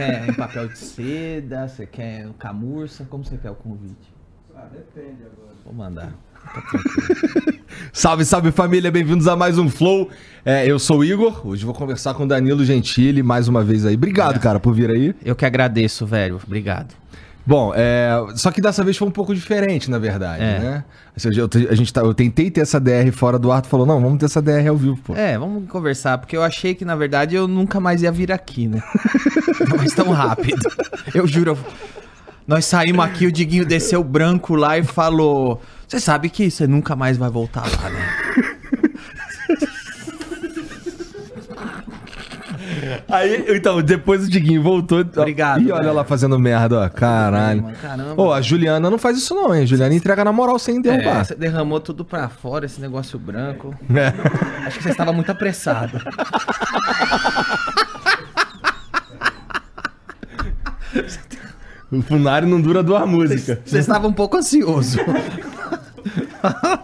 quer em papel de seda? Você quer camurça? Como você quer o convite? Ah, depende agora. Vou mandar. Salve, salve família, bem-vindos a mais um Flow. É, eu sou o Igor, hoje vou conversar com o Danilo Gentili mais uma vez aí. Obrigado, cara, por vir aí. Eu que agradeço, velho. Obrigado. Bom, é, só que dessa vez foi um pouco diferente, na verdade, É. né? Seja, eu, a gente tá- eu tentei ter essa DR fora do ar, tu falou, não, vamos ter essa DR ao vivo, pô. É, vamos conversar, porque eu achei que, na verdade, eu nunca mais ia vir aqui, né? Mas tão rápido. Eu juro. Nós saímos aqui, o Diguinho desceu branco lá e falou: Você sabe que você nunca mais vai voltar lá, né? Aí, então, depois o Diguinho voltou. Obrigado, E olha velho. lá fazendo merda, ó. Caralho. Mano, Caramba. A Juliana não faz isso não, hein? A Juliana entrega na moral sem É, derrubar. você derramou tudo pra fora, esse negócio branco. É. Acho que você estava muito apressado. O Funari não dura duas músicas. Você estava um pouco ansioso.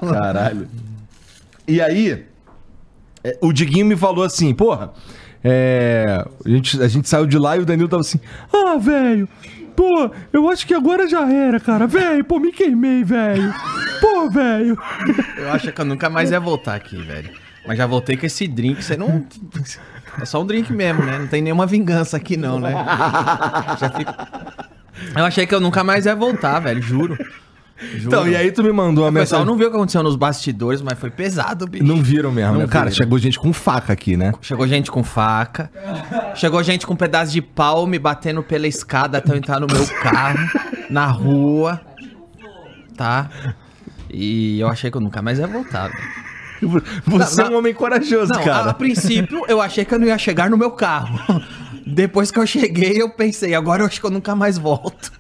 Caralho. E aí, é, o Diguinho me falou assim, porra, é, a, gente, a gente saiu de lá e o Danilo tava assim, ah, velho, pô, eu acho que agora já era, cara, velho, pô, me queimei, velho, pô, velho. Eu acho que eu nunca mais ia voltar aqui, velho. Mas já voltei com esse drink, você não. É só um drink mesmo, né? Não tem nenhuma vingança aqui, não, né? Já fico- Eu achei que eu nunca mais ia voltar, velho, juro. Juro. Então, e aí tu me mandou uma O pessoal mensagem... não viu o que aconteceu nos bastidores, mas foi pesado, bicho. Não viram mesmo, Não né? Cara, viram. chegou gente com faca aqui, né? Chegou gente com faca. Chegou gente com um pedaço de pau me batendo pela escada até eu entrar no meu carro, na rua. Tá? E eu achei que eu nunca mais ia voltar, velho. Você Não, é um homem corajoso, Não, a, cara. a princípio eu achei que eu não ia chegar no meu carro. Depois que eu cheguei, eu pensei, agora eu acho que eu nunca mais volto.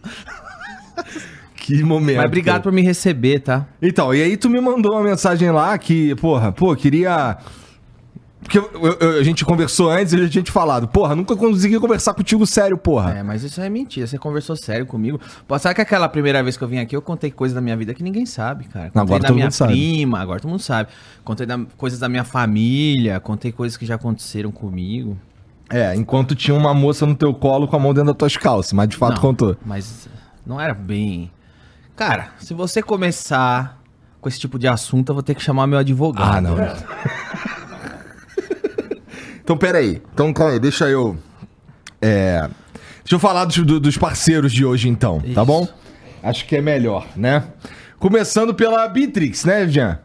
Que momento. Mas obrigado por me receber, tá? Então, e aí tu me mandou uma mensagem lá que, porra, pô, queria. Porque eu- eu- a gente conversou antes e a gente falado, porra, nunca consegui conversar contigo sério, porra. É, mas isso é mentira. Você conversou sério comigo. Pô, sabe que aquela primeira vez que eu vim aqui, eu contei coisas da minha vida que ninguém sabe, cara. Contei Agora da todo minha mundo sabe. prima, agora todo mundo sabe. Contei da- coisas da minha família, contei coisas que já aconteceram comigo. É, enquanto tinha uma moça no teu colo com a mão dentro das tuas calças, mas de fato Não, contou. Mas não era bem. Cara, se você começar com esse tipo de assunto, eu vou ter que chamar meu advogado. Ah, não. então, peraí. Então, calma aí, deixa eu. É. Deixa eu falar dos, do- dos parceiros de hoje, então, tá Isso. bom? Acho que é melhor, né? Começando pela Bitrix, né, Jean?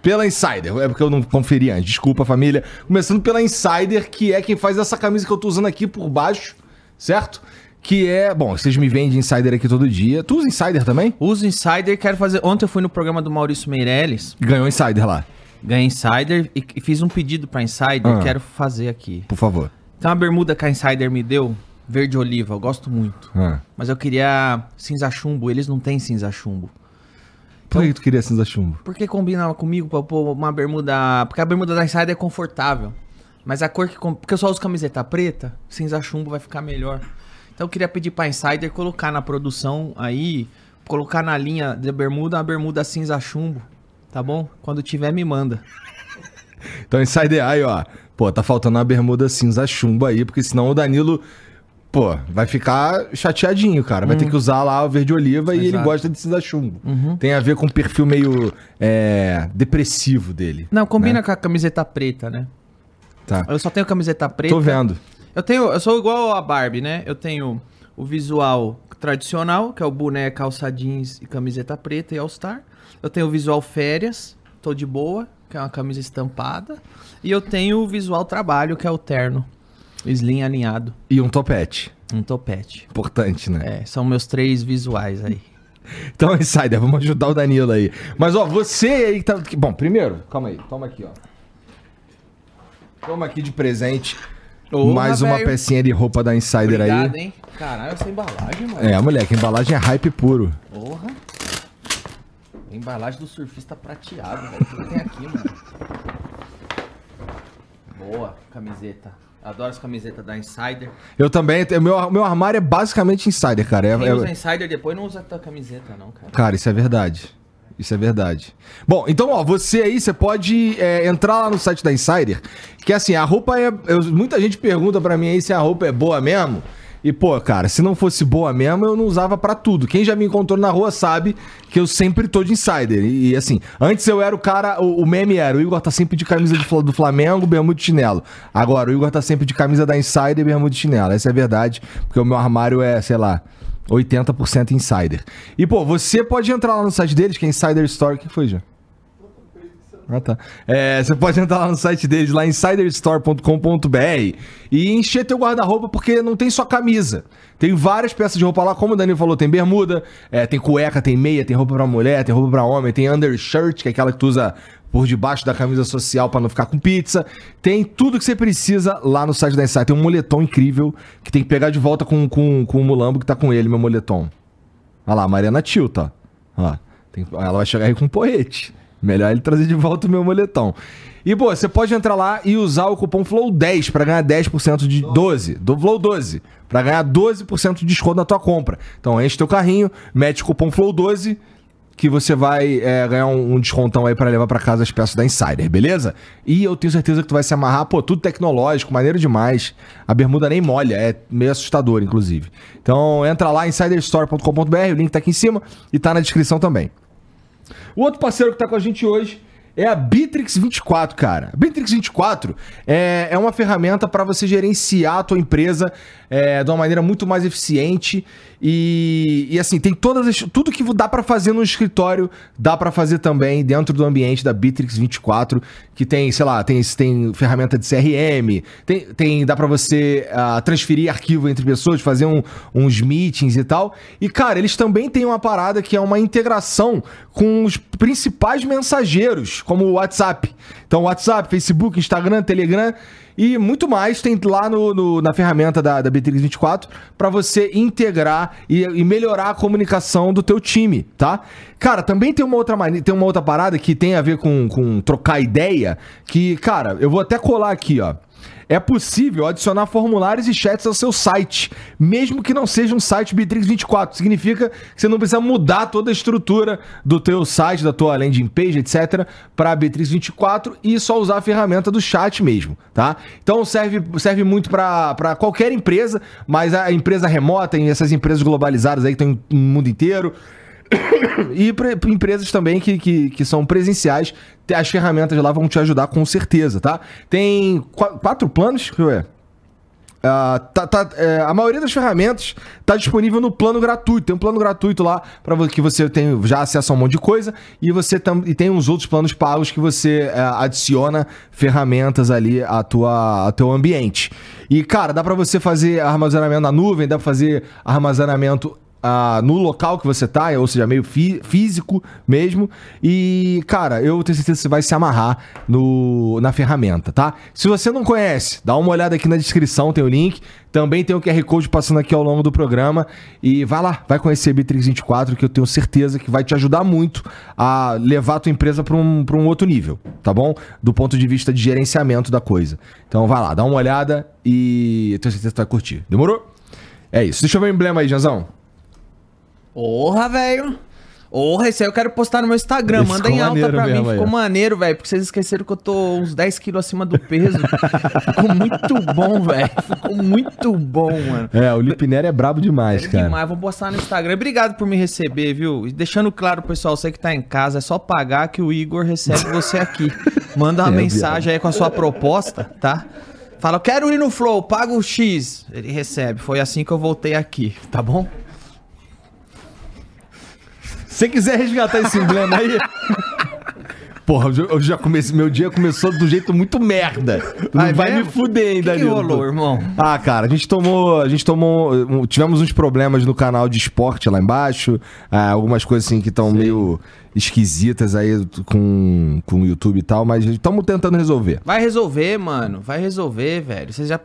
Pela Insider, é porque eu não conferi antes, desculpa família. Começando pela Insider, que é quem faz essa camisa que eu tô usando aqui por baixo, certo? Que é, bom, vocês me vendem Insider aqui todo dia. Tu usa Insider também? Uso Insider, quero fazer. Ontem eu fui no programa do Maurício Meirelles, Ganhou Insider lá, ganhei Insider e, e fiz um pedido pra Insider, Ah. quero fazer aqui. por favor. Tem uma bermuda que a Insider me deu, verde oliva, eu gosto muito. Ah. Mas eu queria cinza chumbo, eles não têm cinza chumbo. Por que tu queria cinza chumbo? Porque combina comigo pra eu pôr uma bermuda. Porque a bermuda da Insider é confortável. Mas a cor que. com- Porque eu só uso camiseta preta, cinza chumbo vai ficar melhor. Então eu queria pedir pra Insider colocar na produção aí, colocar na linha de bermuda uma bermuda cinza chumbo. Tá bom? Quando tiver, me manda. Então, Insider aí, ó. Pô, tá faltando uma bermuda cinza chumbo aí, porque senão o Danilo, pô, vai ficar chateadinho, cara. Vai ter que usar lá o verde oliva e ele Exato. gosta de cinza chumbo. Tem a ver com o perfil meio é, depressivo dele. Não, combina com a camiseta preta, né? Tá. Eu só tenho camiseta preta. Tô vendo. Eu tenho, eu sou igual a Barbie, né? Eu tenho o visual tradicional, que é o boné, calça jeans e camiseta preta e All Star. Eu tenho o visual férias, tô de boa, que é uma camisa estampada. E eu tenho o visual trabalho, que é o terno, slim alinhado, E um topete. um topete. Importante, né? É, são meus três visuais aí. Então, Insider, vamos ajudar o Danilo aí. Mas, ó, você aí que tá. Bom, primeiro, calma aí. Toma aqui, ó. Toma aqui de presente. Mais uma velho. pecinha de roupa da Insider Obrigado, aí. hein? Caralho, essa embalagem, mano. É, moleque, a embalagem é hype puro. Porra. Embalagem do surfista prateado, velho. O que tem aqui, mano? Boa, camiseta. Adoro as camisetas da Insider. Eu também. Meu, meu armário é basicamente Insider, cara. É- Quem é- usa Insider depois não usa tua camiseta, não, cara. Cara, isso é verdade. Isso é verdade. Bom, então, ó, você aí, você pode é, entrar lá no site da Insider, que assim, a roupa é. eu- muita gente pergunta pra mim aí se a roupa é boa mesmo. E, pô, cara, se não fosse boa mesmo, eu não usava pra tudo. Quem já me encontrou na rua sabe que eu sempre tô de insider. E, e, assim, antes eu era o cara, o, o meme era, o Igor tá sempre de camisa de, do Flamengo, bermuda de chinelo. Agora, o Igor tá sempre de camisa da Insider e bermuda de chinelo. Essa é a verdade, porque o meu armário é, sei lá, 80% insider. E, pô, você pode entrar lá no site deles, que é Insider Store. O que foi, já? Ah, tá. É, você pode entrar lá no site deles, lá insiderstore.com.br e encher teu guarda-roupa, porque não tem só camisa. Tem várias peças de roupa lá, como o Danilo falou, tem bermuda, é, tem cueca, tem meia, tem roupa pra mulher, tem roupa pra homem, tem undershirt, que é aquela que tu usa por debaixo da camisa social para não ficar com pizza. Tem tudo que você precisa lá no site da Insider. Tem um moletom incrível que tem que pegar de volta com, com, com o Mulambo que tá com ele, meu moletom. Olha lá, Mariana Tilta. Tem, ela vai chegar aí com um porrete. Melhor ele trazer de volta o meu moletom. E, pô, você pode entrar lá e usar o cupom FLOW10 para ganhar 10% de 12, do FLOW12, para ganhar 12% de desconto na tua compra. Então, enche teu carrinho, mete o cupom FLOW12 que você vai é, ganhar um, descontão aí para levar para casa as peças da Insider, beleza? E eu tenho certeza que tu vai se amarrar, pô, tudo tecnológico, maneiro demais. A bermuda nem molha, é meio assustador, inclusive. Então entra lá, insiderstore.com.br, o link tá aqui em cima e tá na descrição também. O outro parceiro que tá com a gente hoje é a Bitrix 24, cara. A Bitrix 24 é, é uma ferramenta para você gerenciar a tua empresa é, de uma maneira muito mais eficiente e, e assim, tem todas as, tudo que dá para fazer no escritório, dá para fazer também dentro do ambiente da Bitrix 24, que tem, sei lá, tem, tem ferramenta de CRM, tem, tem dá para você uh, transferir arquivo entre pessoas, fazer um, uns meetings e tal. E cara, eles também têm uma parada que é uma integração com os principais mensageiros, como o WhatsApp. Então, WhatsApp, Facebook, Instagram, Telegram e muito mais tem lá no, no na ferramenta da, da Bitrix 24 para você integrar e, e, melhorar a comunicação do teu time, tá? Cara, também tem uma outra tem uma outra parada que tem a ver com, com trocar ideia, que, cara, eu vou até colar aqui, ó é possível adicionar formulários e chats ao seu site, mesmo que não seja um site Bitrix 24. Significa que você não precisa mudar toda a estrutura do teu site, da tua landing page, etc, para Bitrix 24 e só usar a ferramenta do chat mesmo, tá? Então serve, serve muito para qualquer empresa, mas a empresa remota, essas empresas globalizadas aí que estão no mundo inteiro, e para empresas também que, que, que, são presenciais, as ferramentas lá vão te ajudar com certeza, tá? Tem qu quatro planos, que é? Uh, tá, tá, é, a maioria das ferramentas está disponível no plano gratuito. Tem um plano gratuito lá para que você tenha já acesso a um monte de coisa e você tam, e tem uns outros planos pagos que você é, adiciona ferramentas ali a tua, a teu ambiente. E cara, dá para você fazer armazenamento na nuvem, dá para fazer armazenamento No local que você tá, ou seja, meio físico mesmo. E, cara, eu tenho certeza que você vai se amarrar no, na ferramenta, tá? Se você não conhece, dá uma olhada aqui na descrição, tem o link. Também tem o QR Code passando aqui ao longo do programa. E vai lá, vai conhecer Bitrix 24, que eu tenho certeza que vai te ajudar muito a levar a tua empresa para um, um outro nível, tá bom? Do ponto de vista de gerenciamento da coisa. Então vai lá, dá uma olhada e eu tenho certeza que tu vai curtir. Demorou? É isso. Deixa eu ver o emblema aí, Janzão. Porra, velho. Porra, esse aí eu quero postar no meu Instagram. Manda em alta pra mim. Ficou maneiro, velho. Porque vocês esqueceram que eu tô uns 10 quilos acima do peso. Ficou muito bom, velho. Ficou muito bom, mano. É, o Lipner é brabo demais, é cara. demais. Vou postar no Instagram. Obrigado por me receber, viu? E deixando claro, pessoal, você que tá em casa, é só pagar que o Igor recebe você aqui. Manda uma é, mensagem aí com a sua proposta, tá? Fala, quero ir no Flow, paga o X. Ele recebe. Foi assim que eu voltei aqui, tá bom? Se quiser resgatar esse emblema aí. Porra, eu já comecei. Meu dia começou do jeito muito merda. Não vai, vai me fuder ainda, que, que rolou, irmão? Ah, cara, a gente tomou. A gente tomou. Tivemos uns problemas no canal de esporte lá embaixo. Ah, algumas coisas assim que estão meio esquisitas aí com, com o YouTube e tal, mas estamos tentando resolver. Vai resolver, mano. Vai resolver, velho. Vocês já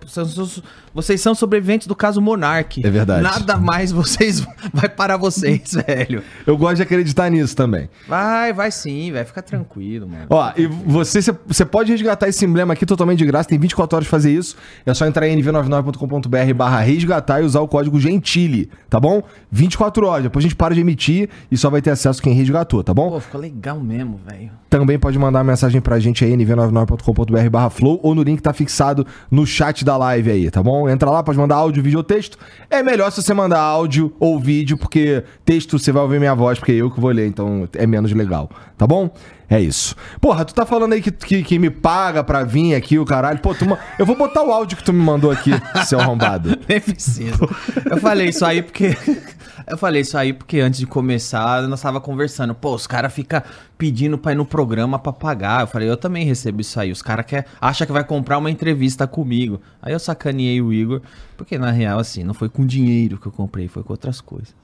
vocês são sobreviventes do caso Monark. É verdade. Nada mais vocês vai parar vocês, velho. Eu gosto de acreditar nisso também. Vai, vai sim, vai ficar tranquilo, mano. Ó, e você você pode resgatar esse emblema aqui totalmente de graça, tem 24 horas pra fazer isso. É só entrar em nv99.com.br/barra resgatar e usar o código Gentile, tá bom? 24 horas, depois a gente para de emitir e só vai ter acesso quem resgatou, tá bom? Pô, ficou legal mesmo, velho. Também pode mandar uma mensagem pra gente aí, nv99.com.br barra flow, ou no link que tá fixado no chat da live aí, tá bom? Entra lá, pode mandar áudio, vídeo ou texto. É melhor se você mandar áudio ou vídeo, porque texto você vai ouvir minha voz, porque é eu que vou ler, então é menos legal, tá bom? É isso. Porra, tu tá falando aí que, que, que me paga pra vir aqui, o caralho. Pô, tu, eu vou botar o áudio que tu me mandou aqui, seu arrombado. Nem precisa. Eu falei isso aí porque. Eu falei isso aí porque antes de começar, nós tava conversando. Pô, os caras ficam pedindo pra ir no programa pra pagar. Eu falei, eu também recebo isso aí. Os caras acham que vai comprar uma entrevista comigo. Aí eu sacaneei o Igor, porque na real, assim, não foi com dinheiro que eu comprei, foi com outras coisas.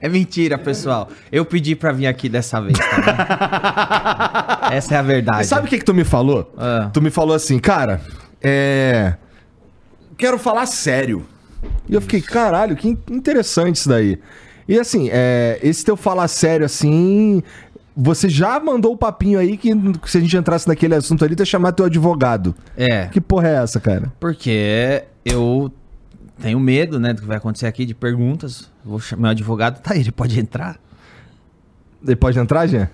É mentira, pessoal. Eu pedi pra vir aqui dessa vez, tá? Essa é a verdade. Sabe o que, que tu me falou? Ah. Tu me falou assim, cara, é. Quero falar sério. E eu fiquei, caralho, que in- interessante isso daí. E assim, é, esse teu falar sério assim. Você já mandou o papinho aí que se a gente entrasse naquele assunto ali, tu ia chamar teu advogado. É. Que porra é essa, cara? Porque eu tenho medo, né, do que vai acontecer aqui de perguntas. Vou chamar meu advogado, tá aí, ele pode entrar. Ele pode entrar, Jean?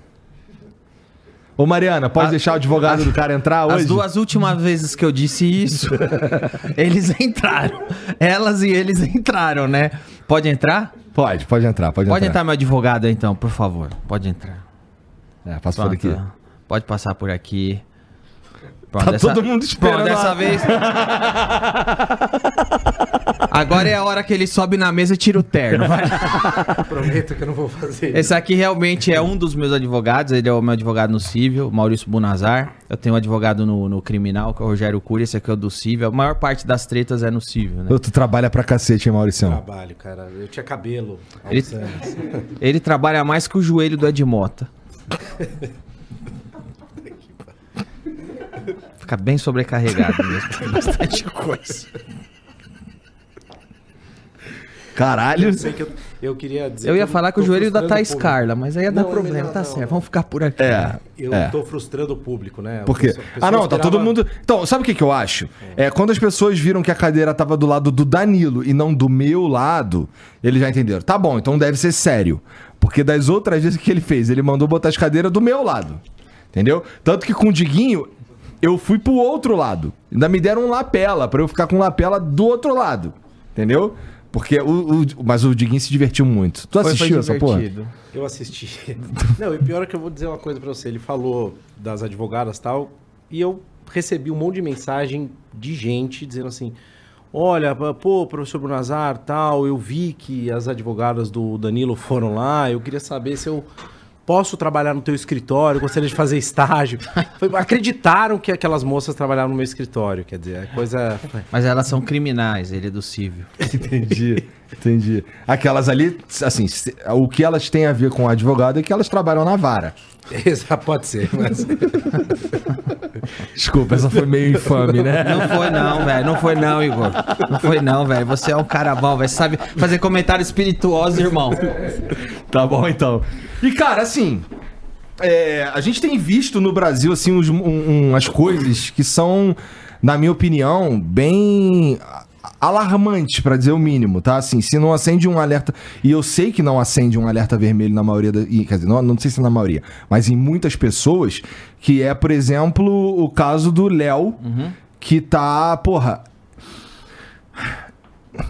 Ô, Mariana, pode A- deixar o advogado do cara entrar hoje? As duas últimas vezes que eu disse isso, eles entraram. Elas e eles entraram, né? Pode entrar? Pode, pode entrar, pode, Pode entrar. entrar meu advogado então, por favor. Pode entrar. É, passa por aqui. Pode passar por aqui. Pronto, Tá todo mundo esperando Pronto, dessa a- vez. Agora é a hora que ele sobe na mesa e tira o terno. vai. Prometo que eu não vou fazer. Esse aqui realmente é um dos meus advogados. Ele é o meu advogado no civil, Maurício Bunazar. Eu tenho um advogado no, no criminal, que é o Rogério Cury. Esse aqui é o do civil. A maior parte das tretas é no civil, né? Tu trabalha pra cacete, hein, Mauricião? Trabalho, cara. Eu tinha cabelo Ele-. Ele trabalha mais que o joelho do Ed Mota. Fica bem sobrecarregado mesmo. Tem bastante coisa. Caralho. Eu sei que eu, eu queria dizer. Eu ia que falar que o joelho da Thaís público. Carla, mas aí ia dar Não, é problema. Tá não. certo, vamos ficar por aqui. É. Eu é. tô frustrando o público, né? Por quê? Ah, não, tá todo mundo. Então, sabe o que, que eu acho? É, quando as pessoas viram que a cadeira tava do lado do Danilo e não do meu lado, eles já entenderam. Tá bom, então deve ser sério. Porque das outras vezes que ele fez, ele mandou botar as cadeiras do meu lado. Entendeu? Tanto que com o Diguinho, eu fui pro outro lado. Ainda me deram um lapela, pra eu ficar com lapela do outro lado. Entendeu? Porque o, o- Mas o Diguinho se divertiu muito. Tu assistiu essa porra? Eu assisti. Não, e pior é que eu vou dizer uma coisa pra você. Ele falou das advogadas e tal, e eu recebi um monte de mensagem de gente dizendo assim: Olha, pô, professor Brunazar, tal, eu vi que as advogadas do Danilo foram lá, eu queria saber se eu posso trabalhar no teu escritório, gostaria de fazer estágio. Foi- acreditaram que aquelas moças trabalhavam no meu escritório, quer dizer, é coisa. Mas elas são criminais, ele é do civil. Entendi, entendi. Aquelas ali, assim, o que elas têm a ver com o advogado é que elas trabalham na vara. Essa pode ser, mas. Desculpa, essa foi meio infame, né? Não foi não, velho. Não foi não, Igor. Não foi não, velho. Você é um cara bom, velho. Sabe fazer comentário espirituoso, irmão. Tá bom, então. E, cara, assim, é, a gente tem visto no Brasil, assim, uns, um- umas coisas que são, na minha opinião, bem alarmantes, pra dizer o mínimo, tá? Assim, se não acende um alerta... E eu sei que não acende um alerta vermelho na maioria... Da, e, quer dizer, não, não sei se é na maioria, mas em muitas pessoas, que é, por exemplo, o caso do Léo, que tá, porra...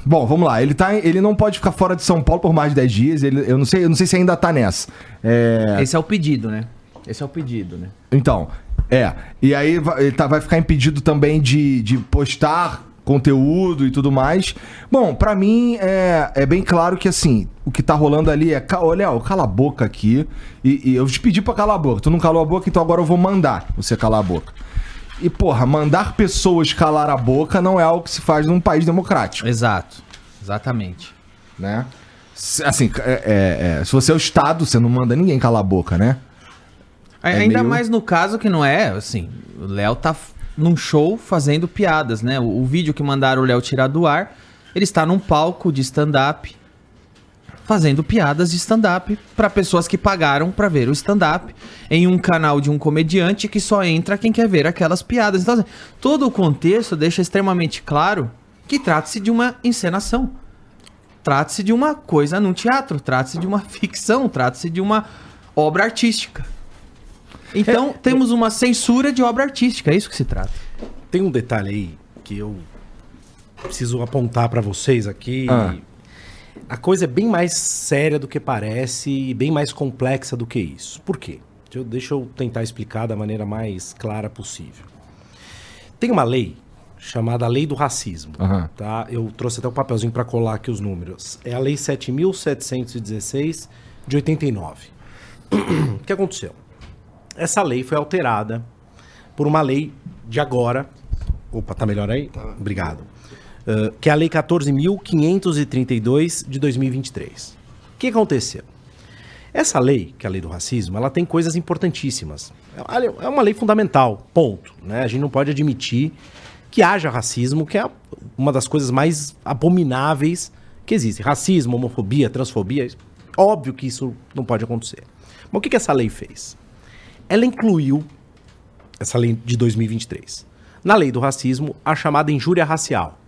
Bom, vamos lá. Ele, tá, ele não pode ficar fora de São Paulo por mais de 10 dias. Ele, eu, não sei, eu não sei se ainda tá nessa. É, Esse é o pedido, né? Esse é o pedido, né? então, é. E aí ele tá- vai ficar impedido também de, de postar conteúdo e tudo mais. Bom, pra mim é, é bem claro que assim, o que tá rolando ali é. Ô, Léo, cala a boca aqui. E, e eu te pedi pra calar a boca. Tu não calou a boca, então agora eu vou mandar você calar a boca. E, porra, mandar pessoas calar a boca não é algo que se faz num país democrático. Exato. Exatamente. né? Assim, é- é- é, se você é o Estado, você não manda ninguém calar a boca, né? É Ainda meio- mais no caso que não é, assim, o Léo tá num show fazendo piadas, né? O, o vídeo que mandaram o Léo tirar do ar, ele está num palco de stand-up fazendo piadas de stand-up para pessoas que pagaram para ver o stand-up em um canal de um comediante que só entra quem quer ver aquelas piadas. Então, assim, todo o contexto deixa extremamente claro que trata-se de uma encenação. trata-se de uma coisa num teatro, trata-se de uma ficção, trata-se de uma obra artística. Então, temos uma censura de obra artística, é isso que se trata. Tem um detalhe aí que eu preciso apontar pra vocês aqui. Ah. A coisa é bem mais séria do que parece e bem mais complexa do que isso. Por quê? Deixa eu, tentar explicar da maneira mais clara possível. Tem uma lei chamada Lei do Racismo. Aham. Tá? Eu trouxe até um papelzinho para colar aqui os números. É a Lei 7.716 de 89. o que aconteceu? Essa lei foi alterada por uma lei de agora. Opa, tá melhor aí? Obrigado. Uh, que é a Lei 14.532 de 2023. O que aconteceu? Essa lei, que é a lei do racismo, ela tem coisas importantíssimas. É uma- É uma lei fundamental, ponto. Né? A gente não pode admitir que haja racismo, que é uma das coisas mais abomináveis que existe. Racismo, homofobia, transfobia, óbvio que isso não pode acontecer. Mas o que, que essa lei fez? Ela incluiu, essa lei de 2023, na lei do racismo, a chamada injúria racial.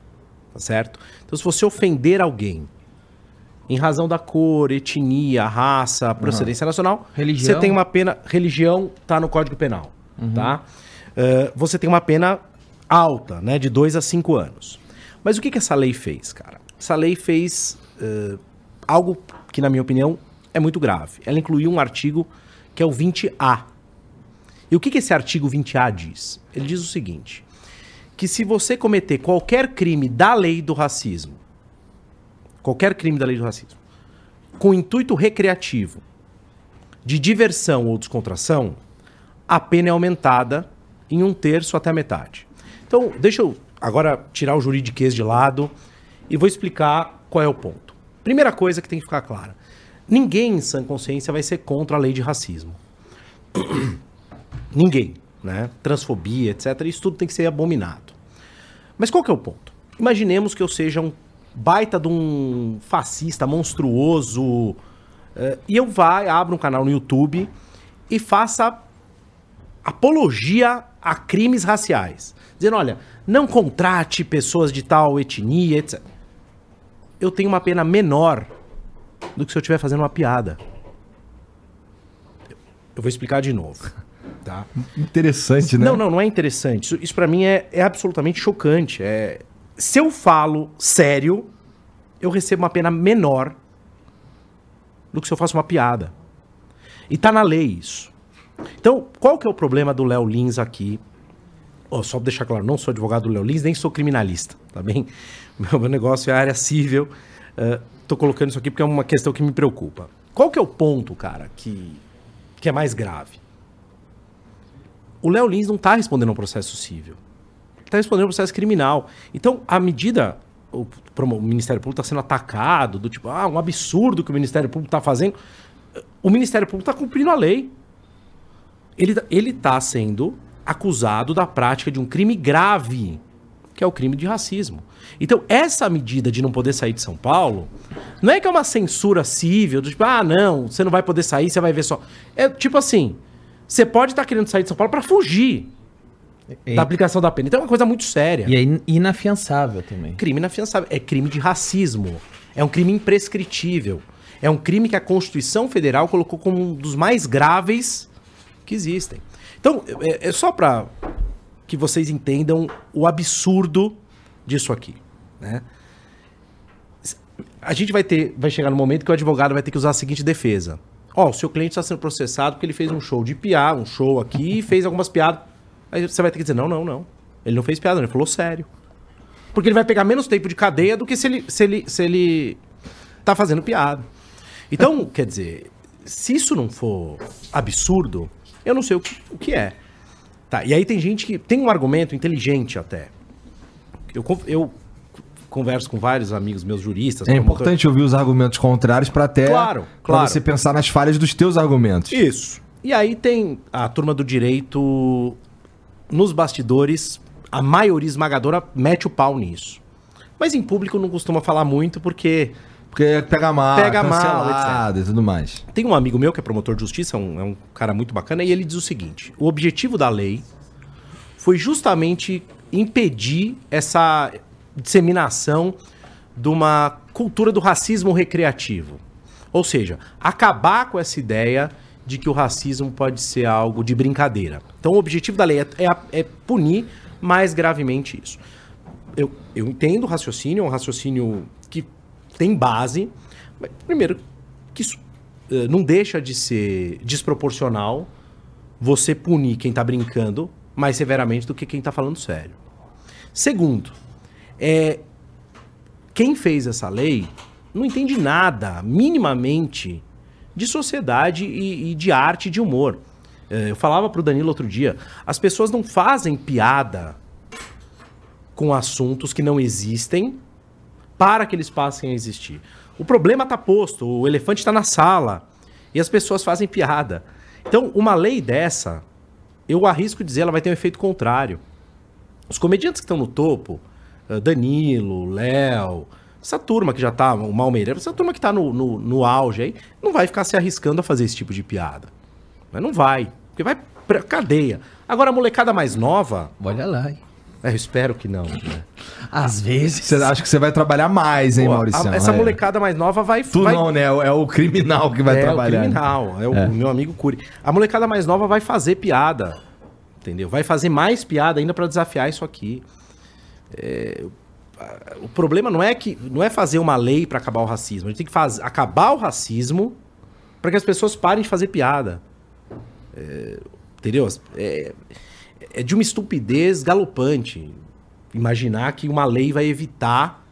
Tá certo? Então, se você ofender alguém em razão da cor, etnia, raça, procedência nacional, Religião. você tem uma pena. Religião tá no Código Penal. Tá? Eh, você tem uma pena alta, né? De 2 a 5 anos. Mas o que, que essa lei fez, cara? Essa lei fez eh, algo que, na minha opinião, é muito grave. Ela incluiu um artigo que é o 20A. E o que, que esse artigo 20A diz? Ele diz o seguinte: que se você cometer qualquer crime da lei do racismo, qualquer crime da lei do racismo, com intuito recreativo, de diversão ou descontração, a pena é aumentada em um terço até a metade. Então, deixa eu agora tirar o juridiquês de lado e vou explicar qual é o ponto. Primeira coisa que tem que ficar clara: ninguém em sã consciência vai ser contra a lei de racismo. Ninguém, né? Transfobia, etc. Isso tudo tem que ser abominado. Mas qual que é o ponto? Imaginemos que eu seja um baita de um fascista monstruoso eh, e eu vá, abra um canal no YouTube e faça apologia a crimes raciais. Dizendo, olha, não contrate pessoas de tal etnia, etc. Eu tenho uma pena menor do que se eu estiver fazendo uma piada. Eu vou explicar de novo. Tá? Interessante, né? Não, não, não é interessante. Isso, isso para mim é, é absolutamente chocante. É, se eu falo sério, eu recebo uma pena menor do que se eu faço uma piada. E tá na lei isso. Então, qual que é o problema do Léo Lins aqui? Ó, só pra deixar claro, não sou advogado do Léo Lins, nem sou criminalista, tá bem? Meu, negócio é a área civil. eh, tô colocando isso aqui porque é uma questão que me preocupa. Qual que é o ponto, cara, que, que é mais grave? O Léo Lins não está respondendo a um processo civil. Está respondendo a um processo criminal. Então, a medida. O, o Ministério Público está sendo atacado, do tipo, ah, um absurdo que o Ministério Público está fazendo. O Ministério Público está cumprindo a lei. Ele, tá- está sendo acusado da prática de um crime grave, que é o crime de racismo. Então, essa medida de não poder sair de São Paulo, não é que é uma censura civil, do tipo, ah, não, você não vai poder sair, você vai ver só. É tipo assim, você pode estar querendo sair de São Paulo para fugir E, da aplicação da pena. Então é uma coisa muito séria. e é in- inafiançável também. Crime inafiançável. É crime de racismo. É um crime imprescritível. É um crime que a Constituição Federal colocou como um dos mais graves que existem. Então, é, é só para que vocês entendam o absurdo disso aqui. Né? A gente vai ter, vai chegar no momento que o advogado vai ter que usar a seguinte defesa. Ó, o seu cliente está sendo processado porque ele fez um show de piada, um show aqui e fez algumas piadas. Aí você vai ter que dizer, não, não, não. Ele não fez piada, ele falou sério. Porque ele vai pegar menos tempo de cadeia do que se ele, se ele, se ele tá fazendo piada. Então, quer dizer, se isso não for absurdo, eu não sei o que, o que é. Tá, e aí tem gente que tem um argumento inteligente até. Eu, eu converso com vários amigos meus juristas. É promotor- importante ouvir os argumentos contrários pra até Claro, claro. você pensar nas falhas dos teus argumentos. Isso. E aí tem a turma do direito nos bastidores, a maioria esmagadora mete o pau nisso. Mas em público não costuma falar muito porque Porque pega mal, Pega mal, cancelado e tudo mais. Tem um amigo meu que é promotor de justiça, é um, é um cara muito bacana, e ele diz o seguinte: o objetivo da lei foi justamente impedir essa disseminação de uma cultura do racismo recreativo. Ou seja, acabar com essa ideia de que o racismo pode ser algo de brincadeira. Então, o objetivo da lei é, é, é punir mais gravemente isso. Eu, eu entendo o raciocínio, é um raciocínio que tem base. Mas, primeiro, que isso uh, não deixa de ser desproporcional você punir quem está brincando mais severamente do que quem está falando sério. Segundo, é, quem fez essa lei não entende nada, minimamente, de sociedade e, e de arte de humor. É, eu falava para o Danilo outro dia, as pessoas não fazem piada com assuntos que não existem para que eles passem a existir. O problema está posto, o elefante está na sala e as pessoas fazem piada. Então, uma lei dessa, eu arrisco dizer, ela vai ter um efeito contrário. Os comediantes que estão no topo, Danilo, Léo, essa turma que já tá, o Malmeira, essa turma que tá no, no, no, auge aí, não vai ficar se arriscando a fazer esse tipo de piada. Mas não vai, porque vai pra cadeia. Agora, a molecada mais nova... Olha lá, hein? É, eu espero que não. Né? Às vezes. Você acha que você vai trabalhar mais, hein, Pô, Maurício? Essa é. molecada mais nova vai. Tu vai... não, né? É o criminal que vai é trabalhar. É o criminal, é o é. meu amigo Curi. A molecada mais nova vai fazer piada. Entendeu? Vai fazer mais piada ainda para desafiar isso aqui. É, o problema não é que não é fazer uma lei para acabar o racismo. A gente tem que fazer, acabar o racismo para que as pessoas parem de fazer piada. É, entendeu? É, é de uma estupidez galopante imaginar que uma lei vai evitar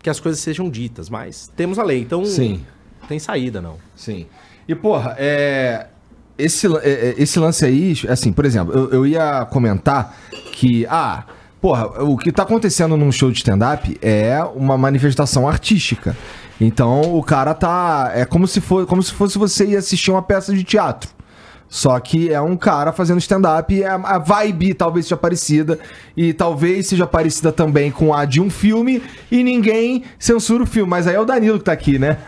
que as coisas sejam ditas. Mas temos a lei, então Sim. tem saída, não. Sim. E, porra, é, esse, é, é, esse lance aí, assim, por exemplo, eu, eu ia comentar que, ah, Porra, o que tá acontecendo num show de stand-up é uma manifestação artística. Então o cara tá. É como se, for, como se fosse você ir assistir uma peça de teatro. Só que é um cara fazendo stand-up e a vibe talvez seja parecida. E talvez seja parecida também com a de um filme e ninguém censura o filme. Mas aí é o Danilo que tá aqui, né?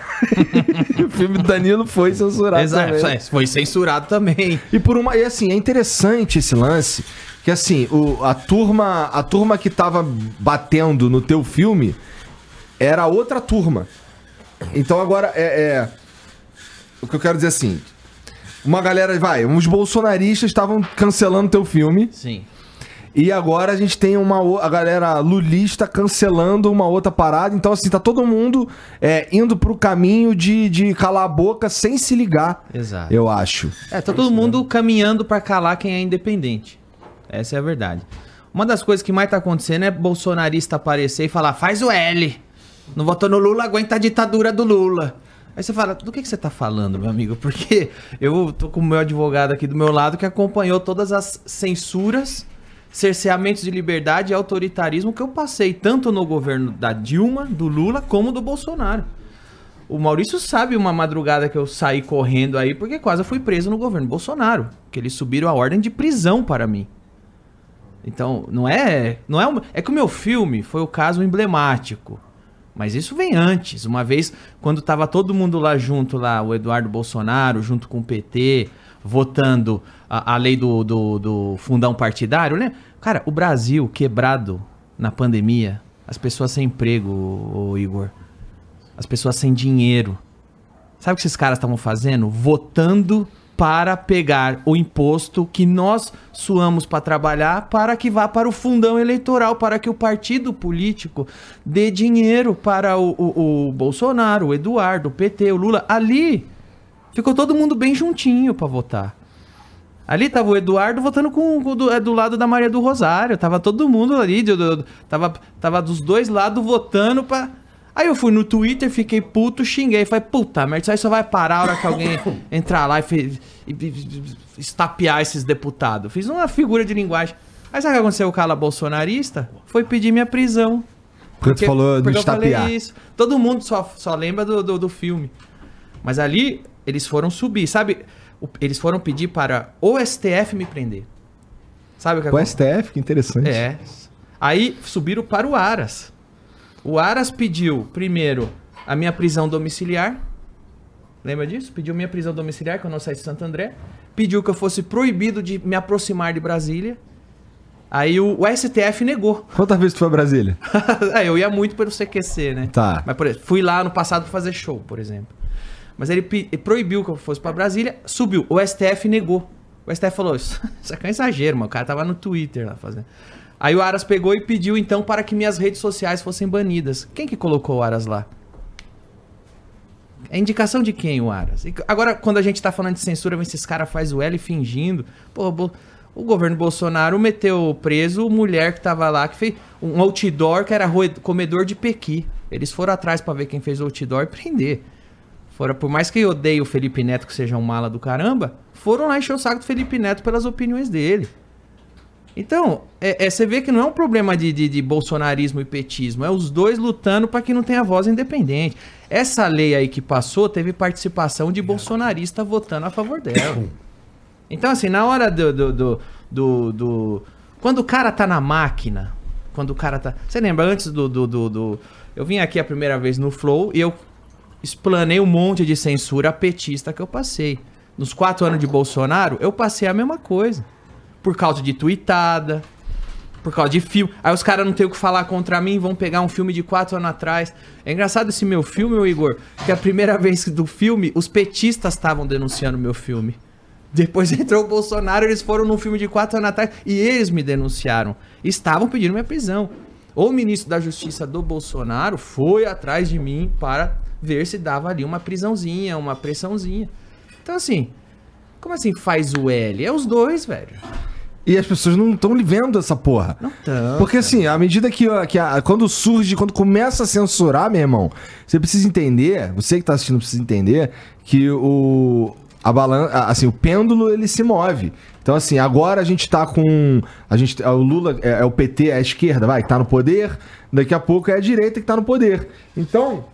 o filme do Danilo foi censurado Exato, também. foi censurado também. E por uma. E assim, é interessante esse lance que assim, o, a turma, a turma que tava batendo no teu filme era outra turma. Então agora é, é o que eu quero dizer assim, uma galera, vai, uns bolsonaristas estavam cancelando teu filme. Sim. E agora a gente tem uma a galera lulista cancelando uma outra parada. Então, assim, tá todo mundo é, indo pro caminho de, de calar a boca sem se ligar. Exato. Eu acho. É, tá todo mundo caminhando para calar quem é independente. Essa é a verdade. Uma das coisas que mais tá acontecendo é bolsonarista aparecer e falar: faz o L. Não votou no Lula, aguenta a ditadura do Lula. Aí você fala, do que, que você tá falando, meu amigo? Porque eu tô com o meu advogado aqui do meu lado que acompanhou todas as censuras, cerceamentos de liberdade e autoritarismo que eu passei, tanto no governo da Dilma, do Lula, como do Bolsonaro. O Maurício sabe uma madrugada que eu saí correndo aí porque quase fui preso no governo Bolsonaro. Que eles subiram a ordem de prisão para mim. Então, não é. Não é, é que o meu filme foi o caso emblemático. Mas isso vem antes. Uma vez, quando tava todo mundo lá junto, lá, o Eduardo Bolsonaro, junto com o PT, votando a, a lei do, do, do, fundão partidário, né? Cara, o Brasil quebrado na pandemia, as pessoas sem emprego, o Igor. As pessoas sem dinheiro. Sabe o que esses caras estavam fazendo? Votando para pegar o imposto que nós suamos para trabalhar para que vá para o fundão eleitoral, para que o partido político dê dinheiro para o, o, o Bolsonaro, o Eduardo, o PT, o Lula. Ali ficou todo mundo bem juntinho para votar. Ali tava o Eduardo votando com, com do, é, do, lado da Maria do Rosário. Tava todo mundo ali, do, do, tava, tava dos dois lados votando para Aí eu fui no Twitter, fiquei puto, xinguei. Falei, puta merda, isso aí só vai parar a hora que alguém entrar lá e, e, e, estapear esses deputados. Fiz uma figura de linguagem. Aí sabe o que aconteceu? O cara bolsonarista foi pedir minha prisão. Porque, porque falou do estapear. isso. Todo mundo só, só lembra do, do, do, filme. Mas ali, eles foram subir. Sabe, eles foram pedir para o STF me prender. Sabe o que aconteceu? O STF, que interessante. É. Aí subiram para o Aras. O Aras pediu, primeiro, a minha prisão domiciliar. Lembra disso? Pediu minha prisão domiciliar, que eu não saí de Santo André. Pediu que eu fosse proibido de me aproximar de Brasília. Aí o, o STF negou. Quantas vezes tu foi a Brasília? é, eu ia muito pelo CQC, né? Tá. Mas, por exemplo, fui lá no passado pra fazer show, por exemplo. Mas ele, ele proibiu que eu fosse pra Brasília, subiu. O STF negou. O STF falou: Isso, isso aqui é um exagero, mano. O cara tava no Twitter lá fazendo. Aí o Aras pegou e pediu então para que minhas redes sociais fossem banidas. Quem que colocou o Aras lá? É indicação de quem o Aras? E Agora, quando a gente tá falando de censura, vem esses caras faz o L fingindo. Pô, o governo Bolsonaro meteu preso mulher que tava lá, que fez um outdoor que era comedor de pequi. Eles foram atrás pra ver quem fez o outdoor e prender. Fora, por mais que eu odeie o Felipe Neto, que seja um mala do caramba, foram lá encher o saco do Felipe Neto pelas opiniões dele. Então, é, é, você vê que não é um problema de, de, de bolsonarismo e petismo, é os dois lutando para que não tenha voz independente. Essa lei aí que passou teve participação de bolsonarista votando a favor dela. Então, assim, na hora do. do, do, do- do- Quando o cara tá na máquina, quando o cara tá. Você lembra antes do, do, do, do- Eu vim aqui a primeira vez no Flow e eu explanei um monte de censura petista que eu passei. Nos quatro anos de Bolsonaro, eu passei a mesma coisa. Por causa de tweetada, por causa de filme. Aí os caras não têm o que falar contra mim, vão pegar um filme de quatro anos atrás. É engraçado esse meu filme, ô Igor, que a primeira vez do filme, os petistas estavam denunciando meu filme. Depois entrou o Bolsonaro, eles foram num filme de quatro anos atrás e eles me denunciaram. Estavam pedindo minha prisão. O ministro da Justiça do Bolsonaro foi atrás de mim para ver se dava ali uma prisãozinha, uma pressãozinha. Então, assim, como assim faz o L? É os dois, velho. E as pessoas não estão vendo essa porra. Não tão. Porque assim, à medida que, que a- quando surge, quando começa a censurar, meu irmão, você precisa entender, você que tá assistindo precisa entender que o a balança, assim, o pêndulo ele se move. Então assim, agora a gente tá com a gente o Lula é, é o PT, é a esquerda, vai, que tá no poder, daqui a pouco é a direita que tá no poder. Então,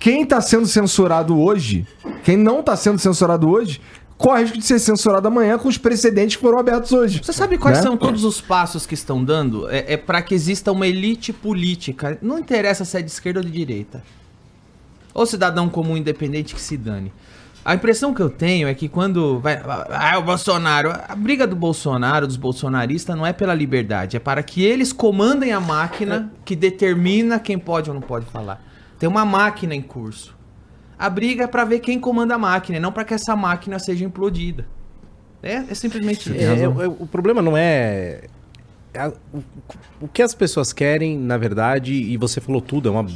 quem tá sendo censurado hoje, quem não tá sendo censurado hoje, corre o risco de ser censurado amanhã com os precedentes que foram abertos hoje. Você sabe quais Né? são todos os passos que estão dando? É, é para que exista uma elite política. Não interessa se é de esquerda ou de direita. Ou cidadão comum independente que se dane. A impressão que eu tenho é que quando vai. Ah, o Bolsonaro. A briga do Bolsonaro, dos bolsonaristas, não é pela liberdade. É para que eles comandem a máquina que determina quem pode ou não pode falar. Tem uma máquina em curso. A briga é para ver quem comanda a máquina, e não para que essa máquina seja implodida. É, é simplesmente isso. É, é, o problema não é. é o, o que as pessoas querem, na verdade, e você falou tudo, é uma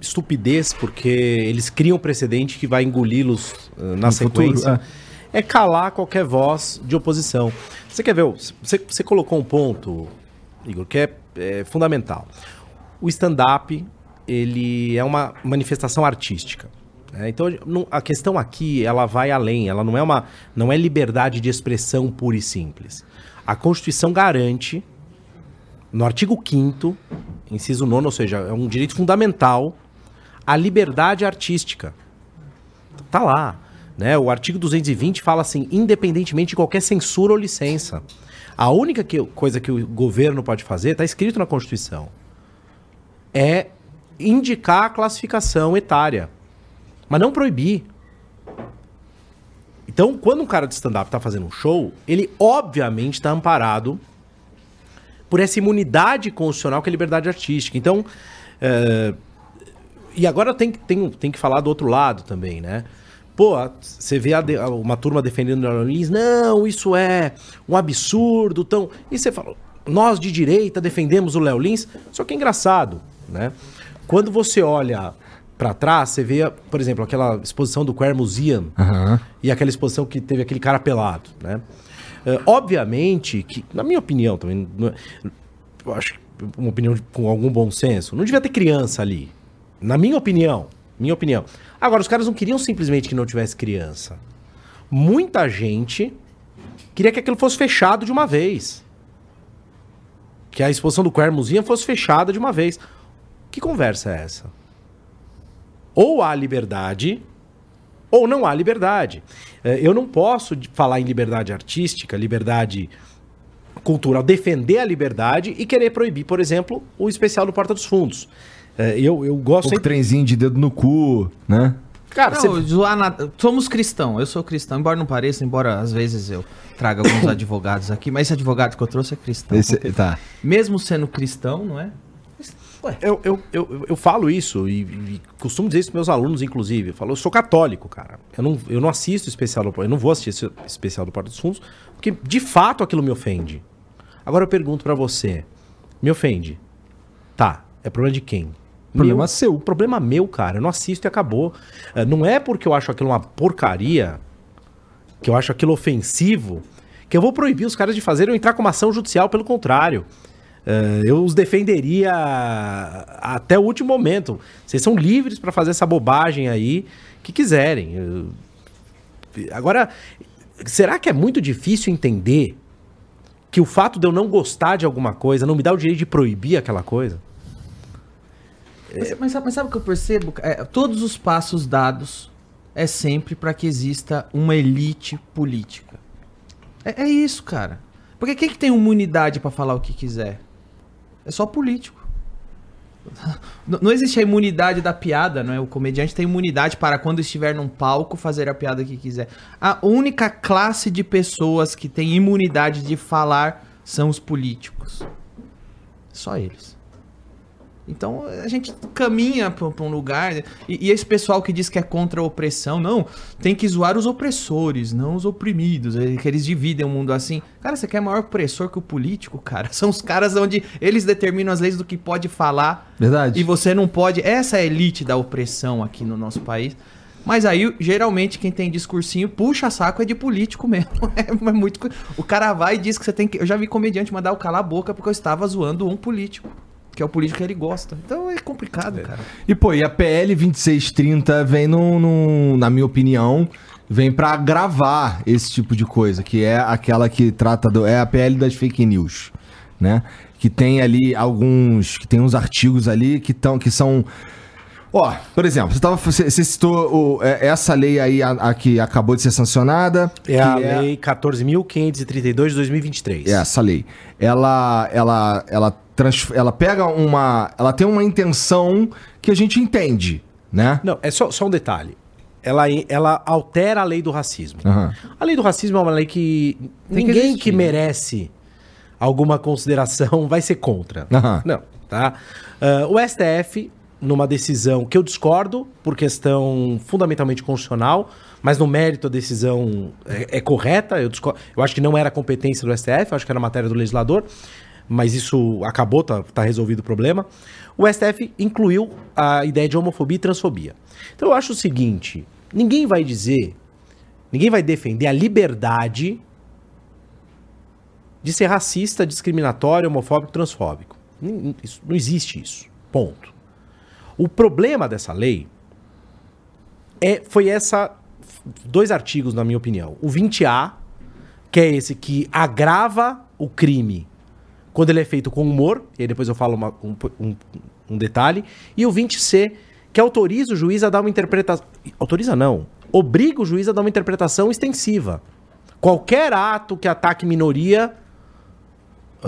estupidez, porque eles criam um precedente que vai engoli-los uh, na No sequência. futuro, é. calar qualquer voz de oposição. Você quer ver? Você, você colocou um ponto, Igor, que é, é fundamental. O stand-up, ele é uma manifestação artística. Né? Então, a questão aqui, ela vai além. Ela não é uma, não é liberdade de expressão pura e simples. A Constituição garante, no artigo 5º, inciso 9 ou seja, é um direito fundamental, a liberdade artística. Tá lá. Né? O artigo 220 fala assim, independentemente de qualquer censura ou licença. A única que- coisa que o governo pode fazer, está escrito na Constituição, é indicar a classificação etária. Mas não proibir. Então, quando um cara de stand-up está fazendo um show, ele obviamente está amparado por essa imunidade constitucional que é liberdade artística. Então, é, e agora tem, que- tem, tem que falar do outro lado também, né? Pô, você vê de- uma turma defendendo o Lins, não, isso é um absurdo, tão... E você fala, nós de direita defendemos o Léo Lins, só que é engraçado, né? Quando você olha pra trás, você vê, por exemplo, aquela exposição do Queer Museum, Aham. e aquela exposição que teve aquele cara pelado, né? É, obviamente que, na minha opinião também, é- eu acho que uma opinião de- com algum bom senso, não devia ter criança ali. Na minha opinião, minha opinião. Agora, os caras não queriam simplesmente que não tivesse criança. Muita gente queria que aquilo fosse fechado de uma vez. Que a exposição do Queer Museum fosse fechada de uma vez. Que conversa é essa? Ou há liberdade, ou não há liberdade. Eh, Eu não posso falar em liberdade artística, liberdade cultural, defender a liberdade e querer proibir, por exemplo, o especial do Porta dos Fundos. Eh, Eu, eu gosto Pouco sempre... trenzinho de dedo no cu, né? Cara, Não, você... zoar na- Somos cristão, eu sou cristão, embora não pareça, embora às vezes eu traga alguns advogados aqui, mas esse advogado que eu trouxe é cristão. Esse- tá. Mesmo sendo cristão, não é? Ué, Eu, eu, eu, eu falo isso e, e costumo dizer isso para meus alunos, inclusive. Eu falo, eu sou católico, cara. Eu não, eu não assisto o especial do Eu não vou assistir esse especial do Porta dos Fundos, porque de fato aquilo me ofende. Agora eu pergunto para você: me ofende? Tá, é problema de quem? Problema Meu- seu. Problema meu, cara. Eu não assisto e acabou. Eh, Não é porque eu acho aquilo uma porcaria, que eu acho aquilo ofensivo, que eu vou proibir os caras de fazerem ou entrar com uma ação judicial, pelo contrário. Eh, eu os defenderia até o último momento. Vocês são livres para fazer essa bobagem aí que quiserem. Agora, será que é muito difícil entender que o fato de eu não gostar de alguma coisa não me dá o direito de proibir aquela coisa? Mas, mas sabe, mas sabe o que eu percebo? É, todos os passos dados é sempre para que exista uma elite política. É, é isso, cara. Porque quem que tem imunidade para falar o que quiser? É só político. Não existe a imunidade da piada, não é? O comediante tem imunidade para quando estiver num palco fazer a piada que quiser. A única classe de pessoas que tem imunidade de falar são os políticos. Só eles. Então a gente caminha pra pra um lugar. E, e esse pessoal que diz que é contra a opressão, não, tem que zoar os opressores, não os oprimidos. é Que eles dividem o mundo assim. Cara, você quer maior opressor que o político, cara? São os caras onde eles determinam as leis do que pode falar Verdade. e você não pode. Essa é a elite da opressão aqui no nosso país. Mas aí, geralmente, quem tem discursinho puxa saco é de político mesmo. É, muito. O cara vai e diz que você tem que. Eu já vi comediante mandar eu calar a boca porque eu estava zoando um político. Que é o político que ele gosta. Então é complicado, cara. E, pô, e a PL 2630 vem, no, no- na minha opinião, vem pra agravar esse tipo de coisa, que é aquela que trata do. É a PL das fake news, né? Que tem ali alguns. Que tem uns artigos ali que, tão, que são. Ó, por exemplo, você, tava, você, você citou o- é, essa lei aí, a, a que acabou de ser sancionada. É a que lei 14.532 de 2023. é essa lei. Ela, ela, ela, trans, ela pega uma. Ela tem uma intenção que a gente entende, né? Não, é só, só um detalhe. Ela, ela altera a lei do racismo. Aham. A lei do racismo é uma lei que Tem que ninguém que, existir, né? merece alguma consideração vai ser contra. Aham. Não, tá? Ah, o STF, numa decisão que eu discordo por questão fundamentalmente constitucional, mas no mérito a decisão é, é correta, eu, discordo, eu acho que não era competência do STF, eu acho que era matéria do legislador, mas isso acabou, tá, tá resolvido o problema. O STF incluiu a ideia de homofobia e transfobia. Então eu acho o seguinte, ninguém vai dizer, ninguém vai defender a liberdade de ser racista, discriminatório, homofóbico, transfóbico. Isso- não existe isso. Ponto. O problema dessa lei é, foi essa. Dois artigos, na minha opinião. O 20A, que é esse que agrava o crime quando ele é feito com humor, e depois eu falo uma- um, um- um detalhe. E o 20C, que autoriza o juiz a dar uma interpretação. Autoriza não. Obriga o juiz a dar uma interpretação extensiva. Qualquer ato que ataque minoria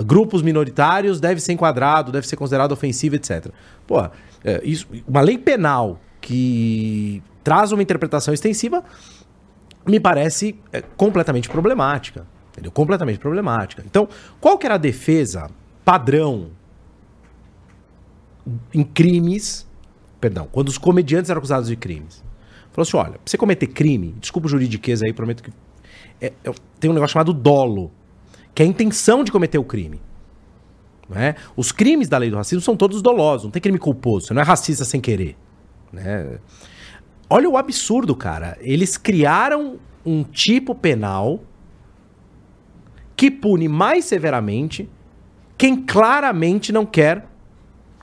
grupos minoritários deve ser enquadrado, deve ser considerado ofensivo, etc. Pô, é, isso, uma lei penal que traz uma interpretação extensiva me parece é, completamente problemática. Entendeu? Completamente problemática. Então, qual que era a defesa padrão em crimes, perdão, quando os comediantes eram acusados de crimes? Falou assim, olha, pra você cometer crime, desculpa o juridiquês aí, prometo que... é- é- tem um negócio chamado dolo, que é a intenção de cometer o crime. Né? Os crimes da lei do racismo são todos dolosos, não tem crime culposo, você não é racista sem querer. Né? Olha o absurdo, cara. Eles criaram um tipo penal que pune mais severamente quem claramente não quer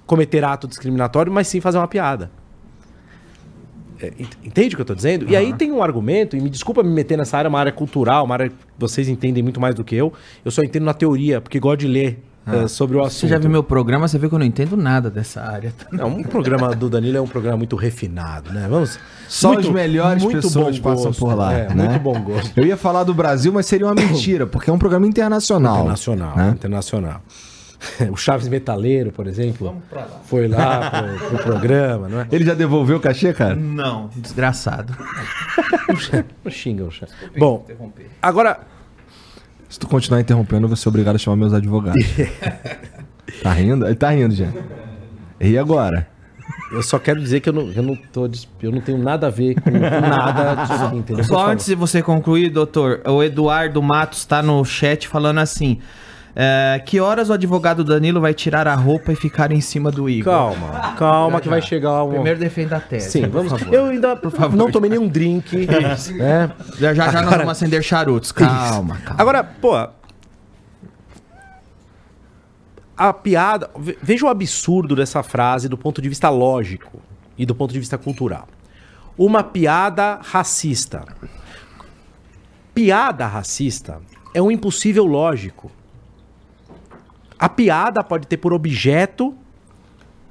cometer ato discriminatório, mas sim fazer uma piada. É, ent- Entende o que eu tô dizendo? E aí tem um argumento, e me desculpa me meter nessa área, uma área cultural, uma área que vocês entendem muito mais do que eu. Eu só entendo na teoria, porque gosto de ler eh, sobre o assunto. Você já viu meu programa, você vê que eu não entendo nada dessa área. Não, um programa do Danilo é um programa muito refinado, né? Vamos. Só muito- as melhores muito pessoas bom passam gosto, por lá. É, né? muito bom gosto. Eu ia falar do Brasil, mas seria uma mentira, porque é um programa internacional. Internacional, né? internacional. o Chaves Metaleiro, por exemplo, foi lá pro, pro programa, não é? Ele já devolveu o cachê, cara? Não, desgraçado. Não xinga o Chaves. Bom, agora, Se tu continuar interrompendo, eu vou ser obrigado a chamar meus advogados. tá rindo? Ele tá rindo, já. E agora? eu só quero dizer que eu não, eu não, tô, eu não tenho nada a ver com nada disso aqui, entendeu? Por Só antes de você concluir, doutor, o Eduardo Matos tá no chat falando assim. É, que horas o advogado Danilo vai tirar a roupa e ficar em cima do Igor? Calma, calma que vai chegar um... Primeiro defenda a tese. Sim, por vamos. favor. Eu ainda não tomei nenhum drink, né? Já já, já nós vamos acender charutos. Calma, calma. Agora, pô. A piada. ve- Veja o absurdo dessa frase do ponto de vista lógico e do ponto de vista cultural. Uma piada racista. Piada racista é um impossível lógico. A piada pode ter por objeto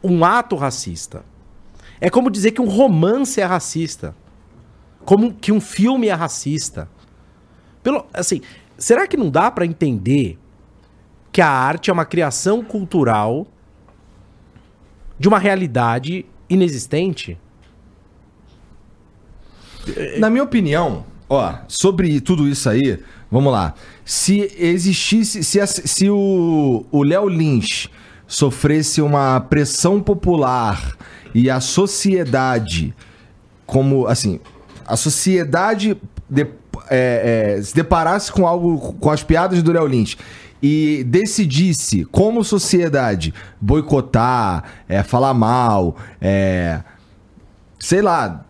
um ato racista. É como dizer que um romance é racista. Como que um filme é racista. Pelo, assim, será que não dá pra entender que a arte é uma criação cultural de uma realidade inexistente? Na minha opinião, ó, sobre tudo isso aí, vamos lá. Se existisse, se, se o Léo Lins sofresse uma pressão popular e a sociedade, como, assim, a sociedade de- é, é, se deparasse com algo, com as piadas do Léo Lins e decidisse, como sociedade, boicotar, é, falar mal, é, sei lá,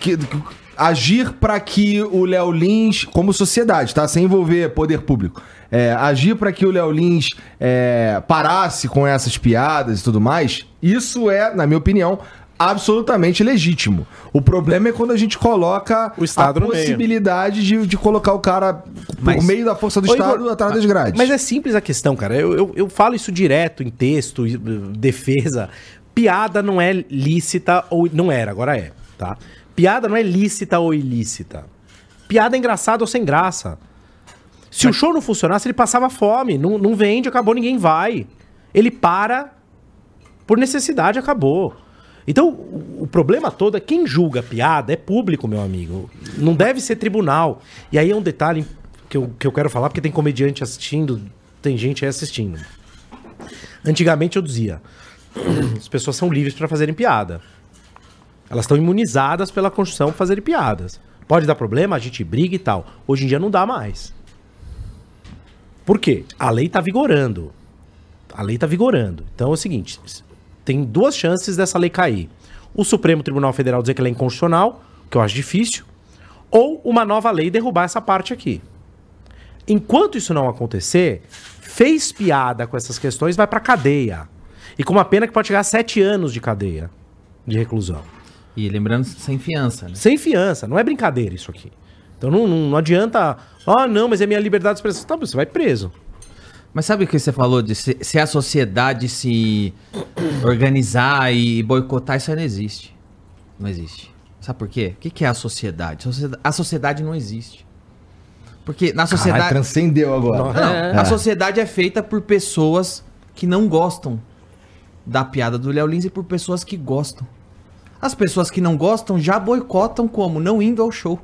que- que- agir para que o Léo Lins, como sociedade, tá? Sem envolver poder público, é, agir para que o Léo Lins é, parasse com essas piadas e tudo mais, isso é, na minha opinião, absolutamente legítimo. O problema é quando a gente coloca O Estado a possibilidade de, de colocar o cara por Mas- meio da força do Estado Igor, atrás das grades. Mas é simples a questão, cara. Eu, eu, eu falo isso direto em texto, defesa. Piada não é lícita ou. Não era, agora é, tá? Piada não é lícita ou ilícita. Piada é engraçada ou sem graça. Se o show não funcionasse, ele passava fome. Não, não vende, acabou, ninguém vai. Ele para por necessidade, acabou. Então, o o problema todo é quem julga piada é público, meu amigo. Não deve ser tribunal. E aí é um detalhe que eu, que eu quero falar, porque tem comediante assistindo, tem gente aí assistindo. Antigamente eu dizia, as pessoas são livres para fazerem piada. Elas estão imunizadas pela Constituição para fazerem piadas. Pode dar problema, a gente briga e tal. Hoje em dia não dá mais. Por quê? A lei está vigorando. A lei está vigorando. Então é o seguinte: tem duas chances dessa lei cair. O Supremo Tribunal Federal dizer que ela é inconstitucional, que eu acho difícil, ou uma nova lei derrubar essa parte aqui. Enquanto isso não acontecer, fez piada com essas questões, vai pra cadeia. E com uma pena que pode chegar a sete anos de cadeia, de reclusão. E lembrando, sem fiança, né? Sem fiança, não é brincadeira isso aqui. Então não, não, não adianta. Ah, não, mas é minha liberdade de expressão. Tá, você vai preso. Mas sabe o que você falou de se, se a sociedade se organizar e boicotar, isso aí não existe. Não existe. Sabe por quê? O que, que é a sociedade? Socieda- A sociedade não existe. Porque na Caralho, sociedade. transcendeu agora. Não, É. a sociedade é feita por pessoas que não gostam da piada do Léo Lins e por pessoas que gostam. As pessoas que não gostam já boicotam como? Não indo ao show.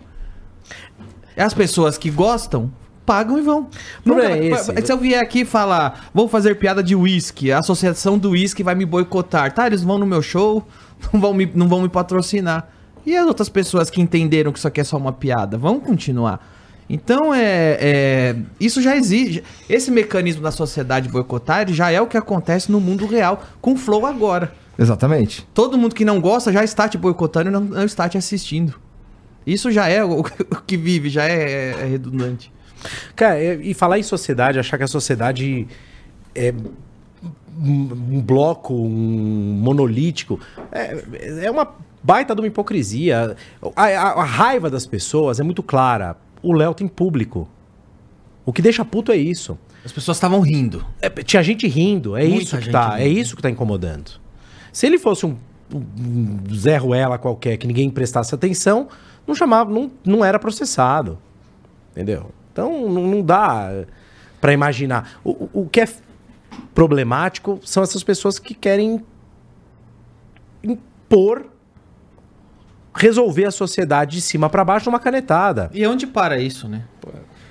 E as pessoas que gostam pagam e vão. Não Nunca- é esse. Se eu vier aqui falar, vou fazer piada de uísque, a associação do uísque vai me boicotar. Tá, eles vão no meu show, não vão me, não vão me patrocinar. E as outras pessoas que entenderam que isso aqui é só uma piada, vão continuar. Então, é, é, isso já exige. Esse mecanismo da sociedade boicotar já é o que acontece no mundo real, com o Flow agora. Exatamente. Todo mundo que não gosta já está te boicotando e não, não está te assistindo. Isso já é o, o que vive, já é, é redundante. Cara, é- e falar em sociedade, achar que a sociedade é um bloco, um monolítico, é, é uma baita de uma hipocrisia. A, a- a raiva das pessoas é muito clara. O Léo tem público. O que deixa puto é isso. As pessoas estavam rindo. É, tinha gente rindo, é Muita isso que tá, é rindo. isso que tá incomodando. Se ele fosse um, um Zé Ruela qualquer que ninguém prestasse atenção, não chamava, não, não era processado. Entendeu? Então não, não dá pra imaginar. O, o- o que é problemático são essas pessoas que querem impor resolver a sociedade de cima para baixo numa canetada. E onde para isso, né?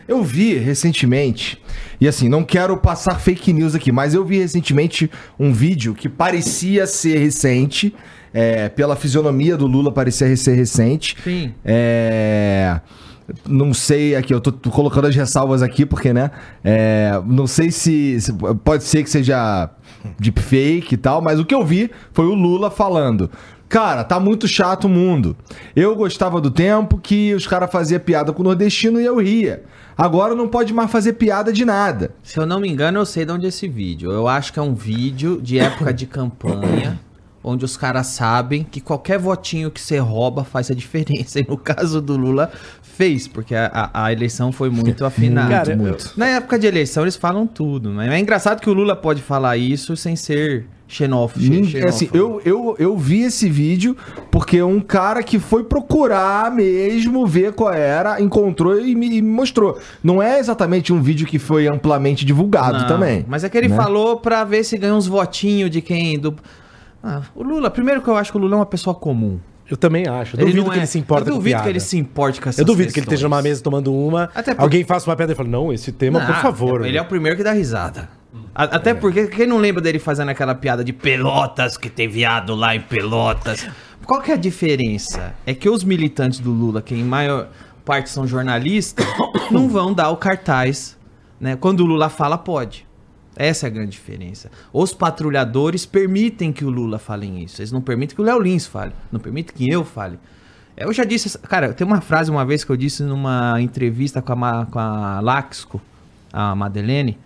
Eu vi recentemente, e assim, não quero passar fake news aqui, mas eu vi recentemente um vídeo que parecia ser recente, é, pela fisionomia do Lula parecia ser recente. Sim. É, não sei aqui, eu tô, colocando as ressalvas aqui, porque, né? é, não sei se, se- Pode ser que seja deepfake e tal, mas o que eu vi foi o Lula falando. Cara, tá muito chato o mundo. Eu gostava do tempo que os caras faziam piada com o nordestino e eu ria. Agora não pode mais fazer piada de nada. Se eu não me engano, eu sei de onde é esse vídeo. Eu acho que é um vídeo de época de campanha, onde os caras sabem que qualquer votinho que você rouba faz a diferença. E no caso do Lula, fez, porque a, a- a eleição foi muito afinada. Cara, muito. Na época de eleição, eles falam tudo. Mas é engraçado que o Lula pode falar isso sem ser xenófobo. Nin- xenófobo. assim, eu, eu, eu vi esse vídeo porque um cara que foi procurar mesmo ver qual era, encontrou e me, e me mostrou. Não é exatamente um vídeo que foi amplamente divulgado Não, também. Mas é que ele né? falou pra ver se ganha uns votinhos de quem. Do... Ah, o Lula, primeiro que eu acho que o Lula é uma pessoa comum. Eu também acho. Eu duvido não que é- ele se importa Eu com duvido que ele se importe com essas Eu duvido que ele questões. esteja numa mesa tomando uma, Até porque- alguém faça uma pedra e fale, não, esse tema, por Não, favor. Ele é o primeiro que dá risada. Até porque quem não lembra dele fazendo aquela piada de Pelotas, que tem viado lá em Pelotas. Qual que é a diferença? É que os militantes do Lula, que em maior parte são jornalistas, não vão dar o cartaz, né? Quando o Lula fala, pode. Essa é a grande diferença. Os patrulhadores permitem que o Lula fale isso. Eles não permitem que o Léo Lins fale. Não permitem que eu fale. Eu já disse... Cara, tem uma frase uma vez que eu disse numa entrevista com a, com a Laxco, a Madeleine,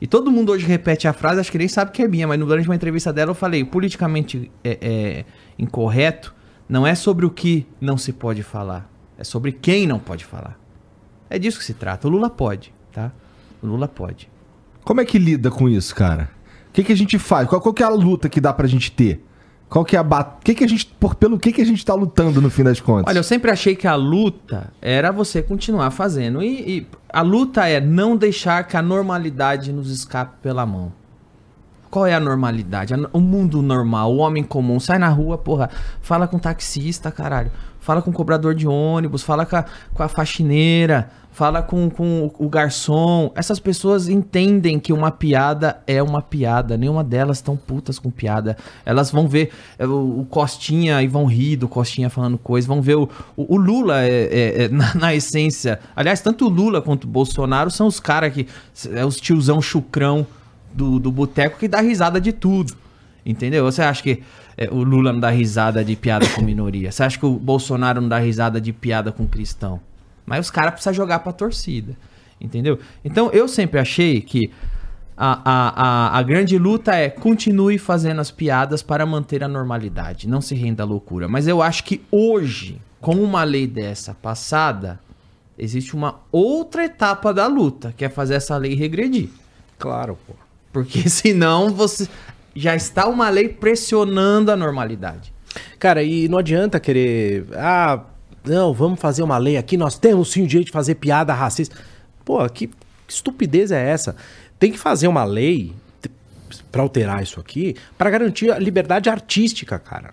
e todo mundo hoje repete a frase, acho que nem sabe que é minha, mas durante uma entrevista dela eu falei, politicamente é, é, incorreto não é sobre o que não se pode falar, é sobre quem não pode falar. É disso que se trata. O Lula pode, tá? O Lula pode. Como é que lida com isso, cara? O que, que a gente faz? Qual, qual que é a luta que dá pra gente ter? Qual que é a bat... que que a gente por, pelo que que a gente tá lutando no fim das contas? Olha, eu sempre achei que a luta era você continuar fazendo. E, e a luta é não deixar que a normalidade nos escape pela mão. Qual é a normalidade? O mundo normal, o homem comum, sai na rua, porra, fala com taxista, caralho. Fala com o cobrador de ônibus, fala com a, com a faxineira, fala com, com o- garçom. Essas pessoas entendem que uma piada é uma piada. Nenhuma delas estão putas com piada. Elas vão ver é, o, o Costinha e vão rir do Costinha falando coisa. Vão ver o, o, o Lula é, é- é, na, na essência. Aliás, tanto o Lula quanto o Bolsonaro são os caras que. É os tiozão chucrão do, do boteco que dá risada de tudo. Entendeu? Você acha que é, o Lula não dá risada de piada com minoria? Você acha que o Bolsonaro não dá risada de piada com cristão? Mas os caras precisam jogar pra torcida. Entendeu? Então eu sempre achei que a, a, a, a grande luta é continue fazendo as piadas para manter a normalidade. Não se renda à loucura. Mas eu acho que hoje, com uma lei dessa passada, existe uma outra etapa da luta, que é fazer essa lei regredir. Claro, pô. Porque senão você já está uma lei pressionando a normalidade. Cara, e não adianta querer. Ah, não, vamos fazer uma lei aqui, nós temos sim o direito de fazer piada racista. Pô, que, que estupidez é essa? Tem que fazer uma lei pra alterar isso aqui, pra garantir a liberdade artística, cara.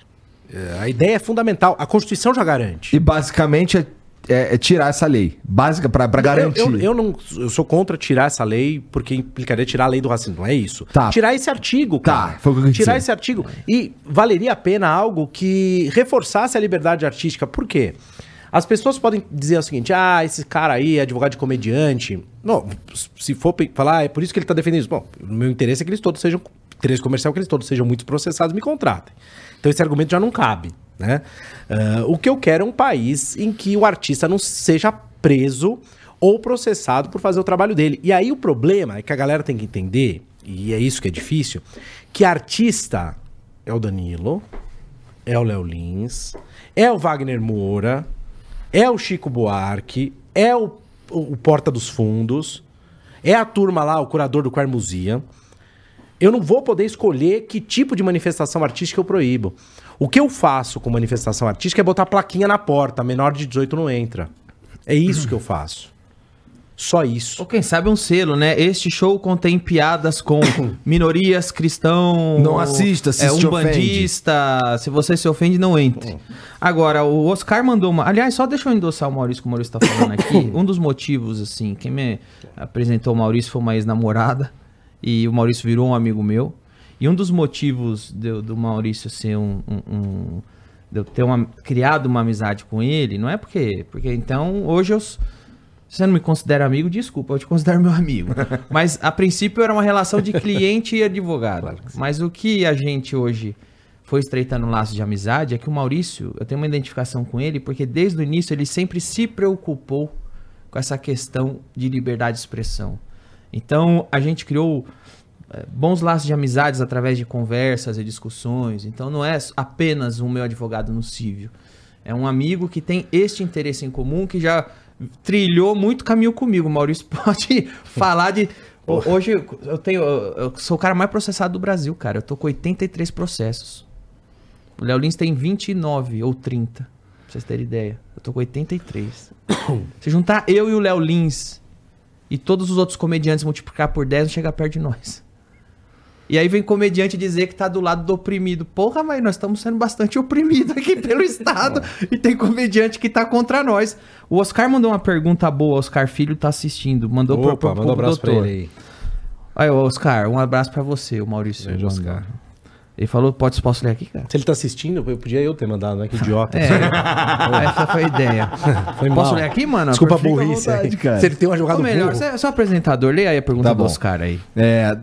É, A ideia é fundamental. A Constituição já garante. E basicamente é, é- tirar essa lei. Básica pra garantir. Eu, eu, eu não, eu sou contra tirar essa lei porque implicaria tirar a lei do racismo. Não é isso. Tá. Tirar esse artigo, Tá, cara. foi o que eu tirar dizer. esse artigo. E valeria a pena algo que reforçasse a liberdade artística. Por quê? As pessoas podem dizer o seguinte: ah, esse cara aí é advogado de comediante. Não, se for falar, ah, é por isso que ele tá defendendo isso. Bom, o meu interesse é que eles todos sejam. Interesse comercial é que eles todos sejam muito processados e me contratem. Então esse argumento já não cabe. Né? Ah, o que eu quero é um país em que o artista não seja preso ou processado por fazer o trabalho dele. E aí o problema é que a galera tem que entender, e é isso que é difícil, que artista é o Danilo, é o Léo Lins, é o Wagner Moura, é o Chico Buarque, é o, o- Porta dos Fundos, é a turma lá, o curador do Quarmusia. Eu não vou poder escolher que tipo de manifestação artística eu proíbo. O que eu faço com manifestação artística é botar plaquinha na porta, menor de 18 não entra. É isso que eu faço. Só isso. Ou quem sabe um selo, né? Este show contém piadas com minorias, cristão. Não assista, se é, se um bandista. Se você se ofende, não entre. Agora, o Oscar mandou uma. Aliás, só deixa eu endossar o Maurício que o Maurício tá falando aqui. um dos motivos, assim, quem me apresentou o Maurício foi uma ex-namorada. E o Maurício virou um amigo meu. E um dos motivos de- do Maurício ser um. um- um- de eu ter uma, criado uma amizade com ele, não é porque. Porque então, hoje eu. se você não me considera amigo, desculpa, eu te considero meu amigo. Mas a princípio era uma relação de cliente e advogado. Mas o que a gente hoje foi estreitando um laço de amizade é que o Maurício, eu tenho uma identificação com ele, porque desde o início ele sempre se preocupou com essa questão de liberdade de expressão. Então a gente criou bons laços de amizades através de conversas e discussões. Então não é apenas um meu advogado no cívio. É um amigo que tem este interesse em comum, que já trilhou muito caminho comigo. O Maurício pode falar de. Ho- Hoje eu tenho. Eu sou o cara mais processado do Brasil, cara. Eu tô com 83 processos. O Léo Lins tem 29 ou 30. Pra vocês terem ideia. Eu tô com 83. Se juntar eu e o Léo Lins e todos os outros comediantes multiplicar por 10, não chega perto de nós. E aí vem comediante dizer que tá do lado do oprimido. Porra, mas nós estamos sendo bastante oprimidos aqui pelo Estado. e tem comediante que tá contra nós. O Oscar mandou uma pergunta boa. Oscar Filho tá assistindo. Mandou pro, Opa, pro, um pro abraço pra doutor. ele aí. Aí, Oscar, um abraço pra você, o Maurício. Beijo. Oscar. Ele falou, pode, posso ler aqui, cara? Se ele tá assistindo, eu podia eu ter mandado, né? Que idiota. É, essa foi a ideia. Foi Posso mal. ler aqui, mano? Desculpa a burrice. vontade, aí. cara. Se ele tem um jogado Ou melhor, burro. você é só apresentador, leia aí a pergunta Tá do. Oscar aí. É,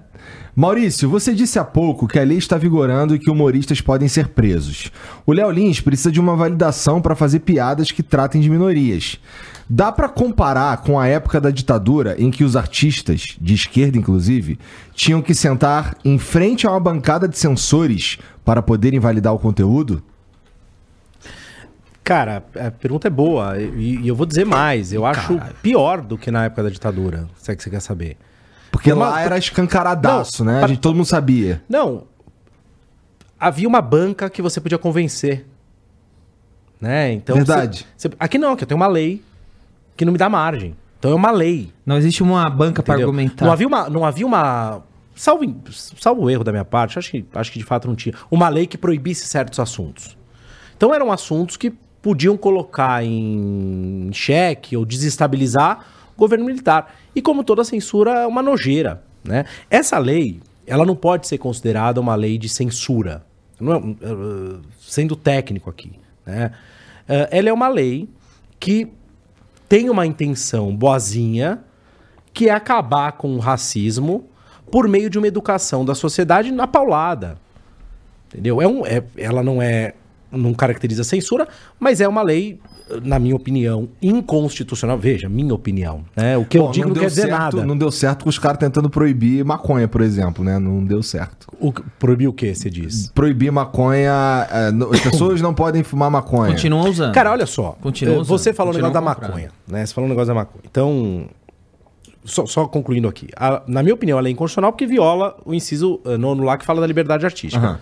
Maurício, você disse há pouco que a lei está vigorando e que humoristas podem ser presos. O Léo Lins precisa de uma validação para fazer piadas que tratem de minorias. Dá para comparar com a época da ditadura em que os artistas, de esquerda inclusive, tinham que sentar em frente a uma bancada de censores para poderem validar o conteúdo? Cara, a pergunta é boa. E, e eu vou dizer mais. Eu acho pior do que na época da ditadura. Se é que você quer saber. Porque Uma- lá era escancaradaço, Não, né? A pa- gente, todo mundo sabia. Não. Havia uma banca que você podia convencer. Né? Então, Verdade. você- você- aqui não, aqui eu tenho uma lei que não me dá margem. Então é uma lei. Não existe uma banca pra entendeu? argumentar. Não havia uma. Não havia uma salvo, salvo o erro da minha parte, acho que, acho que de fato não tinha. Uma lei que proibisse certos assuntos. Então eram assuntos que podiam colocar em xeque ou desestabilizar governo militar. E como toda censura, é uma nojeira. Né? Essa lei, ela não pode ser considerada uma lei de censura. É, uh, sendo técnico aqui. Né? Uh, ela é uma lei que tem uma intenção boazinha, que é acabar com o racismo por meio de uma educação da sociedade na paulada. Entendeu? É um, é- ela não é. não caracteriza censura, mas é uma lei, na minha opinião, inconstitucional. Veja, minha opinião. Né? O que eu Bom, digo não, quer dizer certo, nada. Não deu certo com os caras tentando proibir maconha, por exemplo, né? Não deu certo. O, proibir o que você diz? proibir maconha. é, as pessoas não podem fumar maconha. Continua usando. Cara, olha só. Continua eh, usando, Você falou o negócio da maconha, né? Você falou o negócio da maconha. Então, só, só concluindo aqui. A- na minha opinião, ela é inconstitucional porque viola o inciso eh, nono lá que fala da liberdade artística. Aham.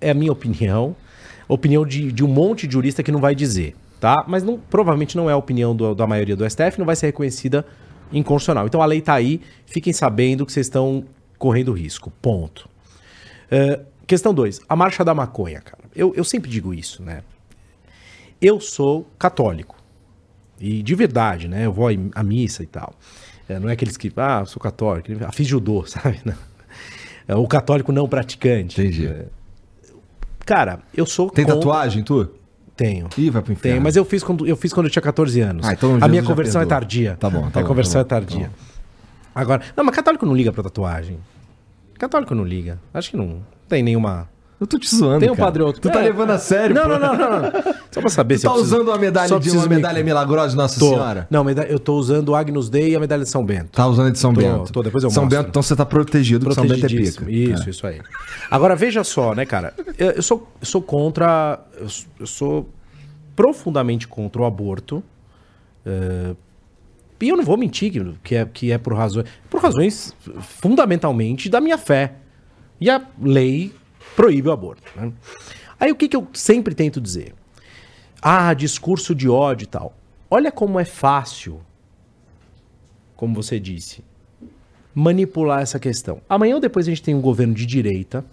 É a minha opinião. Opinião de, de um monte de jurista que não vai dizer, tá? Mas não, provavelmente não é a opinião do- da maioria do STF, não vai ser reconhecida inconstitucional. Então a lei tá aí, fiquem sabendo que vocês estão correndo risco. Ponto. Eh, questão 2. A marcha da maconha, cara. Eu, eu sempre digo isso, né? Eu sou católico. E de verdade, né? Eu vou à missa e tal. É, não é aqueles que, ah, sou católico. Ah, fiz judô, sabe? Não. É o católico não praticante. Entendi. É. Cara, eu sou Tem contra- tatuagem, tu? Tenho. Ih, vai pro inferno. Tenho, mas eu fiz quando eu fiz quando eu tinha 14 anos. Ah, então a minha conversão é tardia. Tá bom, tá a bom, conversão tá é bom, tá tardia. Agora, não, mas católico não liga pra tatuagem. Católico não liga. Acho que não tem nenhuma. Eu tô te zoando, Tem um cara. padre ou outro. Tu tá É. levando a sério, Não, pô. não, não, não, não. Só pra saber Tu se eu tá preciso- usando uma medalha só de uma me- medalha milagrosa de Nossa Tô. Senhora? Não, eu tô usando o Agnus Dei e a medalha de São Bento. Tá usando a de São Tô, Bento. tô, depois eu São mostro. Bento, então você tá protegido, porque São Bento é pica. Isso, isso aí. Agora, veja só, né, cara? Eu, eu sou, eu sou contra. Eu, eu sou profundamente contra o aborto. eh, e eu não vou mentir que, é, que é por razões. Por razões fundamentalmente da minha fé. E a lei proíbe o aborto. né? Aí o que, que eu sempre tento dizer? Ah, discurso de ódio e tal. Olha como é fácil como você disse, manipular essa questão. Amanhã ou depois a gente tem um governo de direita,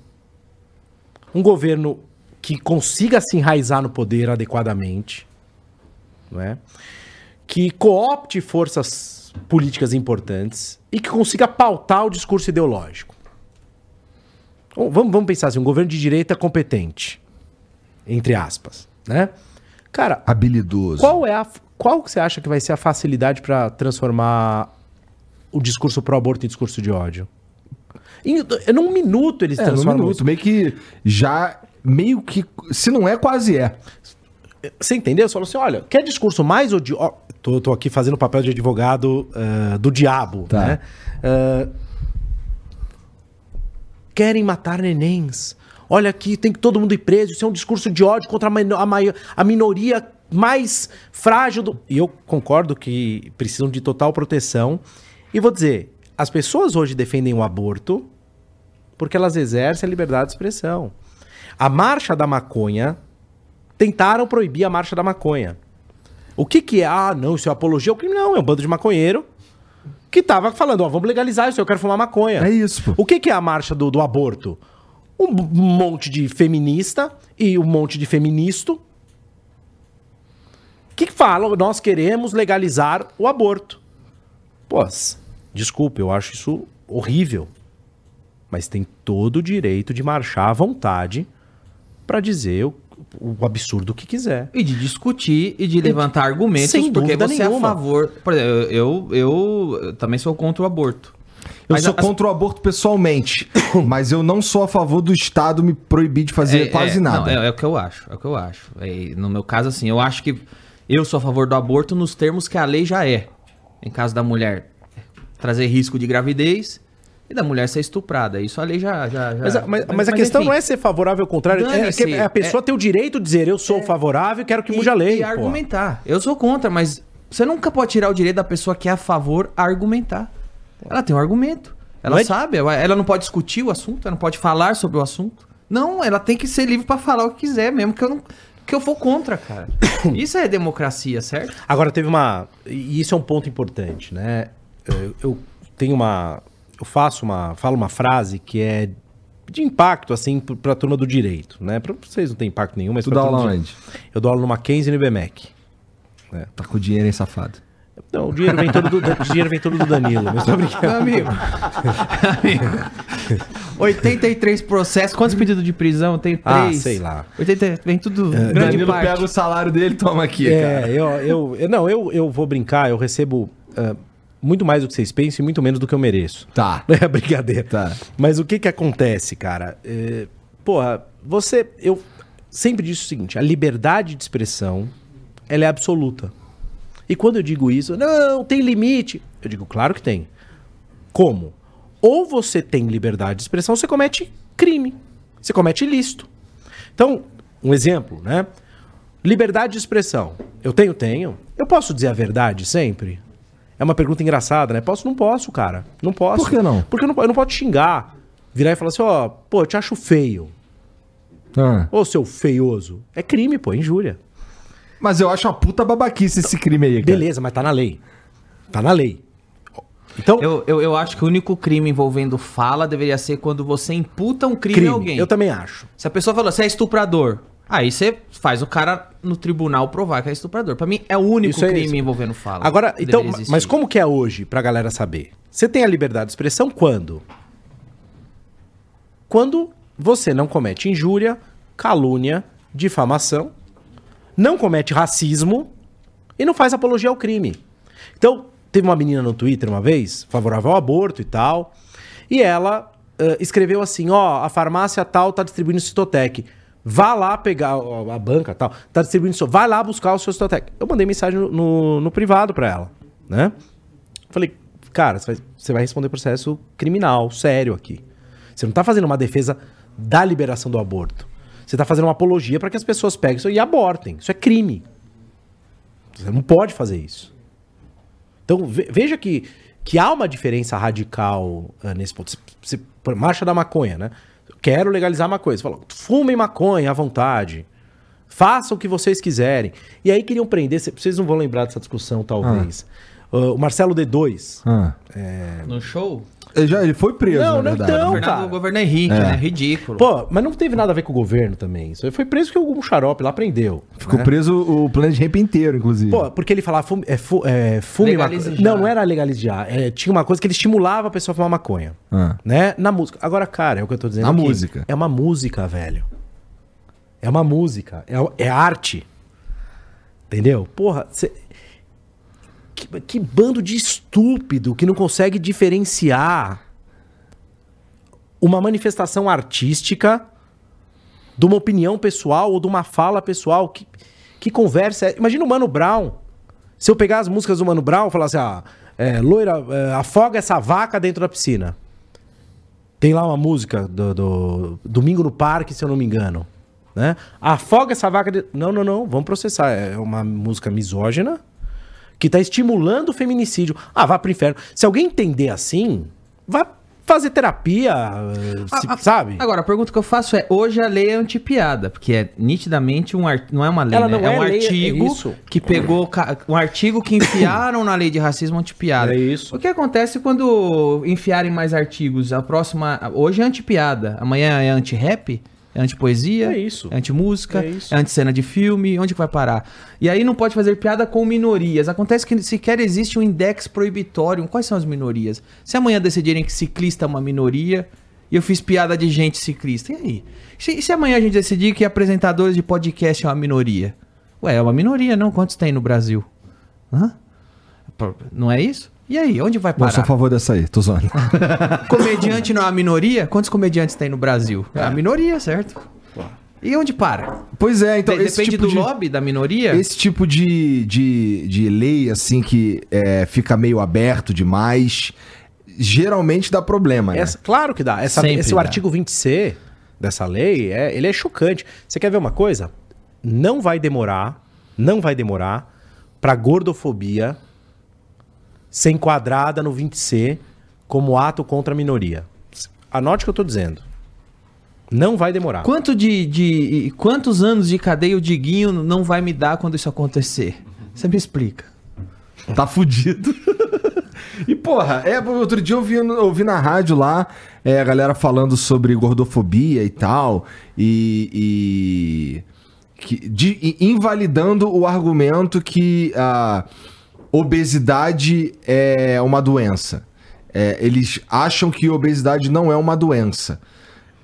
um governo que consiga se enraizar no poder adequadamente, não é? que coopte forças políticas importantes e que consiga pautar o discurso ideológico. Vamos, vamos pensar assim, um governo de direita competente, entre aspas, né? Cara, Habilidoso. qual é a qual que você acha que vai ser a facilidade para transformar o discurso pro aborto em discurso de ódio? Em, num minuto eles É, transformam minuto. isso. Meio que já. Meio que. Se não é, quase é. Você entendeu? Você falou assim: olha, quer discurso mais odioso. Tô, tô aqui fazendo o papel de advogado ah, do diabo, Tá. né? Ah, querem matar nenéns. Olha aqui, tem que todo mundo ir preso. Isso é um discurso de ódio contra a, a a minoria mais frágil do. E eu concordo que precisam de total proteção. E vou dizer: as pessoas hoje defendem o aborto porque elas exercem a liberdade de expressão. A marcha da maconha tentaram proibir a marcha da maconha. O que que é? Ah, não, isso é apologia ao crime. Não, é um bando de maconheiro que tava falando, ó, vamos legalizar isso, eu quero fumar maconha. É isso, pô. O que que é a marcha do, do aborto? Um monte de feminista e um monte de feministo que falam, nós queremos legalizar o aborto. Pô, desculpa, eu acho isso horrível. Mas tem todo o direito de marchar à vontade pra dizer o, o absurdo que quiser. E de discutir e de levantar argumentos, Sem porque dúvida você é a nenhuma. favor. Por exemplo, eu, eu, eu, também sou contra o aborto. Eu Mas sou as- contra o aborto pessoalmente, mas eu não sou a favor do Estado me proibir de fazer É, quase é, nada. não, é, é o que eu acho, é o que eu acho. É, no meu caso, assim, eu acho que eu sou a favor do aborto nos termos que a lei já é. Em caso da mulher trazer risco de gravidez e da mulher ser estuprada. Isso a lei já. já, já- Mas, a- mas- mas a questão não é ser favorável ou contrário, é, que a pessoa ter o direito de dizer eu sou favorável e quero que mude a lei. E pô. argumentar. Eu sou contra, mas você nunca pode tirar o direito da pessoa que é a favor a argumentar. Ela tem um argumento. Ela Não é- sabe, ela não pode discutir o assunto, ela não pode falar sobre o assunto. Não, ela tem que ser livre pra falar o que quiser, mesmo que eu não que eu for contra, cara. Isso é democracia, certo? Agora teve uma. E isso é um ponto importante, né? Eu, eu tenho uma. Eu faço uma. Falo uma frase que é de impacto, assim, pro- pra turma do direito, né? Pra vocês não tem impacto nenhum, mas Tu dá aula onde? Eu dou aula no Mackenzie e no IBMEC. Tá com dinheiro, hein, safado? Não, o dinheiro vem todo do, o dinheiro vem todo do Danilo, mas tô brincando. Amigo. Amigo. 83 processos. Quantos pedidos de prisão? Tenho Ah, três. sei lá. 80, vem tudo. grande Danilo parte. pega o salário dele e toma aqui, É, cara. eu, eu, eu- Não, eu, eu vou brincar, eu recebo ah, muito mais do que vocês pensam e muito menos do que eu mereço. Tá. Não é brincadeira. Tá. Mas o que que acontece, cara? É, porra, você. Eu sempre disse o seguinte: a liberdade de expressão ela é absoluta. E quando eu digo isso, não, tem limite. Eu digo, claro que tem. Como? Ou você tem liberdade de expressão, você comete crime. Você comete ilícito. Então, um exemplo, né? Liberdade de expressão. Eu tenho? Tenho. Eu posso dizer a verdade sempre? É uma pergunta engraçada, né? Posso? Não posso, cara. Não posso. Por que não? Porque eu não, eu não posso xingar. Virar e falar assim, ó, pô, eu te acho feio. Ah. Ô, seu feioso. É crime, pô, é injúria. Mas eu acho uma puta babaquice esse crime aí, cara. Beleza, mas tá na lei. Tá na lei. Então, Eu, eu, eu acho que o único crime envolvendo fala deveria ser quando você imputa um crime, crime. a alguém. Eu também acho. Se a pessoa falou, você é estuprador. Aí você faz o cara no tribunal provar que é estuprador. Pra mim é o único é crime isso. envolvendo fala. Agora, então, mas como que é hoje, pra galera saber? Você tem a liberdade de expressão quando? Quando você não comete injúria, calúnia, difamação, não comete racismo e não faz apologia ao crime. Então, teve uma menina no Twitter uma vez, favorável ao aborto e tal, e ela eh, escreveu assim: ó, a farmácia tal tá distribuindo Citotec. Vá lá pegar, ó, a banca tal, tá distribuindo isso, vai lá buscar o seu Citotec. Eu mandei mensagem no, no, privado pra ela, né? Falei, cara, você vai, você vai responder processo criminal, sério aqui. Você não tá fazendo uma defesa da liberação do aborto. Você tá fazendo uma apologia para que as pessoas peguem isso e abortem. Isso é crime. Você não pode fazer isso. Então, ve- veja que, que há uma diferença radical ah, nesse ponto. Por- marcha da maconha, né? Quero legalizar a maconha. Você falou, fumem maconha à vontade. Façam o que vocês quiserem. E aí queriam prender, cê- vocês não vão lembrar dessa discussão, talvez. Uh, o Marcelo D2. Ah. No show? Ele, já, ele foi preso, Não, não, então. o cara. o governo Henrique, É. né? Ridículo. Pô, mas não teve nada a ver com o governo também. Isso foi preso que algum xarope lá prendeu. Ficou né? preso o Planet Ramp inteiro, inclusive. Pô, porque ele falava fume, é, fu, é, fume maconha. Não, não era legalizar. É, tinha uma coisa que ele estimulava a pessoa a fumar maconha. Ah. Né? Na música. Agora, cara, é o que eu tô dizendo Na aqui. música. É uma música, velho. É uma música. É, é arte. Entendeu? Porra, cê- que, que bando de estúpido que não consegue diferenciar uma manifestação artística de uma opinião pessoal ou de uma fala pessoal. Que, que conversa é. Imagina o Mano Brown. Se eu pegar as músicas do Mano Brown e falar assim, ah, é, loira, é, afoga essa vaca dentro da piscina. Tem lá uma música do, do Domingo no Parque, se eu não me engano. Né? Afoga essa vaca. De... Não, não, não. Vamos processar. É uma música misógina que tá estimulando o feminicídio. Ah, vá pro inferno. Se alguém entender assim, vá fazer terapia, eh, se- Ah, ah, sabe? Agora, a pergunta que eu faço é: hoje a lei é antipiada, porque é nitidamente um art... não é uma lei, né? é é um lei, é artigo isso. que pegou um artigo que enfiaram na lei de racismo antipiada. É isso. O que acontece quando enfiarem mais artigos? A próxima, hoje é antipiada, amanhã é anti-rap, é anti-poesia, É isso. é anti-música, É é anti-cena de filme, onde que vai parar? E aí não pode fazer piada com minorias. Acontece que sequer existe um index proibitório. Quais são as minorias? Se amanhã decidirem que ciclista é uma minoria, e eu fiz piada de gente ciclista, e aí? Se, se amanhã a gente decidir que apresentadores de podcast é uma minoria? Ué, é uma minoria, não? Quantos tem no Brasil? Hã? Não é isso? E aí, onde vai Bom, sou a parar? favor dessa aí, tô zoando. Comediante não é uma minoria? Quantos comediantes tem no Brasil? É a minoria, certo? E onde para? pois é, então. De- esse Depende tipo do de... lobby da minoria? Esse tipo de, de, de lei, assim, que é, fica meio aberto demais, geralmente dá problema, né? Essa- claro que dá. Essa, Sempre esse o dá. artigo 20C dessa lei, é, ele é chocante. Você quer ver uma coisa? Não vai demorar, não vai demorar pra gordofobia ser enquadrada no 20C como ato contra a minoria. Anote o que eu tô dizendo. Não vai demorar. Quanto de, de- quantos anos de cadeia o Diguinho não vai me dar quando isso acontecer? Você me explica. Tá fudido. e, porra, é, outro dia eu vi, no- eu vi na rádio lá é, a galera falando sobre gordofobia e tal, e. e que, de- e invalidando o argumento que a obesidade é uma doença. É, eles acham que obesidade não é uma doença.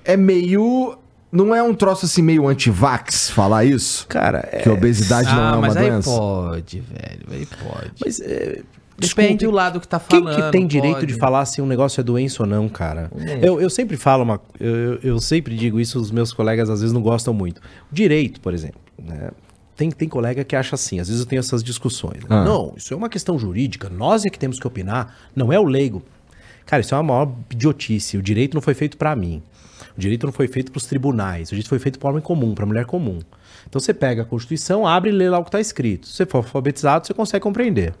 É meio. Não é um troço assim meio anti-vax falar isso? Cara, é, Que obesidade não é uma mas aí doença? pode, velho. Aí pode. mas, é, Depende desculpe, do lado que tá Quem falando. que tem direito pode. de falar se um negócio é doença ou não, cara? Eu, eu sempre falo uma. Eu, eu- eu sempre digo isso, os meus colegas às vezes não gostam muito. Direito, por exemplo. né? Tem, tem colega que acha assim, às vezes eu tenho essas discussões. né? Ah. Não, isso é uma questão jurídica, nós é que temos que opinar, não é o leigo. Cara, isso é uma maior idiotice. O direito não foi feito pra mim. O direito não foi feito pros tribunais. O direito foi feito para homem comum, pra mulher comum. Então você pega a Constituição, abre e lê lá o que tá escrito. Se você for alfabetizado, você consegue compreender.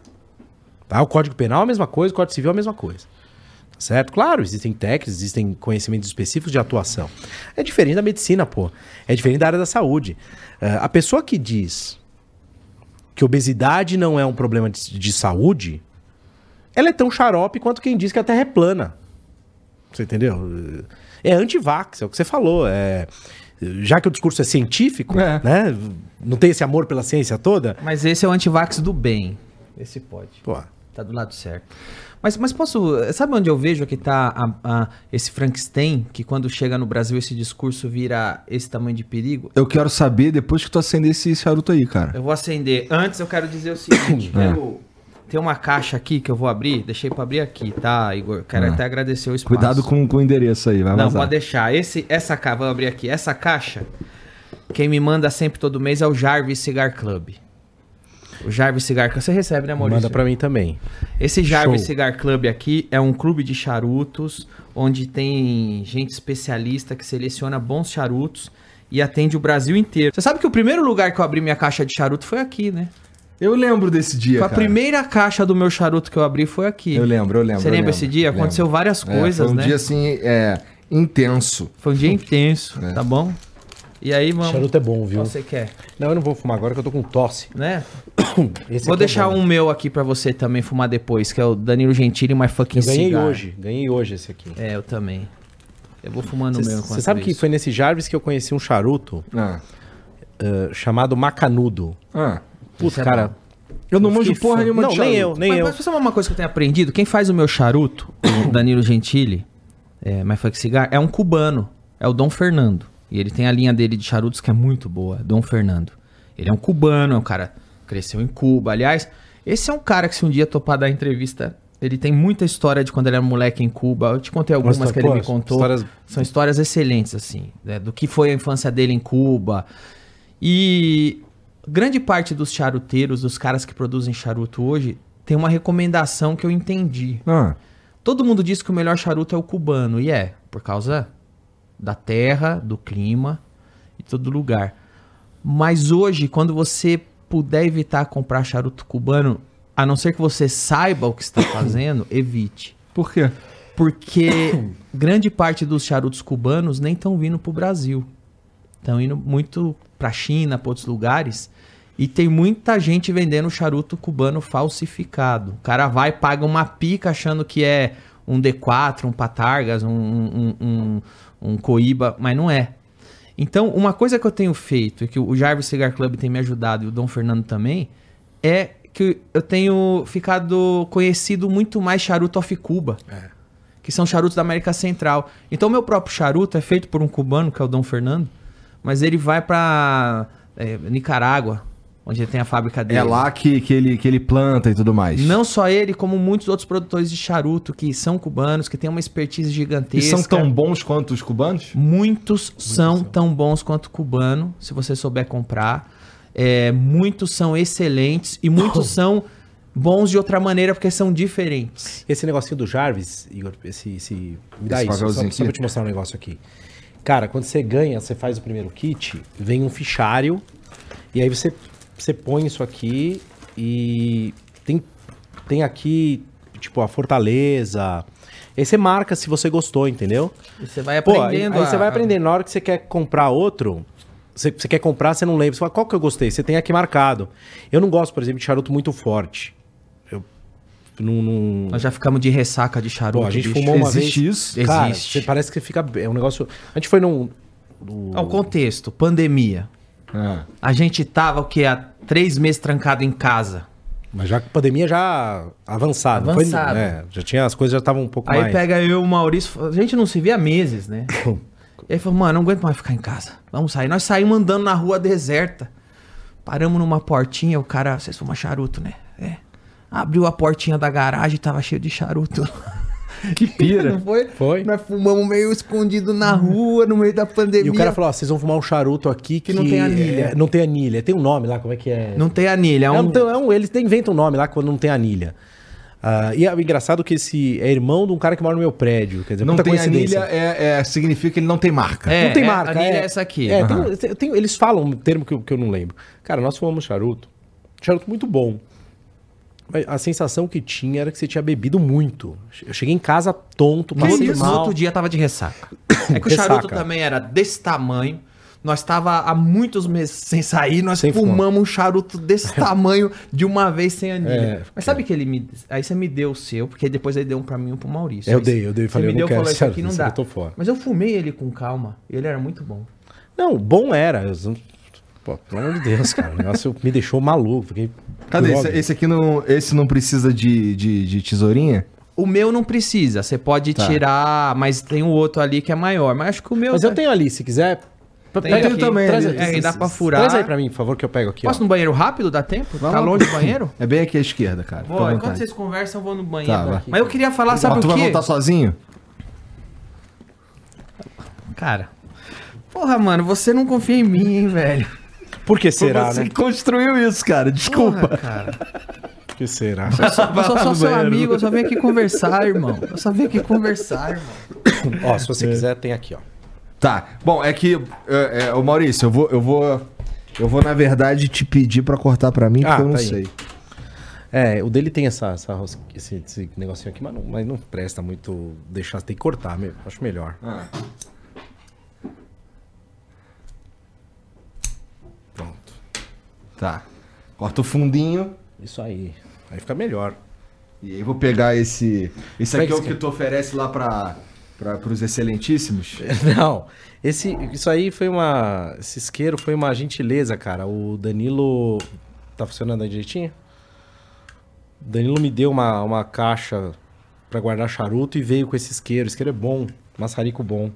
Tá? O Código Penal é a mesma coisa, o Código Civil é a mesma coisa. Certo? Claro, existem técnicas, existem conhecimentos específicos de atuação. É diferente da medicina, pô. É diferente da área da saúde. Eh, a pessoa que diz que obesidade não é um problema de, de saúde, ela é tão xarope quanto quem diz que a Terra é plana. Você entendeu? É anti-vax, é o que você falou. É, já que o discurso é científico, É. né? Não tem esse amor pela ciência toda. Mas esse é o antivax do bem. Esse pode. Pô, Tá do lado certo. Mas, mas posso. Sabe onde eu vejo que tá a- a- esse Frankenstein? Que quando chega no Brasil esse discurso vira esse tamanho de perigo? Eu quero saber depois que tu acender esse charuto aí, cara. Eu vou acender. Antes eu quero dizer o seguinte: quero- tem uma caixa aqui que eu vou abrir. Deixei pra abrir aqui, tá, Igor? Quero Ah. até agradecer o espaço. Cuidado com, com o endereço aí, vai Não, vazar. pode deixar. Esse, essa caixa, vou abrir aqui. Essa caixa, quem me manda sempre todo mês é o Jarvis Cigar Club. O Jarvis Cigar Club. Você recebe, né, Maurício? manda pra mim também. Esse Jarvis Show. Cigar Club aqui é um clube de charutos, onde tem gente especialista que seleciona bons charutos e atende o Brasil inteiro. Você sabe que o primeiro lugar que eu abri minha caixa de charuto foi aqui, né? Eu lembro desse dia, Foi a cara. primeira caixa do meu charuto que eu abri foi aqui. Eu lembro, eu lembro. Você eu lembra lembro, esse dia? lembro. Aconteceu várias É, coisas, foi um né? dia assim, é, intenso. Foi um dia intenso, É. tá bom? E aí, vamos. Charuto é bom, viu? Você quer? Não, eu não vou fumar agora que eu tô com tosse. Né? Esse Vou é deixar bom. um meu aqui pra você também fumar depois, que é o Danilo Gentili My Fucking Eu ganhei Cigar. hoje. Ganhei hoje esse aqui. É, eu também. Eu vou fumando o meu Você sabe que isso. foi nesse Jarvis que eu conheci um charuto Ah. eh, chamado Macanudo. Ah. Esse é cara. Eu não manjo porra nenhuma Não, de nem charuto. eu, nem mas, eu. mas sabe uma coisa que eu tenho aprendido? Quem faz o meu charuto, o Danilo Gentili, é, My Fuck Cigar, é um cubano. É o Dom Fernando. E ele tem a linha dele de charutos que é muito boa, Dom Fernando. Ele é um cubano, é um cara que cresceu em Cuba. Aliás, esse é um cara que se um dia topar dar entrevista, ele tem muita história de quando ele era moleque em Cuba. Eu te contei algumas Mas, que ele pô, me contou. histórias- São histórias excelentes, assim, né, do que foi a infância dele em Cuba. E grande parte dos charuteiros, dos caras que produzem charuto hoje, tem uma recomendação que eu entendi. Ah. Todo mundo diz que o melhor charuto é o cubano, e é, por causa da terra, do clima e todo lugar. Mas hoje, quando você puder evitar comprar charuto cubano, a não ser que você saiba o que está fazendo, evite. Por quê? Porque grande parte dos charutos cubanos nem estão vindo pro Brasil. Estão indo muito pra China, pra outros lugares. E tem muita gente vendendo charuto cubano falsificado. O cara vai, paga uma pica achando que é um D4, um Patargas, um, um, um, um Coíba, mas não é. Então, uma coisa que eu tenho feito, e que o Jarvis Cigar Club tem me ajudado, e o Dom Fernando também, é que eu tenho ficado conhecido muito mais charuto off Cuba que são charutos da América Central. Então, o meu próprio charuto é feito por um cubano, que é o Dom Fernando, mas ele vai pra é, Nicarágua, onde ele tem a fábrica dele. É lá que, que, ele, que ele planta e tudo mais. Não só ele, como muitos outros produtores de charuto que são cubanos, que têm uma expertise E gigantesca. são tão bons quanto os cubanos? Muitos são tão bons quanto o cubano, se você souber comprar. É, muitos são excelentes e muitos são bons de outra maneira porque são diferentes. Esse negocinho do Jarvis, Igor, esse. esse me dá Esse isso, só, só pra te mostrar um negócio aqui. Cara, quando você ganha, você faz o primeiro kit, vem um fichário, e aí você, você põe isso aqui e tem, tem aqui, tipo, a fortaleza. Aí você marca se você gostou, entendeu? E você vai Pô, aí, aprendendo. aí a- você vai aprendendo. Na hora que você quer comprar outro, você, você quer comprar, você não lembra. Você fala, qual que eu gostei? Você tem aqui marcado. Eu não gosto, por exemplo, de charuto muito forte. Eu não... não... Nós já ficamos de ressaca de charuto. Pô, a gente bicho. fumou uma Existe vez. isso? Cara, Existe. você parece que fica. É um negócio. A gente foi num. no- Ao contexto, pandemia. A gente tava o que? Há três meses trancado em casa. Mas já com pandemia já avançada. não foi- Avançado. é, já tinha. As coisas já estavam um pouco Aí mais. pega eu e o Maurício, a gente não se via há meses, né? e aí falou, mano, não aguento mais ficar em casa. Vamos sair. Nós saímos andando na rua deserta. Paramos numa portinha, o cara, vocês fumam charuto, né? É. Abriu a portinha da garagem tava cheio de charuto. Que pira. Não foi? Foi. Nós fumamos meio escondido na rua, no meio da pandemia. E o cara falou: ó, vocês vão fumar um charuto aqui que, Que não tem anilha. é, não tem anilha. Tem um nome lá, como é que é? Não tem anilha, é É um... um, é um- eles inventam um nome lá quando não tem anilha. Ah, e é engraçado que esse é irmão de um cara que mora no meu prédio. Quer dizer, Não tem coincidência. anilha, é, é- significa que ele não tem marca. É, não tem é, marca. a anilha é essa aqui. É, tem- tem- tem- eles falam um termo que eu, que eu não lembro. Cara, nós fumamos charuto. Charuto muito bom. A sensação que tinha era que você tinha bebido muito. Eu cheguei em casa tonto, passei outro, no mal. outro dia tava de ressaca. É que o Ressaca. charuto também era desse tamanho. Nós tava há muitos meses sem sair, nós Sem fumar. fumamos um charuto desse tamanho de uma vez sem anilha. É, Mas sabe que ele me. Aí você me deu o seu, porque depois ele deu um pra mim e um pro Maurício. Eu Aí dei, eu dei, falei, me eu não deu e quero falou, isso aqui não dá. Mas eu fumei ele com calma. Ele era muito bom. Não, bom era. Eu- Pô, pelo amor de Deus, cara. O negócio me deixou maluco. Fiquei Cadê? Esse, esse aqui não, esse não precisa de, de, de tesourinha? O meu não precisa, você pode Tá. tirar, mas tem o outro ali que é maior. Mas acho que o meu. Mas tá- eu tenho ali, se quiser. Tem pega aqui. aqui, também. Traz, ali. É, e dá pra furar. Traz aí pra mim, por favor, que eu pego aqui. ó. Posso no banheiro rápido? Dá tempo? Tá Vamos. longe do banheiro? É bem aqui à esquerda, cara. Vou, enquanto vontade. vocês conversam, eu vou no banheiro. Tá, vai. Mas eu queria falar, Ó, sabe tu o vai quê? voltar sozinho? Cara. Porra, mano, você não confia em mim, hein, velho? Por que será, Você né? que construiu isso, cara. Desculpa. Porra, cara. Por que será? Eu sou, eu sou só seu banheiro. amigo, eu só vim aqui conversar, irmão. Eu só vim aqui conversar, irmão. ó, se você quiser, tem aqui, ó. Tá. Bom, é que. É, é, Maurício, eu vou, eu vou. Eu vou, na verdade, te pedir pra cortar pra mim, porque Ah, eu não tá aí. sei. É, o dele tem essa, essa esse, esse negocinho aqui, mas não, mas não presta muito deixar, tem que cortar, me- acho melhor. Ah. Tá. Corta o fundinho. Isso aí. Aí fica melhor. E aí vou pegar esse. Esse aqui é o que tu oferece lá pra, pra, pros excelentíssimos. Não, esse, isso aí foi uma. Esse isqueiro foi uma gentileza, cara. O Danilo. Tá funcionando aí direitinho? O Danilo me deu uma, uma caixa pra guardar charuto e veio com esse isqueiro. Isqueiro é bom, maçarico bom.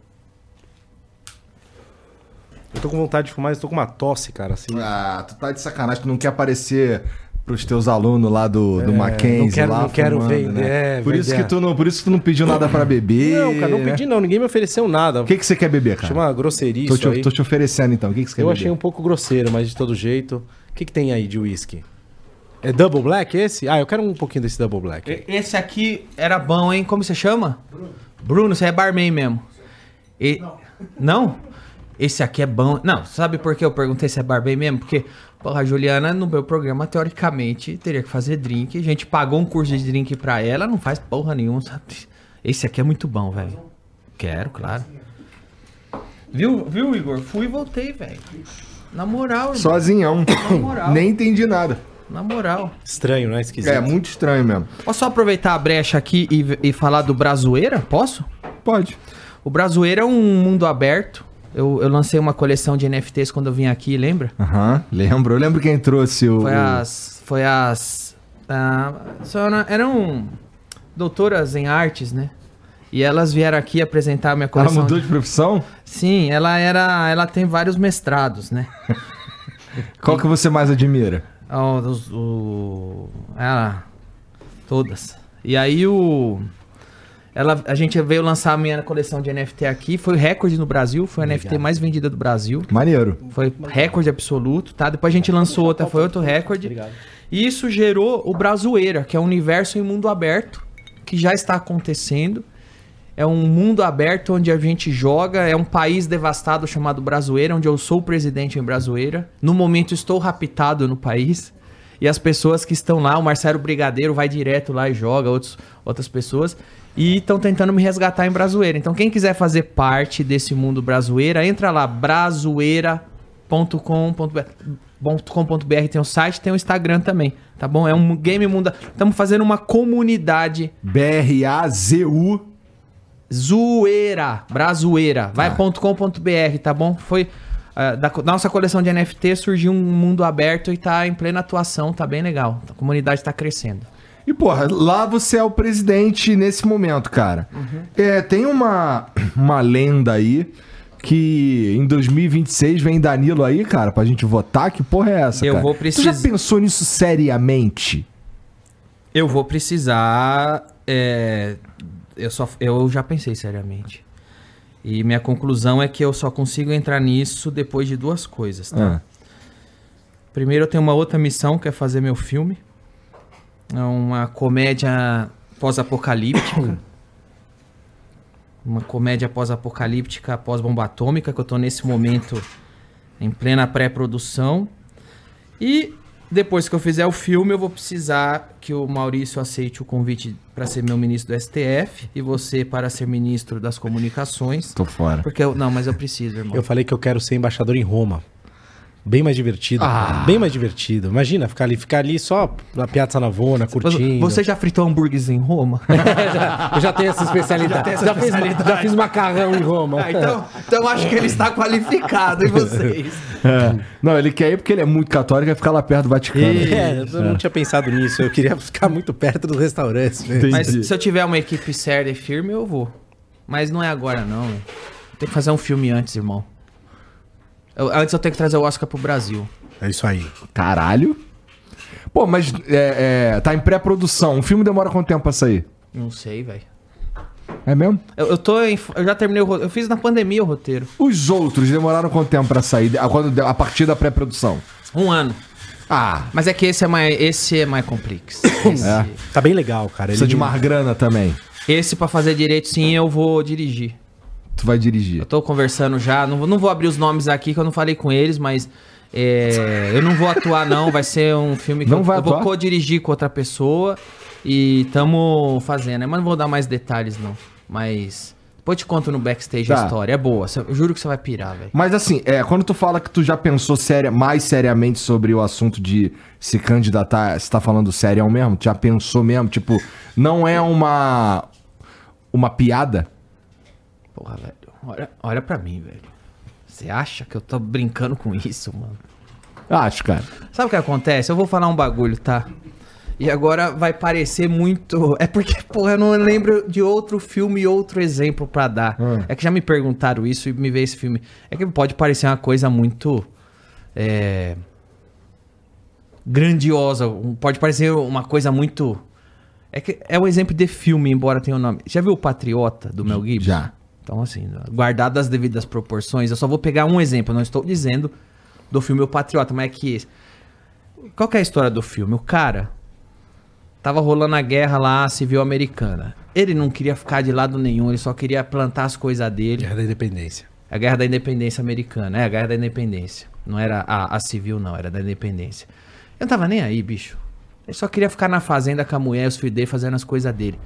Eu tô com vontade de fumar, mas tô com uma tosse, cara, assim. Ah, tu tá de sacanagem, tu não quer aparecer pros teus alunos lá do, do Mackenzie não quero- lá não quero fumando, vender, né? é, por isso que tu não, por isso que tu não pediu nada pra beber. Não, cara, não né? pedi não, ninguém me ofereceu nada. O que que você quer beber, cara? Chama grosseria Tô isso te, aí. tô te oferecendo então. O que que você quer Eu beber? achei um pouco grosseiro, mas de todo jeito. O que, que tem aí de whisky? É Double Black esse? Ah, eu quero um pouquinho desse Double Black. Esse aqui era bom, hein? Como você chama? Bruno. Bruno, você é barman mesmo. E... Não. Esse aqui é bom. Não, sabe por que eu perguntei se é barman mesmo? Porque, porra, a Juliana, no meu programa, teoricamente, teria que fazer drink. A gente pagou um curso de drink pra ela, não faz porra nenhuma, sabe? Esse aqui é muito bom, velho. Quero, claro. Viu, viu, Igor? Fui e voltei, velho. Na moral, irmão. Sozinhão. moral. Nem entendi nada. Na moral. Estranho, né? Esquisito. É, muito estranho mesmo. Posso só aproveitar a brecha aqui e, e falar do Brazoeira? Posso? Pode. O Brazoeira é um mundo aberto. Eu, eu lancei uma coleção de NFTs quando eu vim aqui, lembra? Aham, lembro. Eu lembro quem trouxe o. Foi o- as. Foi as. ah, na- eram doutoras em artes, né? E elas vieram aqui apresentar a minha Ela coleção. mudou de profissão? Sim, ela era. Ela tem vários mestrados, né? Qual que você mais admira? Ó, os- o, ela. Todas. E aí o. Ela, a gente veio lançar a minha coleção de NFT aqui. Foi recorde no Brasil. Foi a NFT mais vendida do Brasil. Maneiro. Foi recorde absoluto, tá? Depois a gente lançou outra, foi outro recorde. Obrigado. E isso gerou o Brazoeira, que é um universo em mundo aberto, que já está acontecendo. É um mundo aberto onde a gente joga, é um país devastado chamado Brazoeira, onde eu sou o presidente em Brazoeira. No momento estou raptado no país. E as pessoas que estão lá, o Marcelo Brigadeiro vai direto lá e joga, outros, outras pessoas. E estão tentando me resgatar em Brazoeira. Então quem quiser fazer parte desse mundo Brazoeira, entra lá, brazoeira.com.br tem o site, tem o Instagram também, tá bom? É um game mundo. Estamos fazendo uma comunidade B-R-A-Z-U. zoeira, brazoeira. Vai.com.br, tá bom? Foi ah, da, da nossa coleção de NFT surgiu um mundo aberto e tá em plena atuação, tá bem legal. A comunidade tá crescendo. E, porra, lá você é o presidente nesse momento, cara. É, tem uma, uma lenda aí que em 2026 vem Danilo aí, cara, pra gente votar. Que porra é essa, Eu cara? vou Tu precis- já pensou nisso seriamente? Eu vou precisar. é, eu, só, eu já pensei seriamente. E minha conclusão é que eu só consigo entrar nisso depois de duas coisas, tá? Ah, Primeiro, eu tenho uma outra missão que é fazer meu filme. É uma comédia pós-apocalíptica. uma comédia pós-apocalíptica, pós-bomba atômica, que eu tô nesse momento em plena pré-produção. E depois que eu fizer o filme, eu vou precisar que o Maurício aceite o convite para ser meu ministro do STF e você para ser ministro das comunicações. tô fora. Porque eu, não, mas eu preciso, irmão. Eu falei que eu quero ser embaixador em Roma. Bem mais divertido. Ah. Bem mais divertido. Imagina ficar ali, ficar ali só na Piazza Navona, curtindo. Você já fritou hambúrgueres em Roma? já, eu já tenho essa especialidade. Já, fiz, já fiz macarrão em Roma. Ah, então, então acho que ele está qualificado em vocês. É. Não, ele quer ir porque ele é muito católico e ficar lá perto do Vaticano. É, eu não tinha pensado nisso. Eu queria ficar muito perto dos restaurantes. né? Entendi. Mas se eu tiver uma equipe séria e firme, eu vou. Mas não é agora, não. Tem que fazer um filme antes, irmão. Eu- antes eu tenho que trazer o Oscar pro Brasil. É isso aí. Caralho. Pô, mas é, é, tá em pré-produção. O filme demora quanto tempo pra sair? Não sei, velho. É mesmo? Eu, eu tô em, Eu já terminei o roteiro. Eu fiz na pandemia o roteiro. Os outros demoraram quanto tempo pra sair? A, quando- a partir da pré-produção? Um ano. Ah, Mas é que esse é mais. Esse é mais complexo. Esse, É. Tá bem legal, cara. precisa Ele- de mais grana também. esse pra fazer direito, sim, eu vou dirigir. Tu vai dirigir. Eu tô conversando já, não, vou- não vou abrir os nomes aqui que eu não falei com eles, mas é, eu não vou atuar não, vai ser um filme que Não eu, vai eu vou co-dirigir com outra pessoa e tamo fazendo, né? mas não vou dar mais detalhes não, mas Depois te conto no backstage Tá. a história. É boa. Eu juro que você vai pirar, velho. Mas assim, é, quando tu fala que tu já pensou séria, mais seriamente sobre o assunto de se candidatar, você tá falando sério mesmo? Tu já pensou mesmo? Tipo, não é uma. uma piada? Porra, velho. Olha, olha pra mim, velho. Você acha que eu tô brincando com isso, mano? Acho, cara. Sabe o que acontece? Eu vou falar um bagulho, tá? E agora vai parecer muito. É porque, porra, eu não lembro de outro filme outro exemplo pra dar. Hum. É que já me perguntaram isso e me veio esse filme. É que pode parecer uma coisa muito. É. Grandiosa. um- Pode parecer uma coisa muito. É que é um exemplo de filme, embora tenha o nome. Já viu o Patriota do Mel Gibson? Já. Então, assim, guardado as devidas proporções, eu só vou pegar um exemplo. Não estou dizendo do filme O Patriota, mas é que. Qual que é a história do filme? O cara tava rolando a guerra lá civil americana. Ele não queria ficar de lado nenhum, ele só queria plantar as coisas dele. Guerra da Independência. A guerra da independência americana. É a guerra da independência. Não era a, a civil, não, era da independência. Eu não tava nem aí, bicho. Ele só queria ficar na fazenda com a mulher e os filhos dele fazendo as coisas dele.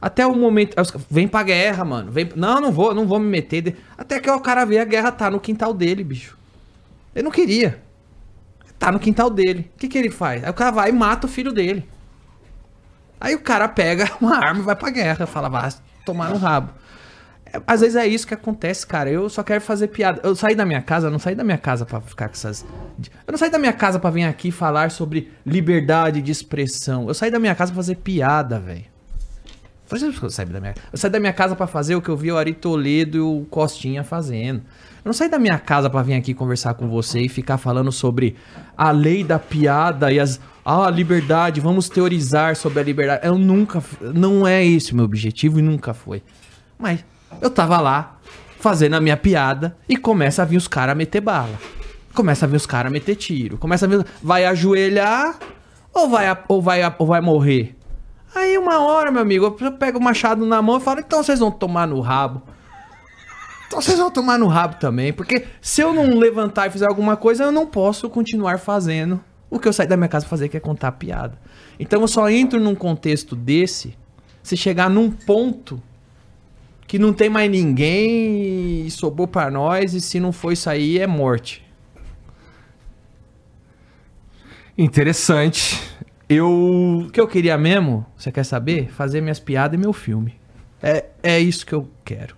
Até o momento. Vem pra guerra, mano. Vem... Não, não vou, não vou me meter. Até que o cara vê a guerra tá no quintal dele, bicho. Ele não queria. Tá no quintal dele. O que, que ele faz? Aí o cara vai e mata o filho dele. Aí o cara pega uma arma e vai pra guerra. Fala, vai tomar no rabo. É, Às vezes é isso que acontece, cara. Eu só quero fazer piada. Eu saí da minha casa, não saí da minha casa pra ficar com essas. Eu não saí da minha casa pra vir aqui falar sobre liberdade de expressão. Eu saí da minha casa pra fazer piada, velho. Isso que eu saí da minha Eu saí da minha casa pra fazer o que eu vi o Ari Toledo e o Costinha fazendo. Eu não saí da minha casa pra vir aqui conversar com você e ficar falando sobre a lei da piada e as. Ah, liberdade, vamos teorizar sobre a liberdade. Eu nunca. Não é esse o meu objetivo e nunca foi. Mas eu tava lá fazendo a minha piada e começa a vir os caras meter bala. Começa a vir os caras meter tiro. Começa a vir. Vai ajoelhar ou vai, ou vai, ou vai morrer? Aí uma hora, meu amigo, eu pego o machado na mão e falo, então vocês vão tomar no rabo. Então vocês vão tomar no rabo também. Porque se eu não levantar e fizer alguma coisa, eu não posso continuar fazendo o que eu saí da minha casa fazer, que é contar piada. Então eu só entro num contexto desse se chegar num ponto que não tem mais ninguém e sobrou pra nós, e se não for isso aí, é morte. Interessante. Eu. O que eu queria mesmo, você quer saber? Fazer minhas piadas e meu filme. É, é isso que eu quero.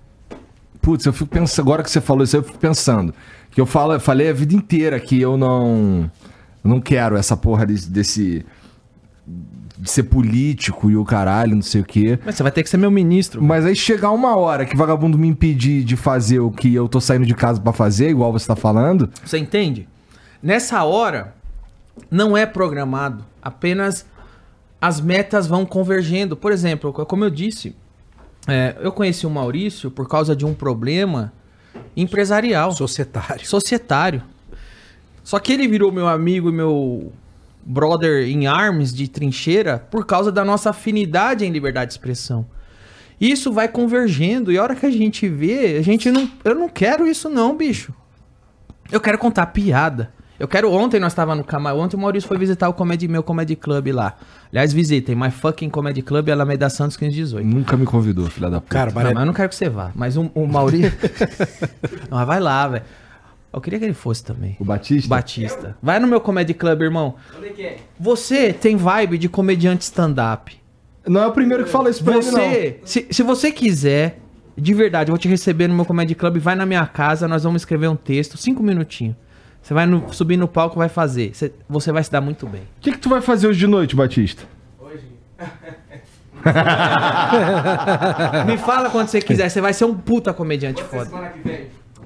Putz, eu fico pensando. Agora que você falou isso, eu fico pensando. Que eu falo, eu falei a vida inteira que eu não. não quero essa porra desse. desse- de ser político e o caralho, não sei o quê. Mas você vai ter que ser meu ministro. Mas aí chegar uma hora que vagabundo me impedir de fazer o que eu tô saindo de casa pra fazer, igual você tá falando. Você entende? Nessa hora, não é programado. Apenas as metas vão convergendo. Por exemplo, como eu disse, é, eu conheci o Maurício por causa de um problema empresarial, Societário. societário. Só que ele virou meu amigo e meu brother em arms de trincheira por causa da nossa afinidade em liberdade de expressão. Isso vai convergendo e a hora que a gente vê, a gente não, eu não quero isso não, bicho. Eu quero contar piada. Eu quero. Ontem nós tava no Camargo. Ontem o Maurício foi visitar o Comedy, meu Comedy Club lá. Aliás, visitem. My fucking Comedy Club, Alameda Santos 1518. Nunca me convidou, filha da puta. Cara, Não, Baré, mas eu não quero que você vá. Mas o, o Maurício. não, mas vai lá, velho. Eu queria que ele fosse também. O Batista? Batista. Vai no meu Comedy Club, irmão. Você tem vibe de comediante stand-up. Não é o primeiro que fala isso pra ele, não. Você, se, se você quiser, de verdade, eu vou te receber no meu Comedy Club, vai na minha casa, nós vamos escrever um texto, cinco minutinhos. Você vai no- subir no palco, vai fazer. Você, você vai se dar muito bem. O que, que tu vai fazer hoje de noite, Batista? Me fala quando você quiser, você vai ser um puta comediante foda.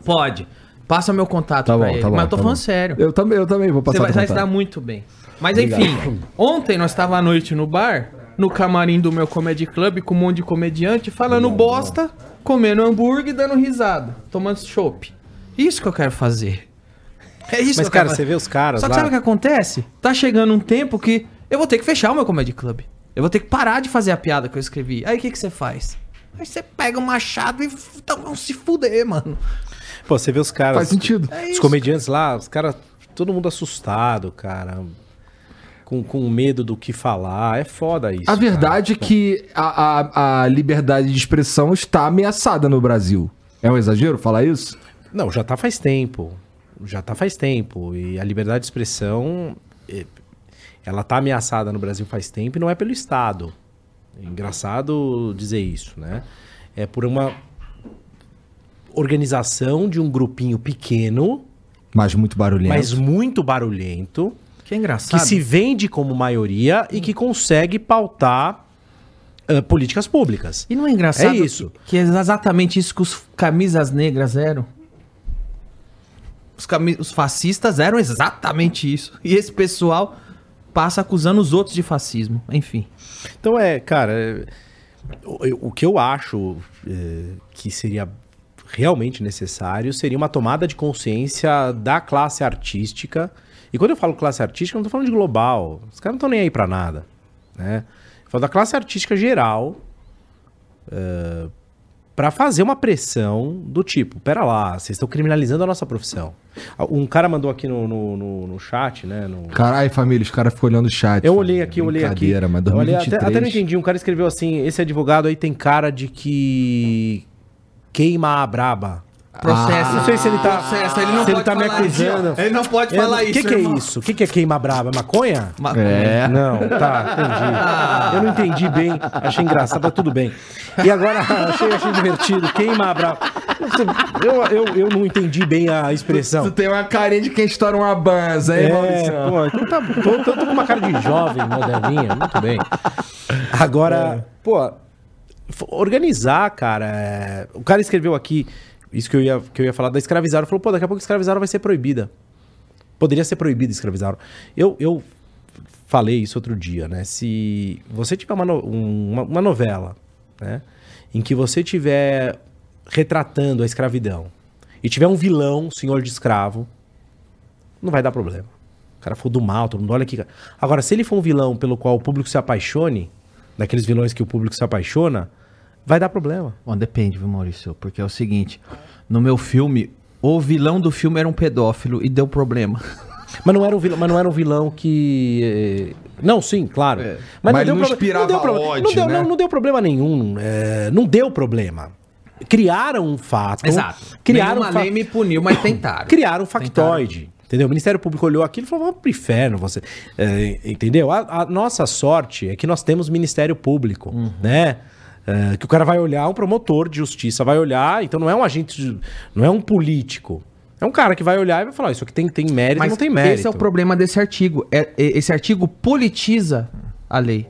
Pode. Passa meu contato Tá pra bom, ele. tá bom. Mas eu tô tá falando bom. sério. Eu também, eu também vou Você passar vai, teu vai se dar muito bem. Mas enfim, ontem nós tava à noite no bar, no camarim do meu comedy club, com um monte de comediante, falando bosta, comendo hambúrguer e dando risada, tomando chopp. Isso que eu quero fazer. É isso Mas, que cara, você vê os caras Só que lá. sabe o que acontece? Tá chegando um tempo que eu vou ter que fechar o meu comedy club. Eu vou ter que parar de fazer a piada que eu escrevi. Aí o que, que você faz? Aí você pega o machado e então, vão se fuder, mano. Pô, você vê os caras. Faz sentido. É Os isso. comediantes lá, os caras. Todo mundo assustado, cara. com, com medo do que falar. É foda isso. A verdade é que a, a, a liberdade de expressão está ameaçada no Brasil. É um exagero falar isso? Não, já tá faz tempo. Já tá faz tempo. E a liberdade de expressão, eh, ela tá ameaçada no Brasil faz tempo e não é pelo Estado. É engraçado dizer isso, né? É por uma organização de um grupinho pequeno, Mas muito barulhento. mas muito barulhento, Que é engraçado. que se vende como maioria e que consegue pautar ah, políticas públicas. E não é engraçado É isso. Que, que é exatamente isso que os camisas negras eram? Os, os fascistas eram exatamente isso. E esse pessoal passa acusando os outros de fascismo. Enfim. Então é, cara, é, o, que eu acho é, que seria realmente necessário seria uma tomada de consciência da classe artística. E quando eu falo classe artística, eu não tô falando de global. Os caras não estão nem aí pra nada, né? Eu falo da classe artística geral é, pra fazer uma pressão do tipo, pera lá, vocês estão criminalizando a nossa profissão. Um cara mandou aqui no, no, no- no chat, né? No, Caralho, família, os caras ficam olhando o chat. eu olhei aqui, eu olhei aqui. Mas Eu olhei 2023... até, até não entendi. Um cara escreveu assim: esse advogado aí tem cara de que queima a braba. Processo. não sei se ele tá- Processo. Ele não se ele pode tá me falar isso, ó. acusando. Ele não pode falar O isso. que, que é isso? O que, que é queima braba? É maconha? Ma- É. Não, tá, entendi. Eu não entendi bem, achei engraçado, tá tudo bem. E agora, achei, achei divertido, queima a braba. Eu, eu, eu não entendi bem a expressão. Tu tem uma carinha de quem estoura uma banza, hein, É, Maurício? pô, então tá, tô, tô- tô com uma cara de jovem, moderninha, muito bem. Agora, pô, f- organizar, cara. é, O cara escreveu aqui, isso que eu ia, que eu ia falar da escravizaram, falou, pô, daqui a pouco escravizaram vai ser proibida. Poderia ser proibida escravizaram. Eu, eu falei isso outro dia, né? Se você tiver uma, um- uma, uma novela, né? Em que você tiver retratando a escravidão e tiver um vilão, senhor de escravo, não vai dar problema. O cara for do mal, todo mundo olha aqui. Agora, se ele for um vilão pelo qual o público se apaixone, daqueles vilões que o público se apaixona, vai dar problema. Bom, depende, viu, Maurício? Porque é o seguinte: no meu filme, o vilão do filme era um pedófilo e deu problema. Mas não era um vilão, mas não era um vilão que. eh, Não, sim, claro. É. Mas não deu ódio, não deu, né? não, não deu problema nenhum. é, não deu problema. Criaram um fato. Criaram Nenhuma um fa- lei me puniu, mas tentaram. criaram um factoide. Entendeu? O Ministério Público olhou aquilo e falou: vamos pro inferno, você. É, entendeu? A, a nossa sorte é que nós temos Ministério Público, Uhum. né? É, que o cara vai olhar, um promotor de justiça vai olhar, então não é um agente, de- não é um político. É um cara que vai olhar e vai falar: isso aqui tem, tem mérito, Mas não tem mérito. esse é o problema desse artigo. É, é- esse artigo politiza a lei.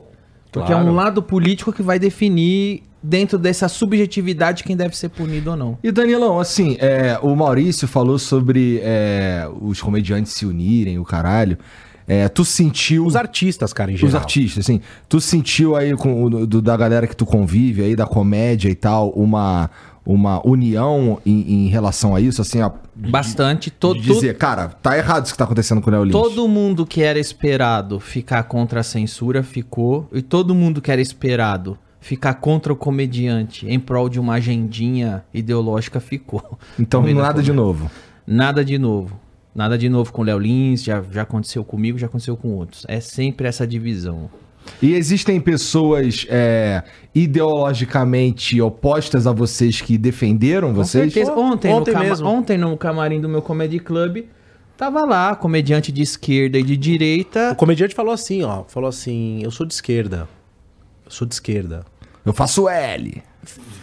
Porque é Claro. um lado político que vai definir, dentro dessa subjetividade, quem deve ser punido ou não. E Danilão, assim, é, o Maurício falou sobre é, os comediantes se unirem, o caralho. É, tu sentiu. Os artistas, cara, em geral. Os artistas, assim. Tu sentiu aí com o do- da galera que tu convive aí, da comédia e tal, uma, uma união em, em relação a isso, assim, a, Bastante. de Todo, dizer, cara, tá errado isso que tá acontecendo com o Léo todo mundo que era esperado ficar contra a censura ficou. E todo mundo que era esperado ficar contra o comediante em prol de uma agendinha ideológica ficou. Então, nada de novo. Nada de novo. Nada de novo com o Léo Lins, já, já aconteceu comigo, já aconteceu com outros. É sempre essa divisão. E existem pessoas é, ideologicamente opostas a vocês que defenderam vocês? certeza. Ontem, Ontem no mesmo. ontem no camarim do meu Comedy Club, tava lá, comediante de esquerda e de O direita. comediante falou assim, ó. Falou assim: eu sou de esquerda. Eu sou de esquerda. Eu faço L.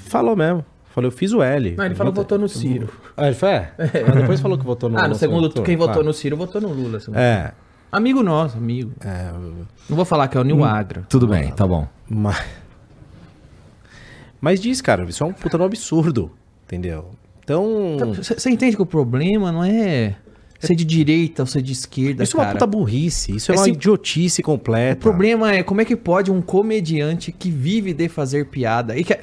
Falou mesmo. Falou, eu fiz o L. Não, ele falou votou no Ciro. Ah, ele foi? É. Mas depois falou que votou no ah, no segundo, votou. quem votou Ah. no Ciro votou no Lula. É. Amigo nosso, amigo. Não vou falar que é o Nil Agra. Tudo bem, tá bom. Mas... Mas diz, cara, isso é um puta absurdo. Entendeu? Então. Você entende que o problema não é ser de direita ou ser de esquerda, Isso é uma cara. puta burrice. Isso é Esse- uma idiotice O completa. problema é como é que pode um comediante que vive de fazer piada e que,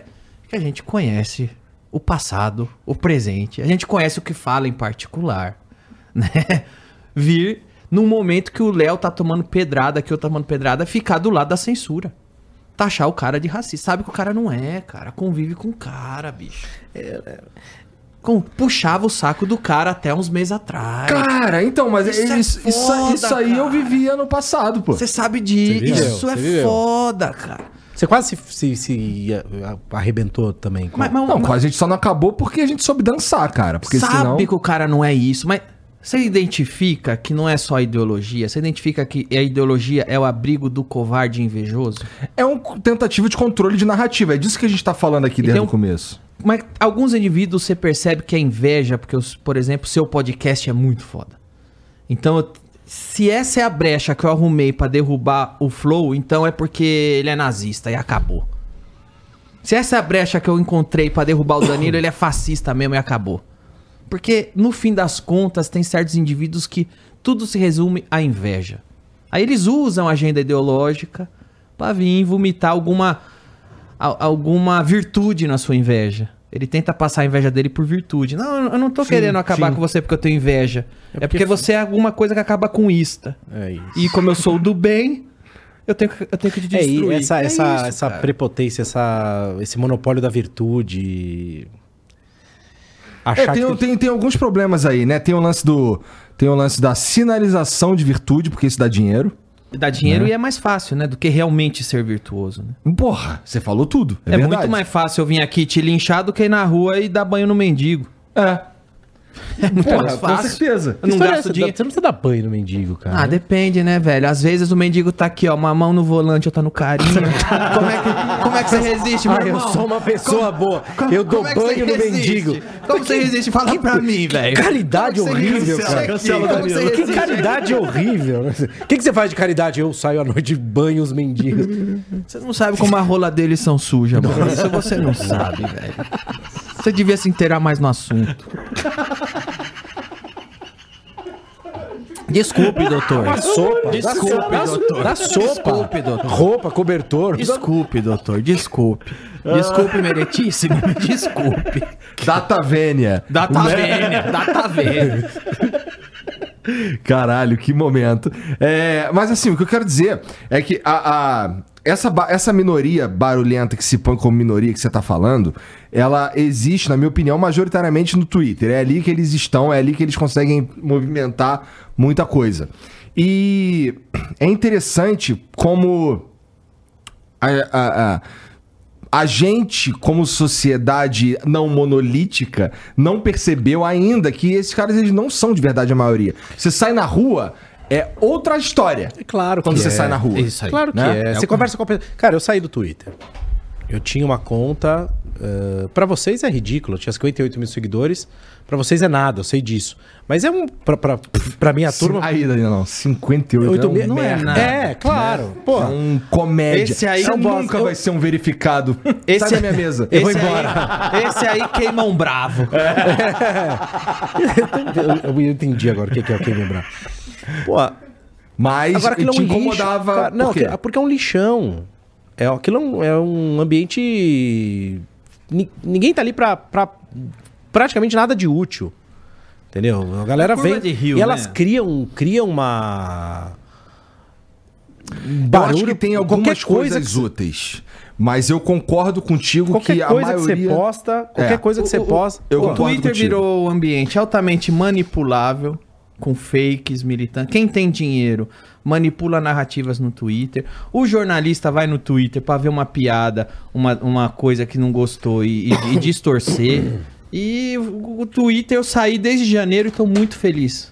que a gente conhece o passado, o presente, a gente conhece o que fala em particular, né? Vir num momento que o Léo tá tomando pedrada, que eu tô tomando pedrada, ficar do lado da censura. Taxar o cara de racista. Sabe que o cara não é, cara. Convive com o cara, bicho. com- puxava o saco do cara até uns meses atrás. Cara, então, mas Isso isso, é isso, isso, foda, isso aí eu vivia no passado, pô. Você sabe disso. Isso é você foda, cara. Você quase se, se- se, arrebentou também. com- Mas, mas- Não, mas- a gente só não acabou porque a gente soube dançar, cara. Porque sabe senão... que o cara não é isso, mas você identifica que não é só a ideologia, você identifica que a ideologia é o abrigo do covarde invejoso? É uma tentativa de controle de narrativa. É disso que a gente tá falando aqui desde um- o começo. Mas alguns indivíduos você percebe que é inveja, porque, os- por exemplo, seu podcast é muito foda. Então, eu- se essa é a brecha que eu arrumei pra derrubar o Flow, então é porque ele é nazista e acabou. Se essa é a brecha que eu encontrei pra derrubar o Danilo, ele é fascista mesmo e acabou. Porque, no fim das contas, tem certos indivíduos que tudo se resume à inveja. Aí eles usam a agenda ideológica pra vir vomitar alguma, al- alguma virtude na sua inveja. Ele tenta passar a inveja dele por virtude. Não, eu não tô Sim, querendo acabar sim. com você porque eu tenho inveja. É porque porque, você é alguma coisa que acaba com ista. É isso. E como eu sou do bem, eu tenho que, eu tenho que te É, destruir. e essa, É essa, isso, essa cara. prepotência, essa, esse monopólio da virtude. É, Achar tem, que tem, tem alguns problemas aí, né? Tem o lance do. Tem o lance da sinalização de virtude, porque isso dá dinheiro. Dá dinheiro Né? e é mais fácil, né? Do que realmente ser virtuoso. Né? Porra, você falou tudo. É, É, muito mais fácil eu vir aqui te linchar do que ir na rua e dar banho no mendigo. É. É muito Porra, mais com fácil. certeza. Eu não História é dinheiro. Você não precisa dar banho no mendigo, cara. Ah, depende, né, velho? Às vezes o mendigo tá aqui, ó, uma mão no volante, outra no carinho. como, é que, como é que você resiste, meu Ah, eu irmão? sou uma pessoa boa. eu dou como é que banho no resiste? mendigo. Como você resiste? Fala pra mim, velho. caridade Como que horrível, cara. Cancela, Como que Danilo. Que caridade horrível. né? O que, que você faz de caridade? Eu saio à noite e banho os mendigos. Você não sabe como a rola deles são sujas, mano. Isso você não sabe, velho. Você devia se inteirar mais no assunto. Desculpe, doutor. Sopa. Desculpe, doutor. Dá sopa. Desculpe, doutor. Roupa, cobertor. Desculpe, doutor. Desculpe. Desculpe, meritíssimo. Desculpe. Data Vênia. Data vênia. Data vênia. Caralho, que momento. É, mas assim, o que eu quero dizer é que a, a- essa, essa minoria barulhenta que se põe como minoria que você tá falando, ela existe, na minha opinião, majoritariamente no Twitter. É ali que eles estão, é ali que eles conseguem movimentar muita coisa. E é interessante como a, a- a- a gente, como sociedade não monolítica, não percebeu ainda que esses caras eles não são de verdade a maioria. Você sai na rua, é outra história. É claro Quando você é. sai na rua. Isso aí. Claro que né? é. É Você o- conversa com a pessoa. Cara, eu saí do Twitter. Eu tinha uma conta. eh, pra vocês é ridículo. Eu tinha 58 mil seguidores. Pra vocês é nada, eu sei disso. Mas é um. Pra, pra, pra minha turma. Aí, Danilo, não. 58 Oito é um mil- não é nada. É, claro. Pô, É um comédia. Esse aí Você é um nunca bosta. vai ser um verificado. Esse Sai é- minha mesa. Eu vou embora. Aí, esse aí queima um bravo. eu, eu entendi agora o que é o Kevin Brown. Pô, Mas agora aquilo é te um lixo, incomodava. cara. Não, por porque é um lixão. É, aquilo é um, é um ambiente. ni- Ninguém tá ali pra, pra praticamente nada de útil. Entendeu? A galera Curva vem de rio, e elas né? criam, criam uma. um Eu acho que tem algumas qualquer coisa coisas que, úteis. Mas eu concordo contigo qualquer que a coisa que maioria... você posta, qualquer É. coisa que você O- o- posta. eu o concordo Twitter contigo. virou um ambiente altamente manipulável, com fakes, militantes. Quem tem dinheiro manipula narrativas no Twitter. O jornalista vai no Twitter pra ver uma piada, uma, uma coisa que não gostou e, e- e distorcer. E o, o Twitter eu saí desde janeiro e tô muito feliz.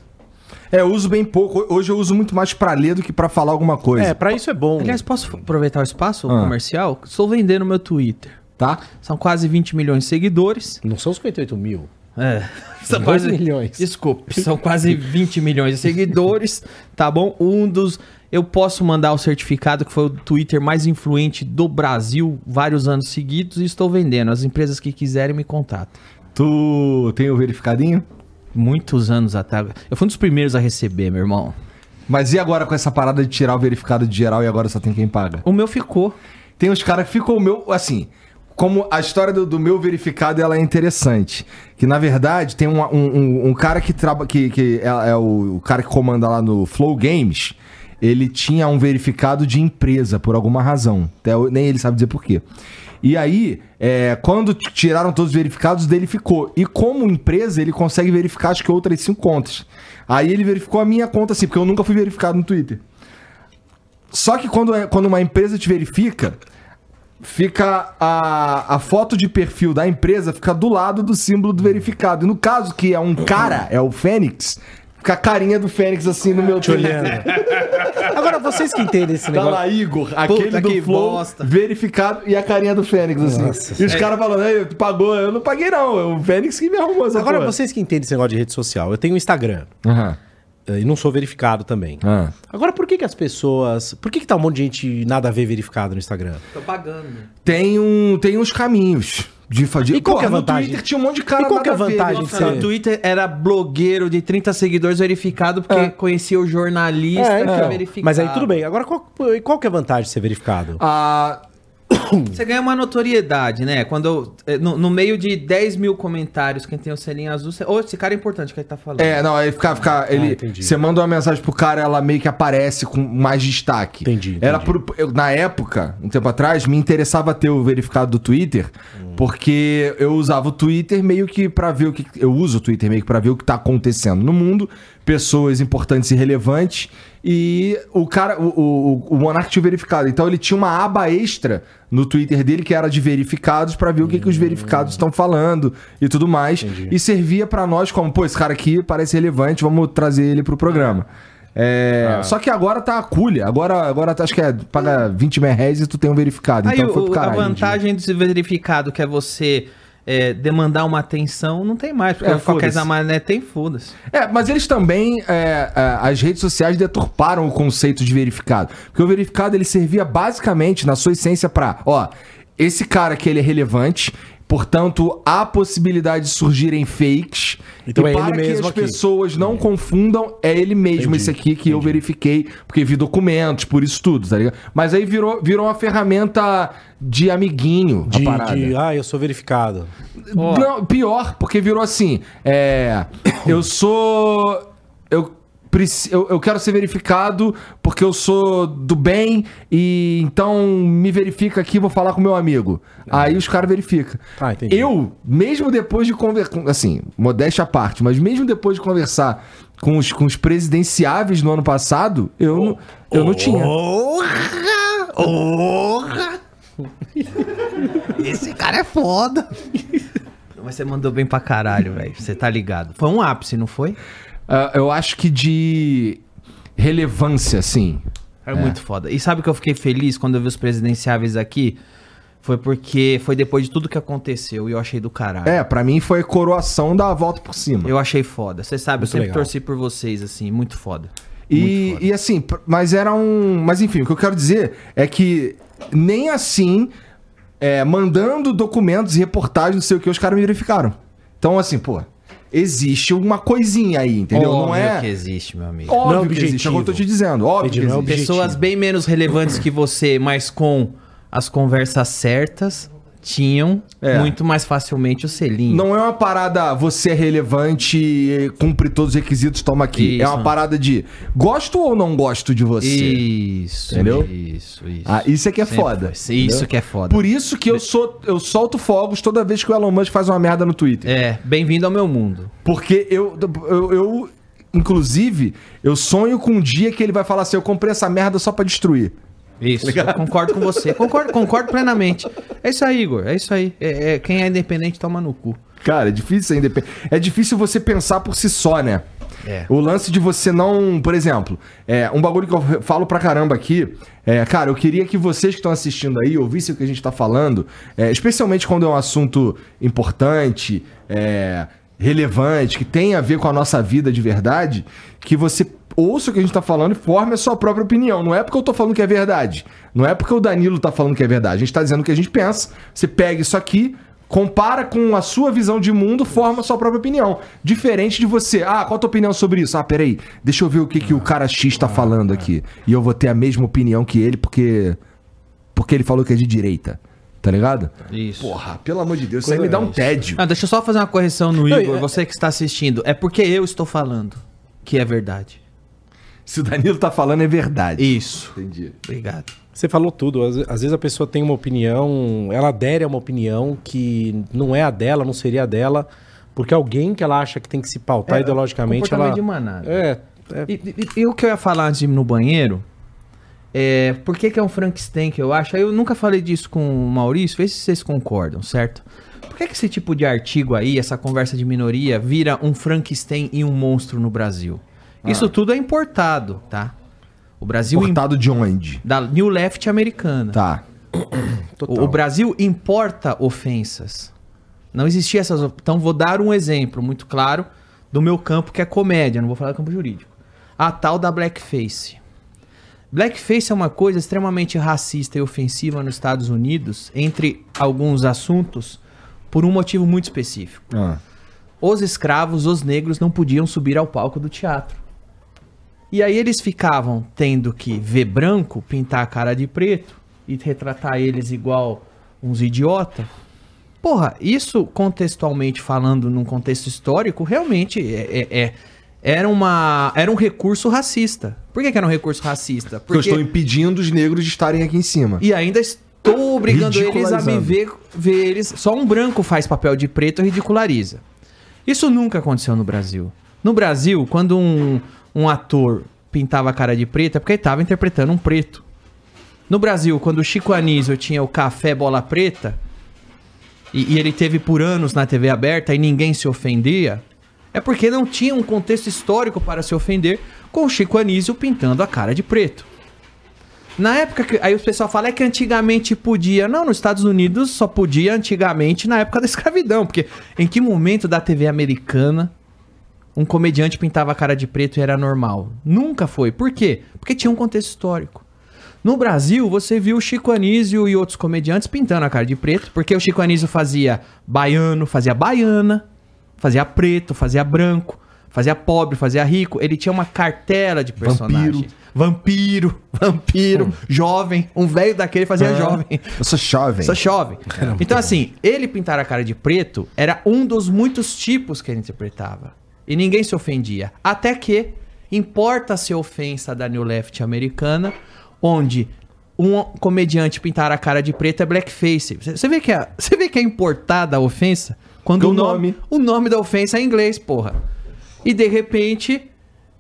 É, eu uso bem pouco. Hoje eu uso muito mais pra ler do que pra falar alguma coisa. É, pra isso é bom. Aliás, posso aproveitar o espaço Ah. comercial? Estou vendendo meu Twitter. Tá? São quase 20 milhões de seguidores. Não são 58 mil. É. São quase milhões. Desculpe, são quase 20 milhões de seguidores, tá bom? Um dos eu posso mandar o certificado que foi o Twitter mais influente do Brasil vários anos seguidos e estou vendendo. As empresas que quiserem me contatam. Tu tem o verificadinho? Muitos anos atrás. Eu fui um dos primeiros a receber, meu irmão. Mas e agora com essa parada de tirar o verificado de geral e agora só tem quem paga? O meu ficou. Tem uns caras que ficam o meu, assim, como a história do, do meu verificado ela é interessante. Que na verdade tem um, um, um- cara que trabalha, que, que é, é o, o cara que comanda lá no Flow Games. ele tinha um verificado de empresa, por alguma razão. Até eu- nem ele sabe dizer por quê. E aí, é, quando tiraram todos os verificados, dele ficou. E como empresa, ele consegue verificar acho que outras cinco contas. Aí ele verificou a minha conta assim, porque eu nunca fui verificado no Twitter. Só que quando, é- quando uma empresa te verifica, fica a, a foto de perfil da empresa fica do lado do símbolo do verificado. E no caso, que é um cara, é o Fênix, fica a carinha do Fênix assim no meu olhando. Agora, vocês que entendem esse Tá negócio. lá, Igor, aquele do que Flow, bosta. verificado e a carinha do Fênix, assim. Nossa. e os caras falando, "Ei, tu pagou? Eu não paguei, não. É o Fênix que me arrumou essa Agora, porra." vocês que entendem esse negócio de rede social. Eu tenho um Instagram. Aham. eh, E não sou verificado também. Ah. Agora, por que, que as pessoas. Por que, que tá um monte de gente nada a ver verificado no Instagram? Tô pagando. Tem, um, tem uns caminhos de fazer. E qual que é a no vantagem? Twitter tinha um monte de cara E qual que é a vantagem de Nossa, ser- no Twitter era blogueiro de 30 seguidores verificado porque É. conhecia o jornalista É, que então. verificava. Mas aí tudo bem. Agora, qual, qual que é a vantagem de ser verificado? Ah, Você ganha uma notoriedade, né? Quando eh, no, no meio de 10 mil comentários, quem tem o selinho azul, você... Ô, esse cara é importante que ele tá falando. É, não, aí fica, fica ele, entendi. você manda uma mensagem pro cara, ela meio que aparece com mais destaque. Entendi, entendi. Era por, eu, na época, um tempo atrás, me interessava ter o verificado do Twitter, Hum. Porque eu usava o Twitter meio que pra ver o que eu uso o Twitter meio que para ver o que tá acontecendo no mundo, pessoas importantes e relevantes, e o cara, o, o, o Monark tinha verificado, então ele tinha uma aba extra no Twitter dele que era de verificados pra ver o que, que os verificados estão falando e tudo mais. Entendi. E servia pra nós como, pô, esse cara aqui parece relevante, vamos trazer ele pro programa. É, Só que agora tá a culha. Agora, agora tá- acho que é paga 20 mil reais e tu tem um verificado. Aí então foi pro a caralho. vantagem de ser verificado, que é você eh, demandar uma atenção, não tem mais. Porque É, qualquer zamané tem, foda-se. É, mas eles também, é, é, as redes sociais deturparam o conceito de verificado. Porque o verificado ele servia basicamente, na sua essência, pra, ó, esse cara aqui ele é relevante, portanto, há possibilidade de surgirem fakes. Então e é ele para que as aqui. pessoas não confundam, é ele mesmo Entendi, esse aqui que eu verifiquei, porque vi documentos, por isso tudo, tá ligado? Mas aí virou, virou uma ferramenta de amiguinho De, a parada. de, ah, eu sou verificado. Não, pior, porque virou assim. É. Eu sou. Eu, eu, eu quero ser verificado porque eu sou do bem e então me verifica aqui, vou falar com meu amigo. Aí os caras verificam. Ah. Eu, mesmo depois de conversar. Assim, modéstia à parte, mas mesmo depois de conversar com os, com os presidenciáveis no ano passado, eu, não, eu não tinha. Porra! Porra! Esse cara é foda. Mas você mandou bem pra caralho, velho. Você tá ligado. Foi um ápice, não foi? Ah, eu acho que de relevância, assim. É, muito foda. E sabe que eu fiquei feliz quando eu vi os presidenciáveis aqui? Foi porque foi depois de tudo que aconteceu e eu achei do caralho. É, pra mim foi coroação da volta por cima. Eu achei foda. Você sabe, eu Muito sempre legal. torci por vocês, assim, muito foda. E, e assim, mas era um. Mas enfim, o que eu quero dizer é que nem assim, é, mandando documentos e reportagens, não sei o que, os caras me verificaram. Então, assim, pô, existe uma coisinha aí, entendeu? não Óbvio é. que existe, meu amigo. Óbvio Não é que existe, é o que eu tô te dizendo. Óbvio que não é existe. Pessoas bem menos relevantes que você, mas com as conversas certas, tinham É. muito mais facilmente o selinho. Não é uma parada, você é relevante, cumpre todos os requisitos, toma aqui. É Isso. uma parada de gosto ou não gosto de você. Isso, Entendeu? Isso, isso. Ah, isso é que é Sempre foda. foi. Isso entendeu? que é foda. Por isso que eu sou eu solto fogos toda vez que o Elon Musk faz uma merda no Twitter. É, bem-vindo ao meu mundo. Porque eu, eu, eu, inclusive, eu sonho com um dia que ele vai falar assim: eu comprei essa merda só pra destruir. Isso, eu concordo com você. Concordo, concordo plenamente. É isso aí, Igor. É isso aí. É, é- quem é independente toma no cu. Cara, é difícil ser independente. É difícil você pensar por si só, né? É. O lance de você não. Por exemplo, é, um bagulho que eu falo pra caramba aqui. É, cara, eu queria que vocês que estão assistindo aí ouvissem o que a gente tá falando, é, especialmente quando é um assunto importante, é, relevante, que tem a ver com a nossa vida de verdade, que você ouça o que a gente tá falando e forme a sua própria opinião. Não é porque eu tô falando que é verdade. Não é porque o Danilo tá falando que é verdade. A gente tá dizendo o que a gente pensa. Você pega isso aqui, compara com a sua visão de mundo, forma a sua própria opinião. Diferente de você. Ah, qual a tua opinião sobre isso? Ah, peraí, deixa eu ver o que, que o cara X tá falando aqui. E eu vou ter a mesma opinião que ele porque. Porque ele falou que é de direita. Tá ligado? Isso. Porra, pelo amor de Deus, isso aí me dá um tédio. Ah, deixa eu só fazer uma correção no Igor. é- Você que está assistindo. É porque eu estou falando que é verdade. Se o Danilo tá falando, é verdade. Isso. Entendi. Obrigado. Você falou tudo. Às, às vezes a pessoa tem uma opinião, ela adere a uma opinião que não é a dela, não seria a dela, porque alguém que ela acha que tem que se pautar É, ideologicamente, comportamento ela... de manada. É, é. E, e- e o que eu ia falar antes de ir no banheiro é. Por que, que é um Frankenstein que eu acho? Eu nunca falei disso com o Maurício, vê se vocês concordam, certo? Por que, que esse tipo de artigo aí, essa conversa de minoria, vira um Frankenstein e um monstro no Brasil? Isso tudo é importado, tá? O Brasil. im- Importado de onde? Da New Left americana. Tá. O, o Brasil importa ofensas. Não existia essas. Então, vou dar um exemplo muito claro do meu campo, que é comédia, não vou falar do campo jurídico. A tal da blackface. Blackface é uma coisa extremamente racista e ofensiva nos Estados Unidos, entre alguns assuntos, por um motivo muito específico. Ah. Os escravos, os negros, não podiam subir ao palco do teatro. E aí eles ficavam tendo que ver branco, pintar a cara de preto e retratar eles igual uns idiota. Porra, isso contextualmente falando, num contexto histórico, realmente é, é- é- era, uma, era um recurso racista. Por que, que era um recurso racista? Porque eu estou impedindo os negros de estarem aqui em cima. E ainda estou obrigando eles a me ver, ver eles. Só um branco faz papel de preto e ridiculariza. Isso nunca aconteceu no Brasil. No Brasil, quando um, um ator pintava a cara de preto, é porque ele estava interpretando um preto. No Brasil, quando o Chico Anísio tinha o Café Bola Preta, e, e ele teve por anos na TV aberta e ninguém se ofendia, é porque não tinha um contexto histórico para se ofender com o Chico Anísio pintando a cara de preto. Na época que. Aí o pessoal fala é que antigamente podia. Não, nos Estados Unidos só podia antigamente na época da escravidão. Porque em que momento da TV americana um comediante pintava a cara de preto e era normal? Nunca foi. Por quê? Porque tinha um contexto histórico. No Brasil, você viu o Chico Anísio e outros comediantes pintando a cara de preto, porque o Chico Anísio fazia baiano, fazia baiana, fazia preto, fazia branco, fazia pobre, fazia rico. Ele tinha uma cartela de personagem. Vampiro, vampiro, jovem, um velho daquele fazia jovem. Eu sou jovem. Sou jovem. Então, assim, ele pintar a cara de preto era um dos muitos tipos que ele interpretava. E ninguém se ofendia. Até que importa-se a ofensa da New Left americana, onde um comediante pintar a cara de preto é blackface. Você vê que é, você vê que é importada a ofensa quando O o nome, o nome da ofensa é em inglês, porra. E de repente,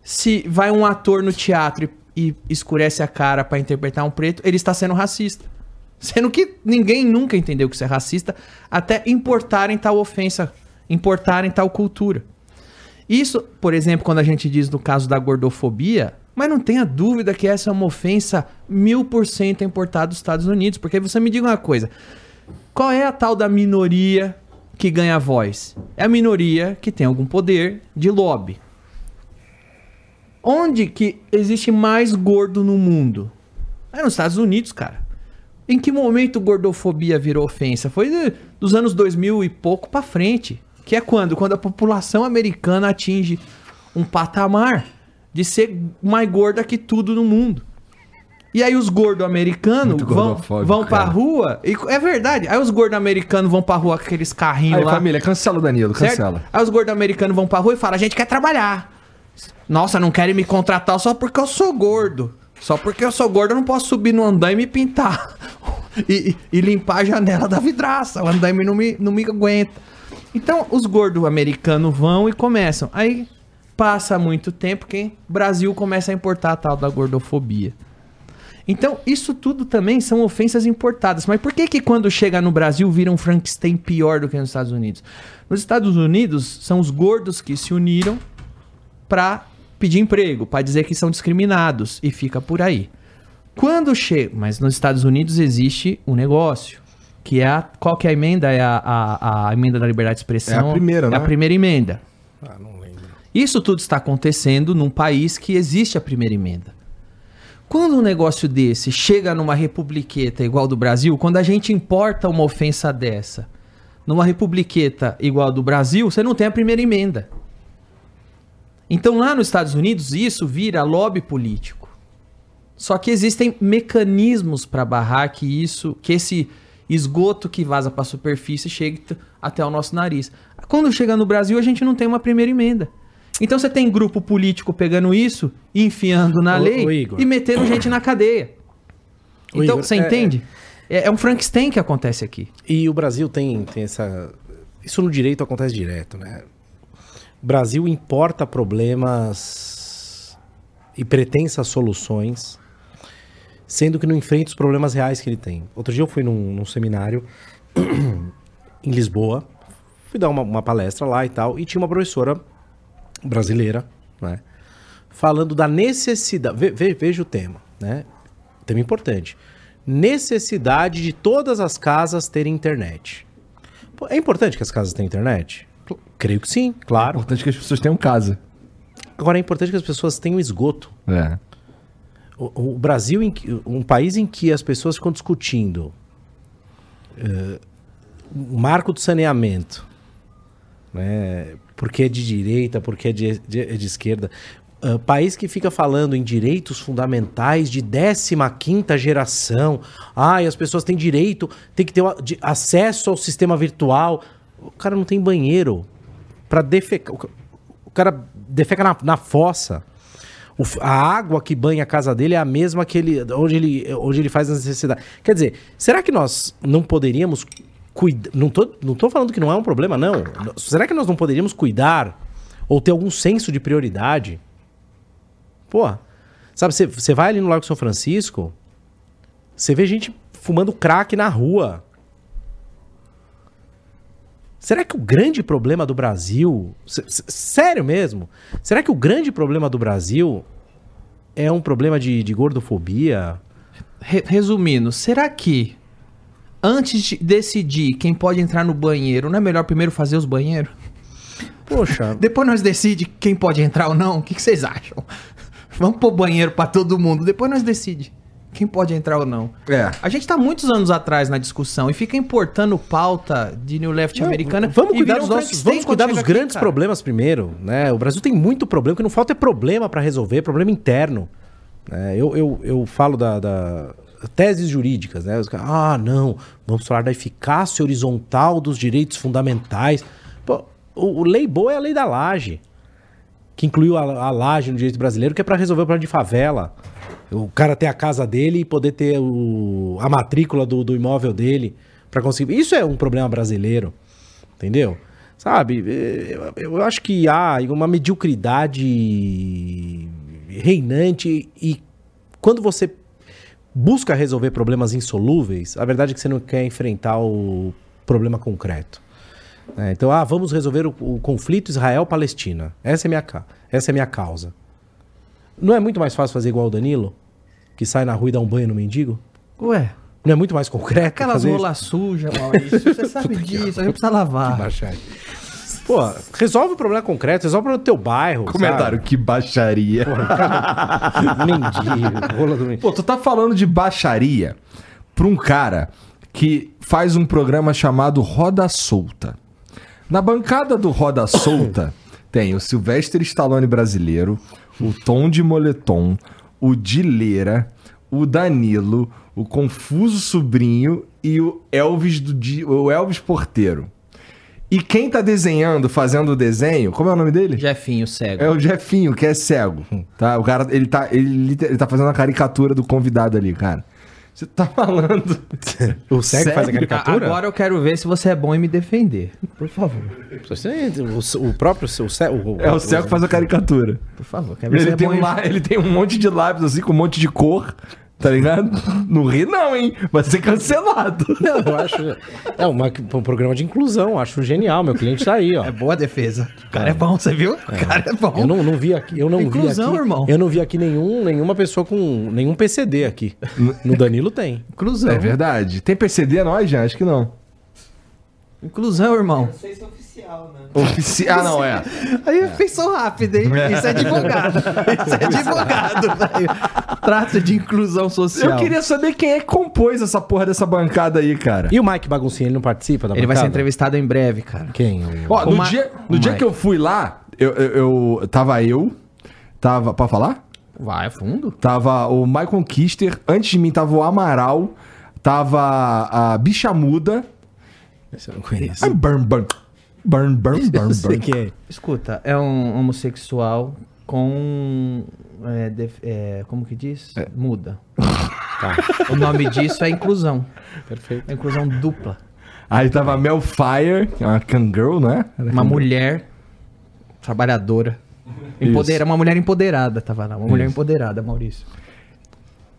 se vai um ator no teatro e, e escurece a cara pra interpretar um preto, ele está sendo racista. Sendo que ninguém nunca entendeu que isso é racista, até importarem tal ofensa, importarem tal cultura. Isso, por exemplo, quando a gente diz no caso da gordofobia, mas não tenha dúvida que essa é uma ofensa mil por cento importada dos Estados Unidos. Porque você me diga uma coisa: qual é a tal da minoria que ganha voz? É a minoria que tem algum poder de lobby. Onde que existe mais gordo no mundo? É nos Estados Unidos, cara. Em que momento gordofobia virou ofensa? Foi dos anos 2000 e pouco pra frente. Que é quando? Quando a população americana atinge um patamar de ser mais gorda que tudo no mundo. E aí os gordos americanos vão, vão pra cara. rua. E, é verdade. Aí os gordos americanos vão pra rua com aqueles carrinhos Aí, lá. família, cancela o Danilo, Certo? cancela. Aí os gordos americanos vão pra rua e falam: a gente quer trabalhar. Nossa, não querem me contratar só porque eu sou gordo. Só porque eu sou gordo, eu não posso subir no andaime e pintar. e, e- e limpar a janela da vidraça. O andaime não me, não me aguenta. Então, os gordos americanos vão e começam. Aí passa muito tempo que o Brasil começa a importar a tal da gordofobia. Então, isso tudo também são ofensas importadas. Mas por que que quando chega no Brasil vira um Frankenstein pior do que nos Estados Unidos? Nos Estados Unidos, são os gordos que se uniram pra pedir emprego, pra dizer que são discriminados e fica por aí. Quando chega, mas nos Estados Unidos existe um negócio, que é a qual que é a emenda? É a, a, a emenda da liberdade de expressão. É a primeira, É a né? primeira emenda. Ah, não lembro. Isso tudo está acontecendo num país que existe a primeira emenda. Quando um negócio desse chega numa republiqueta igual do Brasil, quando a gente importa uma ofensa dessa numa republiqueta igual do Brasil, você não tem a primeira emenda. Então lá nos Estados Unidos isso vira lobby político. Só que existem mecanismos para barrar que isso, que esse esgoto que vaza para a superfície chegue até o nosso nariz. Quando chega no Brasil, a gente não tem uma primeira emenda. Então você tem grupo político pegando isso, enfiando na Ô, lei Igor. e metendo gente na cadeia. Ô, então, Igor, você é- entende? É, é um Frankenstein que acontece aqui. E o Brasil tem, tem essa. Isso no direito acontece direto, né? O Brasil importa problemas e pretensas soluções, sendo que não enfrenta os problemas reais que ele tem. Outro dia eu fui num, num seminário em Lisboa, fui dar uma, uma palestra lá e tal, e tinha uma professora brasileira, né? Falando da necessidade. ve- ve- veja o tema, né? Tema importante. Necessidade de todas as casas terem internet. Pô, é importante que as casas tenham internet? Creio que sim, É claro. importante que as pessoas tenham casa. Agora é importante que as pessoas tenham esgoto. É. O, o Brasil, um país em que as pessoas ficam discutindo eh, o marco do saneamento, né? Porque é de direita, porque é de, de- de esquerda. Ah, país que fica falando em direitos fundamentais de 15ª geração. Ah, e as pessoas têm direito, tem que ter o- de- acesso ao sistema virtual. O cara não tem banheiro para defecar. O O cara defeca na, na fossa. O a água que banha a casa dele é a mesma que ele onde ele, onde ele faz as necessidades. Quer dizer, será que nós não poderíamos cuidar? Não tô, não tô falando que não é um problema, não. Será que nós não poderíamos cuidar ou ter algum senso de prioridade? Pô, sabe, você- vai ali no Lago São Francisco, você vê gente fumando crack na rua. Será que o grande problema do Brasil. Sério mesmo? Será que o grande problema do Brasil é um problema de, de gordofobia? Re- resumindo, será que antes de decidir quem pode entrar no banheiro, não é melhor primeiro fazer os banheiros? Poxa. Depois nós decide quem pode entrar ou não? O que, que vocês acham? Vamos pôr banheiro pra todo mundo, depois nós decide quem pode entrar ou não. É. A gente tá muitos anos atrás na discussão e fica importando pauta de New Left americana. Vamos cuidar dos nossos, vamos cuidar dos aqui, grandes cara. problemas primeiro, né? O Brasil tem muito problema, o que não falta é problema para resolver, problema interno. né? eu, eu, eu falo da, da- teses jurídicas, né? Ah, não, vamos falar da eficácia horizontal dos direitos fundamentais. Pô, o, o lei boa é a lei da laje, que incluiu a, a laje no direito brasileiro, que é para resolver o problema de favela. O cara ter a casa dele e poder ter o, a matrícula do, do imóvel dele para conseguir. Isso é um problema brasileiro, entendeu? Sabe? Eu, eu acho que há uma mediocridade reinante e quando você busca resolver problemas insolúveis, a verdade é que você não quer enfrentar o problema concreto. né? então, ah, vamos resolver o, o conflito Israel-Palestina. Essa é minha essa é minha causa. Não é muito mais fácil fazer igual o Danilo, que sai na rua e dá um banho no mendigo? Ué, Não é muito mais concreto? aquelas rolas sujas, Maurício. Você sabe disso, a gente precisa lavar. Baixaria. Pô, resolve o problema concreto, resolve o problema do teu bairro. Comentário, que baixaria. Sabe? Mendigo, rola do mendigo. Pô, tu tá falando de baixaria pra um cara que faz um programa chamado Roda Solta. Na bancada do Roda Solta tem o Sylvester Stallone brasileiro, o Tom de Moletom, o Dileira, o Danilo, o Confuso Sobrinho e o Elvis do Di- o Elvis Porteiro. E quem tá desenhando, fazendo o desenho, como é o nome dele? Jefinho cego. É o Jefinho, que é cego. Tá? O cara, ele tá, ele, ele tá fazendo a caricatura do convidado ali, cara. Você tá falando. O cego faz a caricatura? Agora eu quero ver se você é bom em me defender. Por favor. Você- O, o próprio o, ce- o, É o cego que faz a caricatura. Por favor. Quero ver se Ele é tem, bom um em... ele tem um monte de lápis assim, com um monte de cor. Tá ligado? Não ri, não, hein? Vai ser cancelado. Não, eu acho. É uma, um programa de inclusão, acho genial. Meu cliente tá aí, ó. É boa a defesa. O cara é bom, você viu? O cara é bom. Eu não, não vi aqui, eu não Inclusão, vi aqui, irmão. Eu não vi aqui nenhum, nenhuma pessoa com nenhum PCD aqui. No Danilo tem. Inclusão. É verdade. Tem PCD nós, já? Acho que não. Inclusão, irmão. Não sei se é oficial, né? Ofici... Ah, não, é. Aí pensou rápido, hein? Isso é advogado. Isso é advogado, velho. Trata de inclusão social. Eu queria saber quem é que compôs essa porra dessa bancada aí, cara. E o Mike Baguncinha, ele não participa da Ele vai ser bancada? entrevistado em breve, cara. Quem? O- Ó, O no Ma- dia, no o dia Mike. que eu fui lá, eu, eu, eu- tava eu, tava. Pra falar? Vai, fundo. Tava o Michael Kister, antes de mim tava o Amaral, tava a Bicha Muda. Esse eu não conheço. Ah, bam, bam. Burn, burn, burn, burn. que é. Escuta, é um homossexual com. é, def- é, como que diz? Muda. O nome disso é inclusão. Perfeito. É inclusão dupla. Aí tava a Mel Fire, que é uma Kangirl, né? Uma mulher trabalhadora. Empodera, uma mulher empoderada, tava lá. Uma mulher Isso. empoderada, Maurício.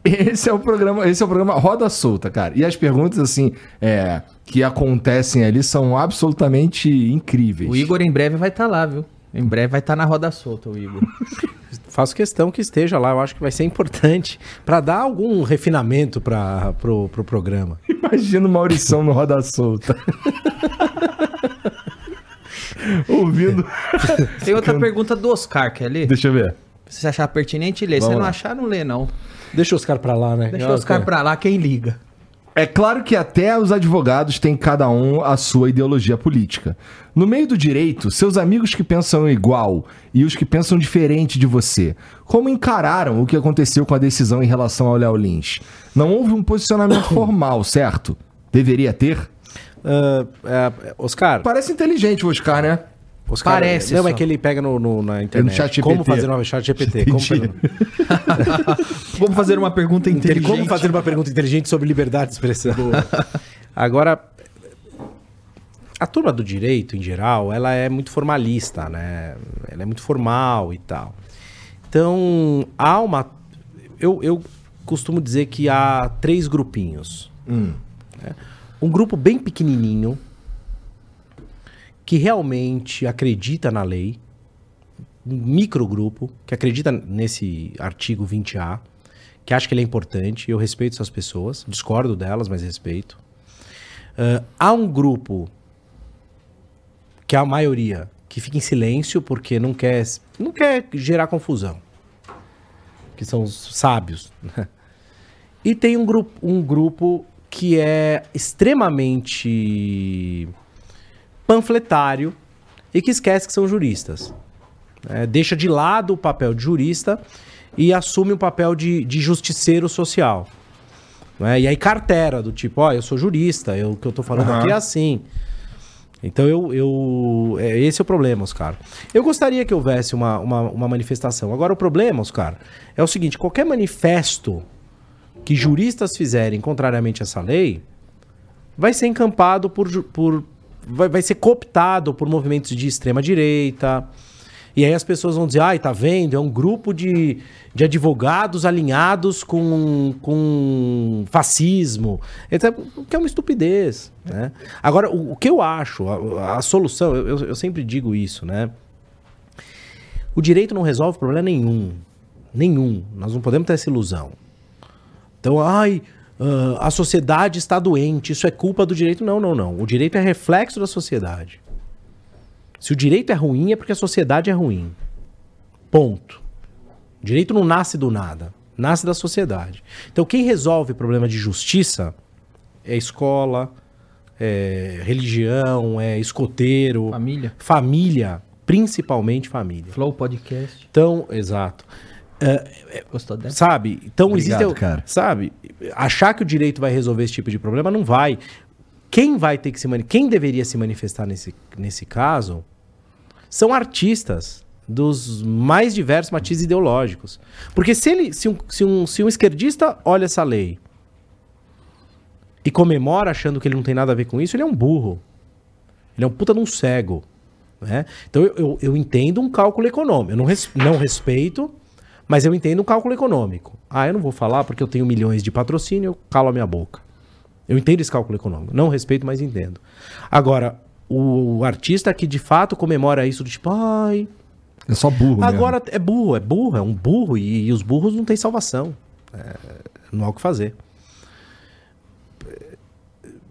Esse é o programa, esse é o programa Roda Solta, cara. E as perguntas, assim, é, que acontecem ali são absolutamente incríveis. O Igor em breve vai estar lá, viu? Em breve vai estar na roda solta, o Igor. Faço questão que esteja lá. Eu acho que vai ser importante para dar algum refinamento para pro, pro programa. Imagina o Maurição no Roda Solta. Ouvindo. Tem outra pergunta do Oscar, quer ler? Deixa eu ver. Se você achar pertinente, lê. Se não achar, não lê, não. Deixa o Oscar para lá, né? Deixa o Oscar pra lá, quem liga. É claro que até os advogados têm cada um a sua ideologia política. No meio do direito, seus amigos que pensam igual e os que pensam diferente de você, como encararam o que aconteceu com a decisão em relação ao Léo Lins? Não houve um posicionamento formal, certo? Deveria ter? É, Oscar, Parece inteligente o Oscar, né? Oscar. Parece Não, só. é que ele pega no, no- na internet. chat GPT. como fazer uma chat GPT. Como fazer, Vamos fazer uma pergunta inteligente. como fazer uma pergunta inteligente sobre liberdade de expressão. Agora, a turma do direito, em geral, ela é muito formalista, né? Ela é muito formal e tal. Então, há uma... Eu, eu costumo dizer que há três grupinhos. né? Um grupo bem pequenininho, que realmente acredita na lei, um microgrupo que acredita nesse artigo 20A, que acha que ele é importante, eu respeito essas pessoas, discordo delas, mas respeito. Ah, há um grupo, que é a maioria, que fica em silêncio porque não quer, não quer gerar confusão, que são os sábios. né? E tem um grupo, um grupo que é extremamente panfletário e que esquece que são juristas. É, deixa de lado o papel de jurista e assume o papel de, de justiceiro social. né? E aí cartera do tipo, ó, eu sou jurista, eu- o que eu tô falando Aham. aqui é assim. Então eu, eu é, esse é o problema, Oscar. Eu gostaria que houvesse uma, uma, uma manifestação. Agora o problema, Oscar, é o seguinte: qualquer manifesto que juristas fizerem contrariamente a essa lei vai ser encampado por, por vai, vai ser cooptado por movimentos de extrema direita. E aí as pessoas vão dizer, ai, tá vendo? É um grupo de, de advogados alinhados com, com fascismo. Então, que é uma estupidez. Né? Agora, o, o que eu acho, a, a solução, eu- eu sempre digo isso, né? O direito não resolve problema nenhum. Nenhum. Nós não podemos ter essa ilusão. Então, ai, ah, a sociedade está doente, isso é culpa do direito. Não, não, não. O direito é reflexo da sociedade. Se o direito é ruim, é porque a sociedade é ruim. Ponto. O direito não nasce do nada, nasce da sociedade. Então, quem resolve problema de justiça é escola, é religião, é escoteiro, Família. família, principalmente família. Flow Podcast. Então, exato. Gostou dessa? Sabe? Então Obrigado, existe. cara. Sabe? Achar que o direito vai resolver esse tipo de problema não vai. Quem vai ter que se Quem deveria se manifestar nesse, nesse caso são artistas dos mais diversos matizes ideológicos. Porque se ele. Se um, se um, se um esquerdista olha essa lei e comemora achando que ele não tem nada a ver com isso, ele é um burro. Ele é um puta de um cego. Né? Então eu, eu, eu entendo um cálculo econômico. Eu não, res- não respeito, mas eu entendo um cálculo econômico. Ah, eu não vou falar porque eu tenho milhões de patrocínio, eu calo a minha boca. Eu entendo esse cálculo econômico. Não respeito, mas entendo. Agora, o, artista que de fato comemora isso do tipo, ai. É só burro, mesmo. Agora é burro, é burro, é um burro e, e os burros não têm salvação. É, não há o que fazer.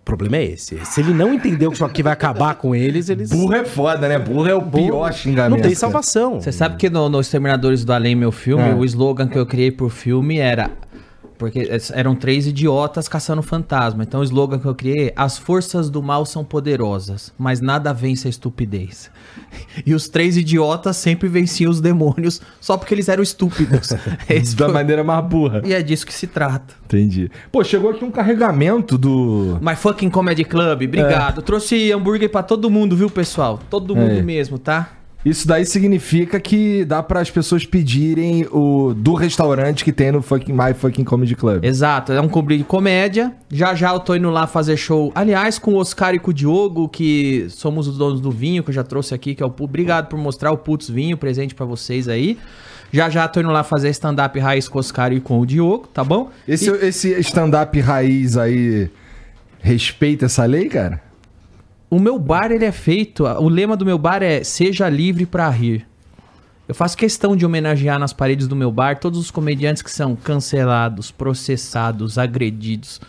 O problema é esse. Se ele não entendeu que isso aqui vai acabar com eles, eles. Burro é foda, né? Burro é o pior xingamento. Não tem salvação. Você sabe que no, no Exterminadores do Além, meu filme, É. o slogan que eu criei pro filme era porque es- eram três idiotas caçando fantasma. Então o slogan que eu criei é: As forças do mal são poderosas, mas nada vence a estupidez. E os três idiotas sempre venciam os demônios só porque eles eram estúpidos. Da foi- maneira mais burra. E é disso que se trata. Entendi. Pô, chegou aqui um carregamento do. My fucking Comedy Club, obrigado. Trouxe hambúrguer pra todo mundo, viu, pessoal? Todo mundo É. mesmo, tá? Isso daí significa que dá para as pessoas pedirem o do restaurante que tem no fucking My Fucking Comedy Club. Exato, é um cobrir de comédia. Já já eu tô indo lá fazer show. Aliás, com o Oscar e com o Diogo, que somos os donos do vinho, que eu já trouxe aqui, que é o Obrigado por mostrar o Putz Vinho, presente pra vocês aí. Já já tô indo lá fazer stand-up raiz com o Oscar e com o Diogo, tá bom? Esse, esse stand-up raiz aí respeita essa lei, cara? O meu bar, ele é feito. O lema do meu bar é Seja livre pra rir. Eu faço questão de homenagear nas paredes do meu bar todos os comediantes que são cancelados, processados, agredidos.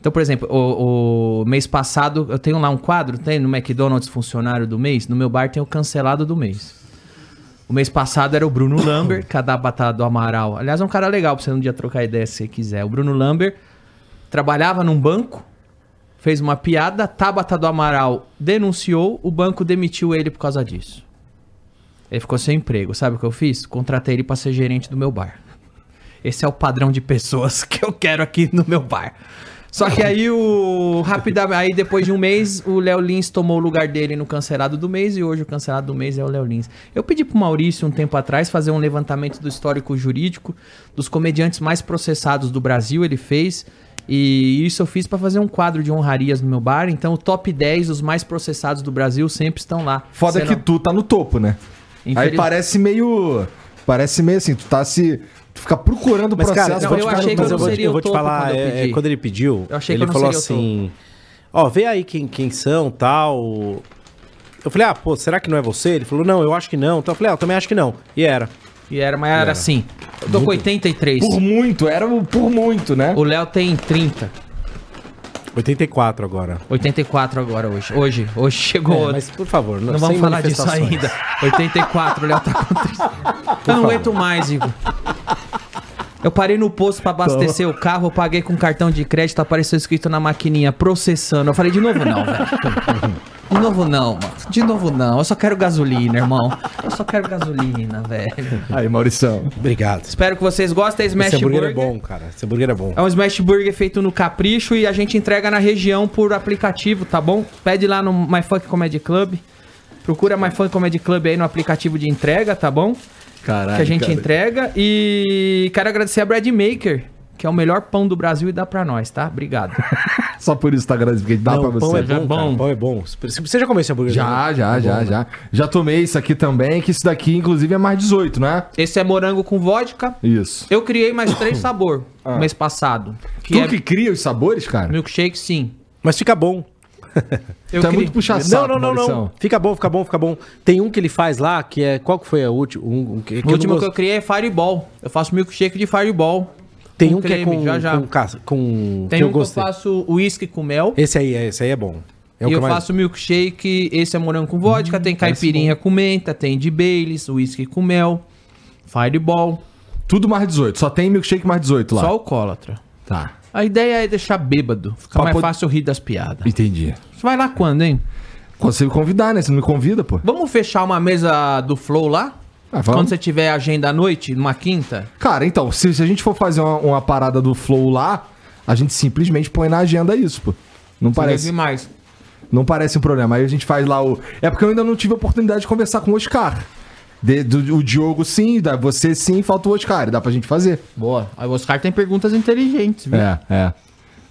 Então, por exemplo, o, o mês passado eu tenho lá um quadro, tem no McDonald's funcionário do mês. No meu bar tem o cancelado do mês. O mês passado era o Bruno Lambert, que da Batata do Amaral. Aliás, é um cara legal pra você um dia trocar ideia se você quiser. O Bruno Lambert trabalhava num banco, fez uma piada, Tabata do Amaral denunciou, o banco demitiu ele por causa disso. Ele ficou sem emprego. Sabe o que eu fiz? Contratei ele pra ser gerente do meu bar. Esse é o padrão de pessoas que eu quero aqui no meu bar. Só que aí o rapidamente, aí depois de um mês, o Léo Lins tomou o lugar dele no cancelado do mês e hoje o cancelado do mês é o Léo Lins. Eu pedi pro Maurício um tempo atrás fazer um levantamento do histórico jurídico dos comediantes mais processados do Brasil, ele fez. E isso eu fiz pra fazer um quadro de honrarias no meu bar. Então, o top 10 dos mais processados do Brasil sempre estão lá. Foda Você que não- tu tá no topo, né? Aí Infeliz- parece meio. Parece meio assim, tu tá se. Tu fica procurando o Mas, processo. cara, não, pra eu ficar achei no que eu mas não eu vou, te- seria eu o vou te topo falar, quando eu é, é, quando ele pediu, Eu achei que ele eu falou assim, ó, vê aí quem, quem são, tal. Eu falei, ah, pô, será que não é você? Ele falou, não, eu acho que não. Então eu falei, ah, eu também acho que não. E era. E era, mas era assim. Eu tô com 83. Por muito, era o por muito, né? O Léo tem 30. 84 agora. 84 agora hoje. Hoje, hoje chegou. É, mas por favor, não vamos sem falar disso ainda. 84, o Léo tá com 30. Eu não aguento mais, Igor. Eu parei no posto pra abastecer o carro, eu paguei com cartão de crédito, apareceu escrito na maquininha, processando. Eu falei, de novo não, velho. De novo não, mano. De novo não. Eu só quero gasolina, irmão. Eu só quero gasolina, velho. Aí, Maurição. Obrigado. Espero que vocês gostem. Smash Esse hambúrguer é Burger. bom, cara. Esse hambúrguer é bom. É um smash burger feito no capricho e a gente entrega na região por aplicativo, tá bom? Pede lá no My Funk Comedy Club. Procura My Funk Comedy Club aí no aplicativo de entrega, tá bom? Caralho. que a gente cara. entrega. E quero agradecer a Bread Maker, que é o melhor pão do Brasil e dá pra nós, tá? Obrigado. Só por isso tá porque dá Não, pra o pão você. é bom, bom. cara. Pão é bom. Você já comeu esse hambúrguer? Já, já, É já, bom, né? já. Já tomei isso aqui também, que isso daqui, inclusive, é mais 18, né? Esse é morango com vodka. Isso. Eu criei mais três sabores no mês passado. Que tu é que cria os sabores, cara? milkshake, sim. Mas fica bom. Eu tu é muito puxa não, saco, não, não, Maurição. não. Fica bom, fica bom, fica bom. Tem um que ele faz lá, que é... Qual que foi a última? Um, um que, que O eu último não que eu criei é Fireball. Eu faço milkshake de Fireball. Tem com um que é creme, com... já, já. Com, com Tem que um eu que eu faço uísque com mel. Esse aí, é- esse aí é bom. É o e que eu mais- faço milkshake, esse é morango com vodka, tem caipirinha com menta, tem de Baileys, uísque com mel, Fireball, Tudo mais 18. Só tem milkshake mais 18 lá. só alcoólatra. Tá. A ideia é deixar bêbado, fica Pra mais pod- fácil rir das piadas. Entendi. Você vai lá quando, hein? Consigo convidar, né? Você não me convida, pô. Vamos fechar uma mesa do Flow lá? Ah. Quando você tiver agenda à noite, numa quinta? Cara, então, se, se a gente for fazer uma, uma parada do Flow lá, a gente simplesmente põe na agenda isso, pô. Não parece, demais. não parece um problema. Aí a gente faz lá o. É porque eu ainda não tive a oportunidade de conversar com o Oscar. De- do, o Diogo sim, da, você sim, falta o Oscar. Dá pra gente fazer. Boa. Aí o Oscar tem perguntas inteligentes, viu? É, é.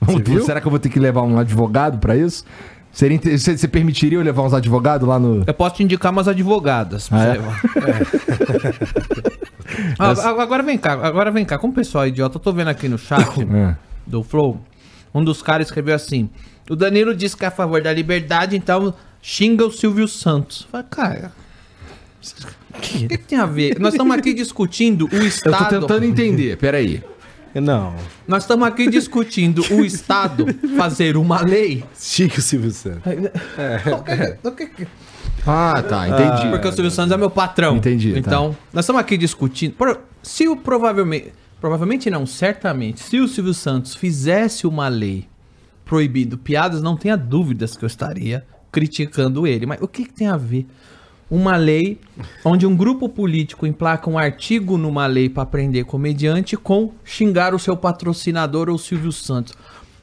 Viu? Será que eu vou ter que levar um advogado pra isso? Seria Você, você permitiria eu levar uns advogados lá no. Eu posso te indicar umas advogadas. pra Ah, é? levar. Ah, Agora vem cá, agora vem cá. Como pessoal é idiota, eu tô vendo aqui no chat É. do Flow, um dos caras escreveu assim: O Danilo disse que é a favor da liberdade, então xinga o Silvio Santos. Fala, cara. O que, que tem a ver? Nós estamos aqui discutindo o Eu Estado. tô tentando entender, peraí. Não. Nós estamos aqui discutindo o Estado fazer uma lei. Chico Silvio Santos. Ah, tá, entendi. Porque o Silvio Santos é meu patrão. Entendi, tá. Então, nós estamos aqui discutindo. se o provavelmente. Provavelmente não, certamente. Se o Silvio Santos fizesse uma lei proibindo piadas, não tenha dúvidas que eu estaria criticando ele. Mas o que, que tem a ver? Uma lei onde um grupo político emplaca um artigo numa lei para prender comediante com xingar o seu patrocinador ou Silvio Santos.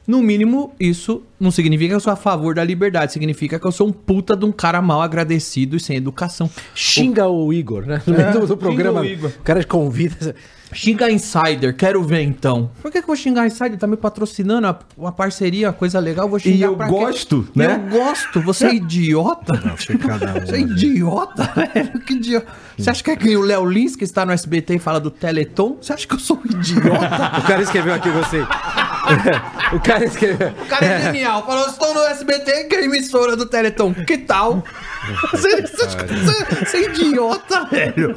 No mínimo, isso não significa que eu sou a favor da liberdade, significa que eu sou um puta de um cara mal agradecido e sem educação. Xinga o Igor, né? No meio do, do programa. o. O cara convida. Xinga Insider, quero ver então. Por que, que eu vou xingar Insider? Tá me patrocinando a- uma parceria, coisa legal, vou xingar eu pra quê? gosto, E né? Eu gosto, você é idiota? cada um, Você é idiota, velho? Que idiota. Você acha que é que o Léo Lins, que está no SBT e fala do Teleton? Você acha que eu sou um idiota? O cara escreveu aqui você. o cara escreveu. O cara é genial. Falou, estou no SBT, que é a emissora do Teleton. Que tal? Você, você- você é idiota, velho.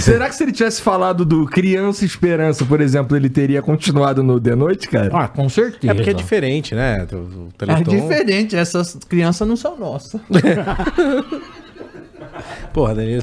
Será que se ele tivesse falado do Criança Esperança, por exemplo, ele teria continuado no The Noite, cara? Ah, com certeza. É porque é diferente, né? O, o É diferente, essas crianças não são nossas. Porra, Danilo.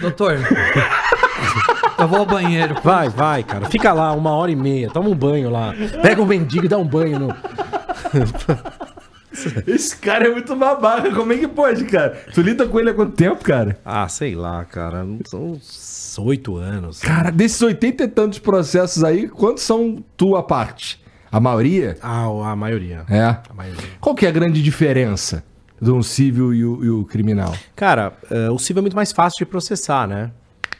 Doutor, eu vou ao banheiro. Vai, vai, cara. Fica lá uma hora e meia. Toma um banho lá. Pega um mendigo e dá um banho no. Esse cara é muito babaca. Como é que pode, cara? Tu lida com ele há quanto tempo, cara? Ah, sei lá, cara. São uns oito anos. Cara, desses 80 e tantos processos aí, quantos são tua parte? A maioria? Ah, a maioria. É. A maioria. Qual que é a grande diferença de um civil e o, e o criminal? Cara, eh, o civil é muito mais fácil de processar, né?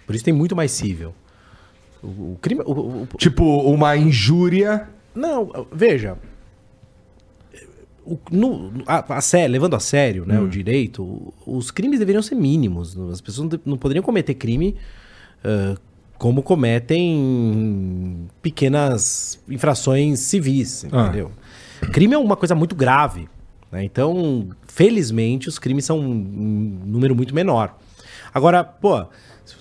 Por isso tem muito mais civil. O, o crime. o- o- Tipo, uma injúria. não, veja. No, a, a sé- levando a sério né, o direito, os crimes deveriam ser mínimos. As pessoas não, de- não poderiam cometer crime ah, como cometem pequenas infrações civis, Ah. entendeu? Crime é uma coisa muito grave. né? Então, felizmente, os crimes são um número muito menor. Agora, pô,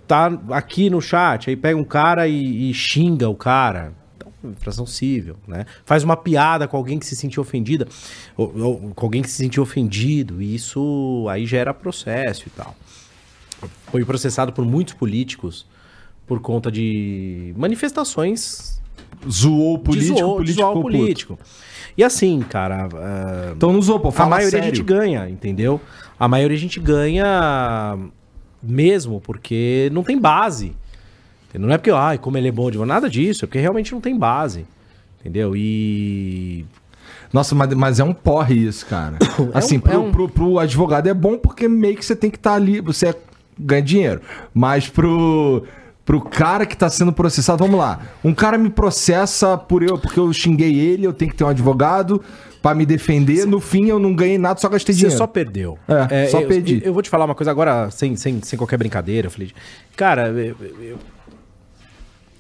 tá aqui no chat, aí pega um cara e, e xinga o cara. Então, infração civil, né? Faz uma piada com alguém que se sentiu ofendida, ou, ou com alguém que se sentiu ofendido, e isso aí gera processo e tal. Foi processado por muitos políticos por conta de manifestações Zoou o de político, zoou- político, zoar o político. E assim, cara, ah, Então não zoou, pô. a Fala maioria a sério. gente ganha, entendeu? A maioria a gente ganha mesmo, porque não tem base. Não é porque, ai, como ele é bom de nada disso, é porque realmente não tem base. Entendeu? E. Nossa, mas, mas é um porre isso, cara. assim, um- pro, é um- pro, pro advogado é bom porque meio que você tem que estar ali, você ganha dinheiro. Mas pro, pro cara que tá sendo processado, vamos lá. Um cara me processa por eu, porque eu xinguei ele, eu tenho que ter um advogado pra me defender. No fim, eu não ganhei nada, só gastei Você dinheiro. só perdeu. É, só eu, perdi. Eu, vou te falar uma coisa agora, sem, sem, sem qualquer brincadeira, Felipe. Cara, eu, eu,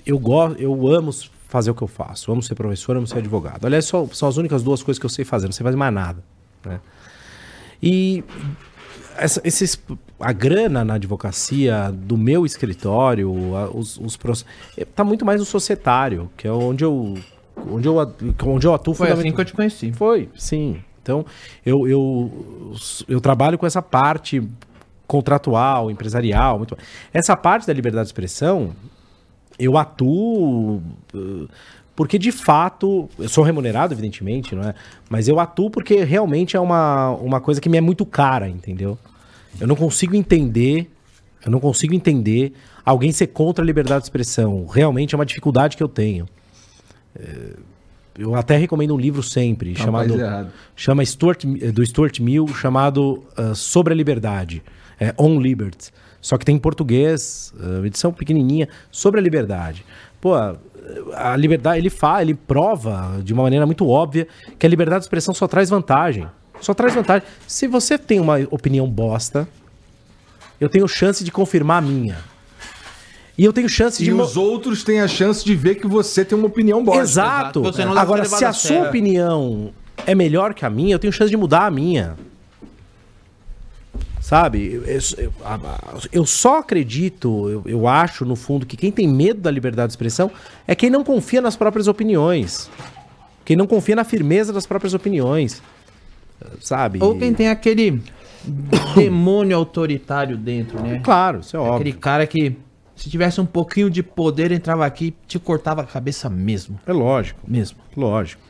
eu, gosto, eu amo fazer o que eu faço. Amo ser professor, amo ser advogado. Aliás, só, são as únicas duas coisas que eu sei fazer, não sei fazer mais nada. Né? E essa- esses, a grana na advocacia do meu escritório, os, os eh, tá muito mais no societário, que é onde eu, onde eu, atu- onde eu atuo Foi assim que eu te conheci. foi, sim. Então, eu, eu, eu trabalho com essa parte contratual, empresarial. Muito... Essa parte da liberdade de expressão, eu atuo uh, porque, de fato, eu sou remunerado, evidentemente, não é? Mas eu atuo porque realmente é uma, uma coisa que me é muito cara, entendeu? Eu não consigo entender, eu não consigo entender alguém ser contra a liberdade de expressão. Realmente é uma dificuldade que eu tenho. Eu até recomendo um livro sempre, Tá chamado errado. chama Stuart, do Stuart Mill, chamado ah, Sobre a Liberdade, é On Liberty. Só que tem em português, uma edição pequenininha, sobre a liberdade. Pô, a liberdade, ele fala, ele prova de uma maneira muito óbvia que a liberdade de expressão só traz vantagem. Só traz vantagem. Se você tem uma opinião bosta, eu tenho chance de confirmar a minha. E eu tenho chance de E os outros têm a chance de ver que você tem uma opinião boa. Exato. Exato. Você não leva Agora, se a a sua opinião é melhor que a minha, eu tenho chance de mudar a minha. Sabe? Eu, eu- só acredito, eu, eu acho, no fundo, que quem tem medo da liberdade de expressão é quem não confia nas próprias opiniões. Quem não confia na firmeza das próprias opiniões. Sabe? Ou quem tem aquele demônio autoritário dentro, né? Claro, isso é óbvio. Aquele cara que, se tivesse um pouquinho de poder, entrava aqui e te cortava a cabeça mesmo. É lógico, Mesmo. lógico.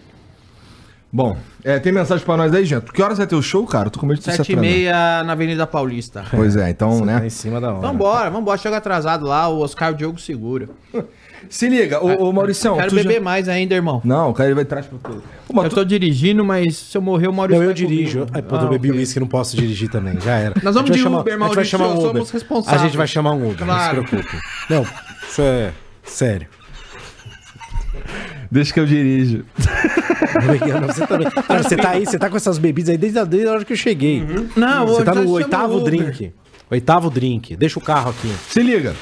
Bom, é, tem mensagem pra nós aí, gente? Que horas vai ter o show, cara? Tô com medo de Sete e meia na Avenida Paulista. Pois é, então, Tá né? em cima da hora. Vambora, vambora. Chega atrasado lá, o Oscar Diogo segura. Se liga, ô, ô Mauricião. Quero tu já- beber mais ainda, irmão. Não, o cara ele vai atrás pra tu. Ô, mas Eu tu- tô dirigindo, mas se eu morrer, o Maurício Não, eu vai dirijo. comigo. Ai, pô, Ah, eu bebi ok. uísque, não posso dirigir também. Já era. Nós vamos de chamar- Uber, a gente vai Maurício, chamar um Uber. somos responsáveis. A gente vai chamar um Uber, Claro. não se preocupe. Não, isso é sério. Deixa que eu dirijo. Não, Você, também. Cara, você tá aí, você tá com essas bebidas aí desde a, desde a hora que eu cheguei. Não, Você hoje tá no oitavo drink. Oitavo drink. Deixa o carro aqui. Se liga.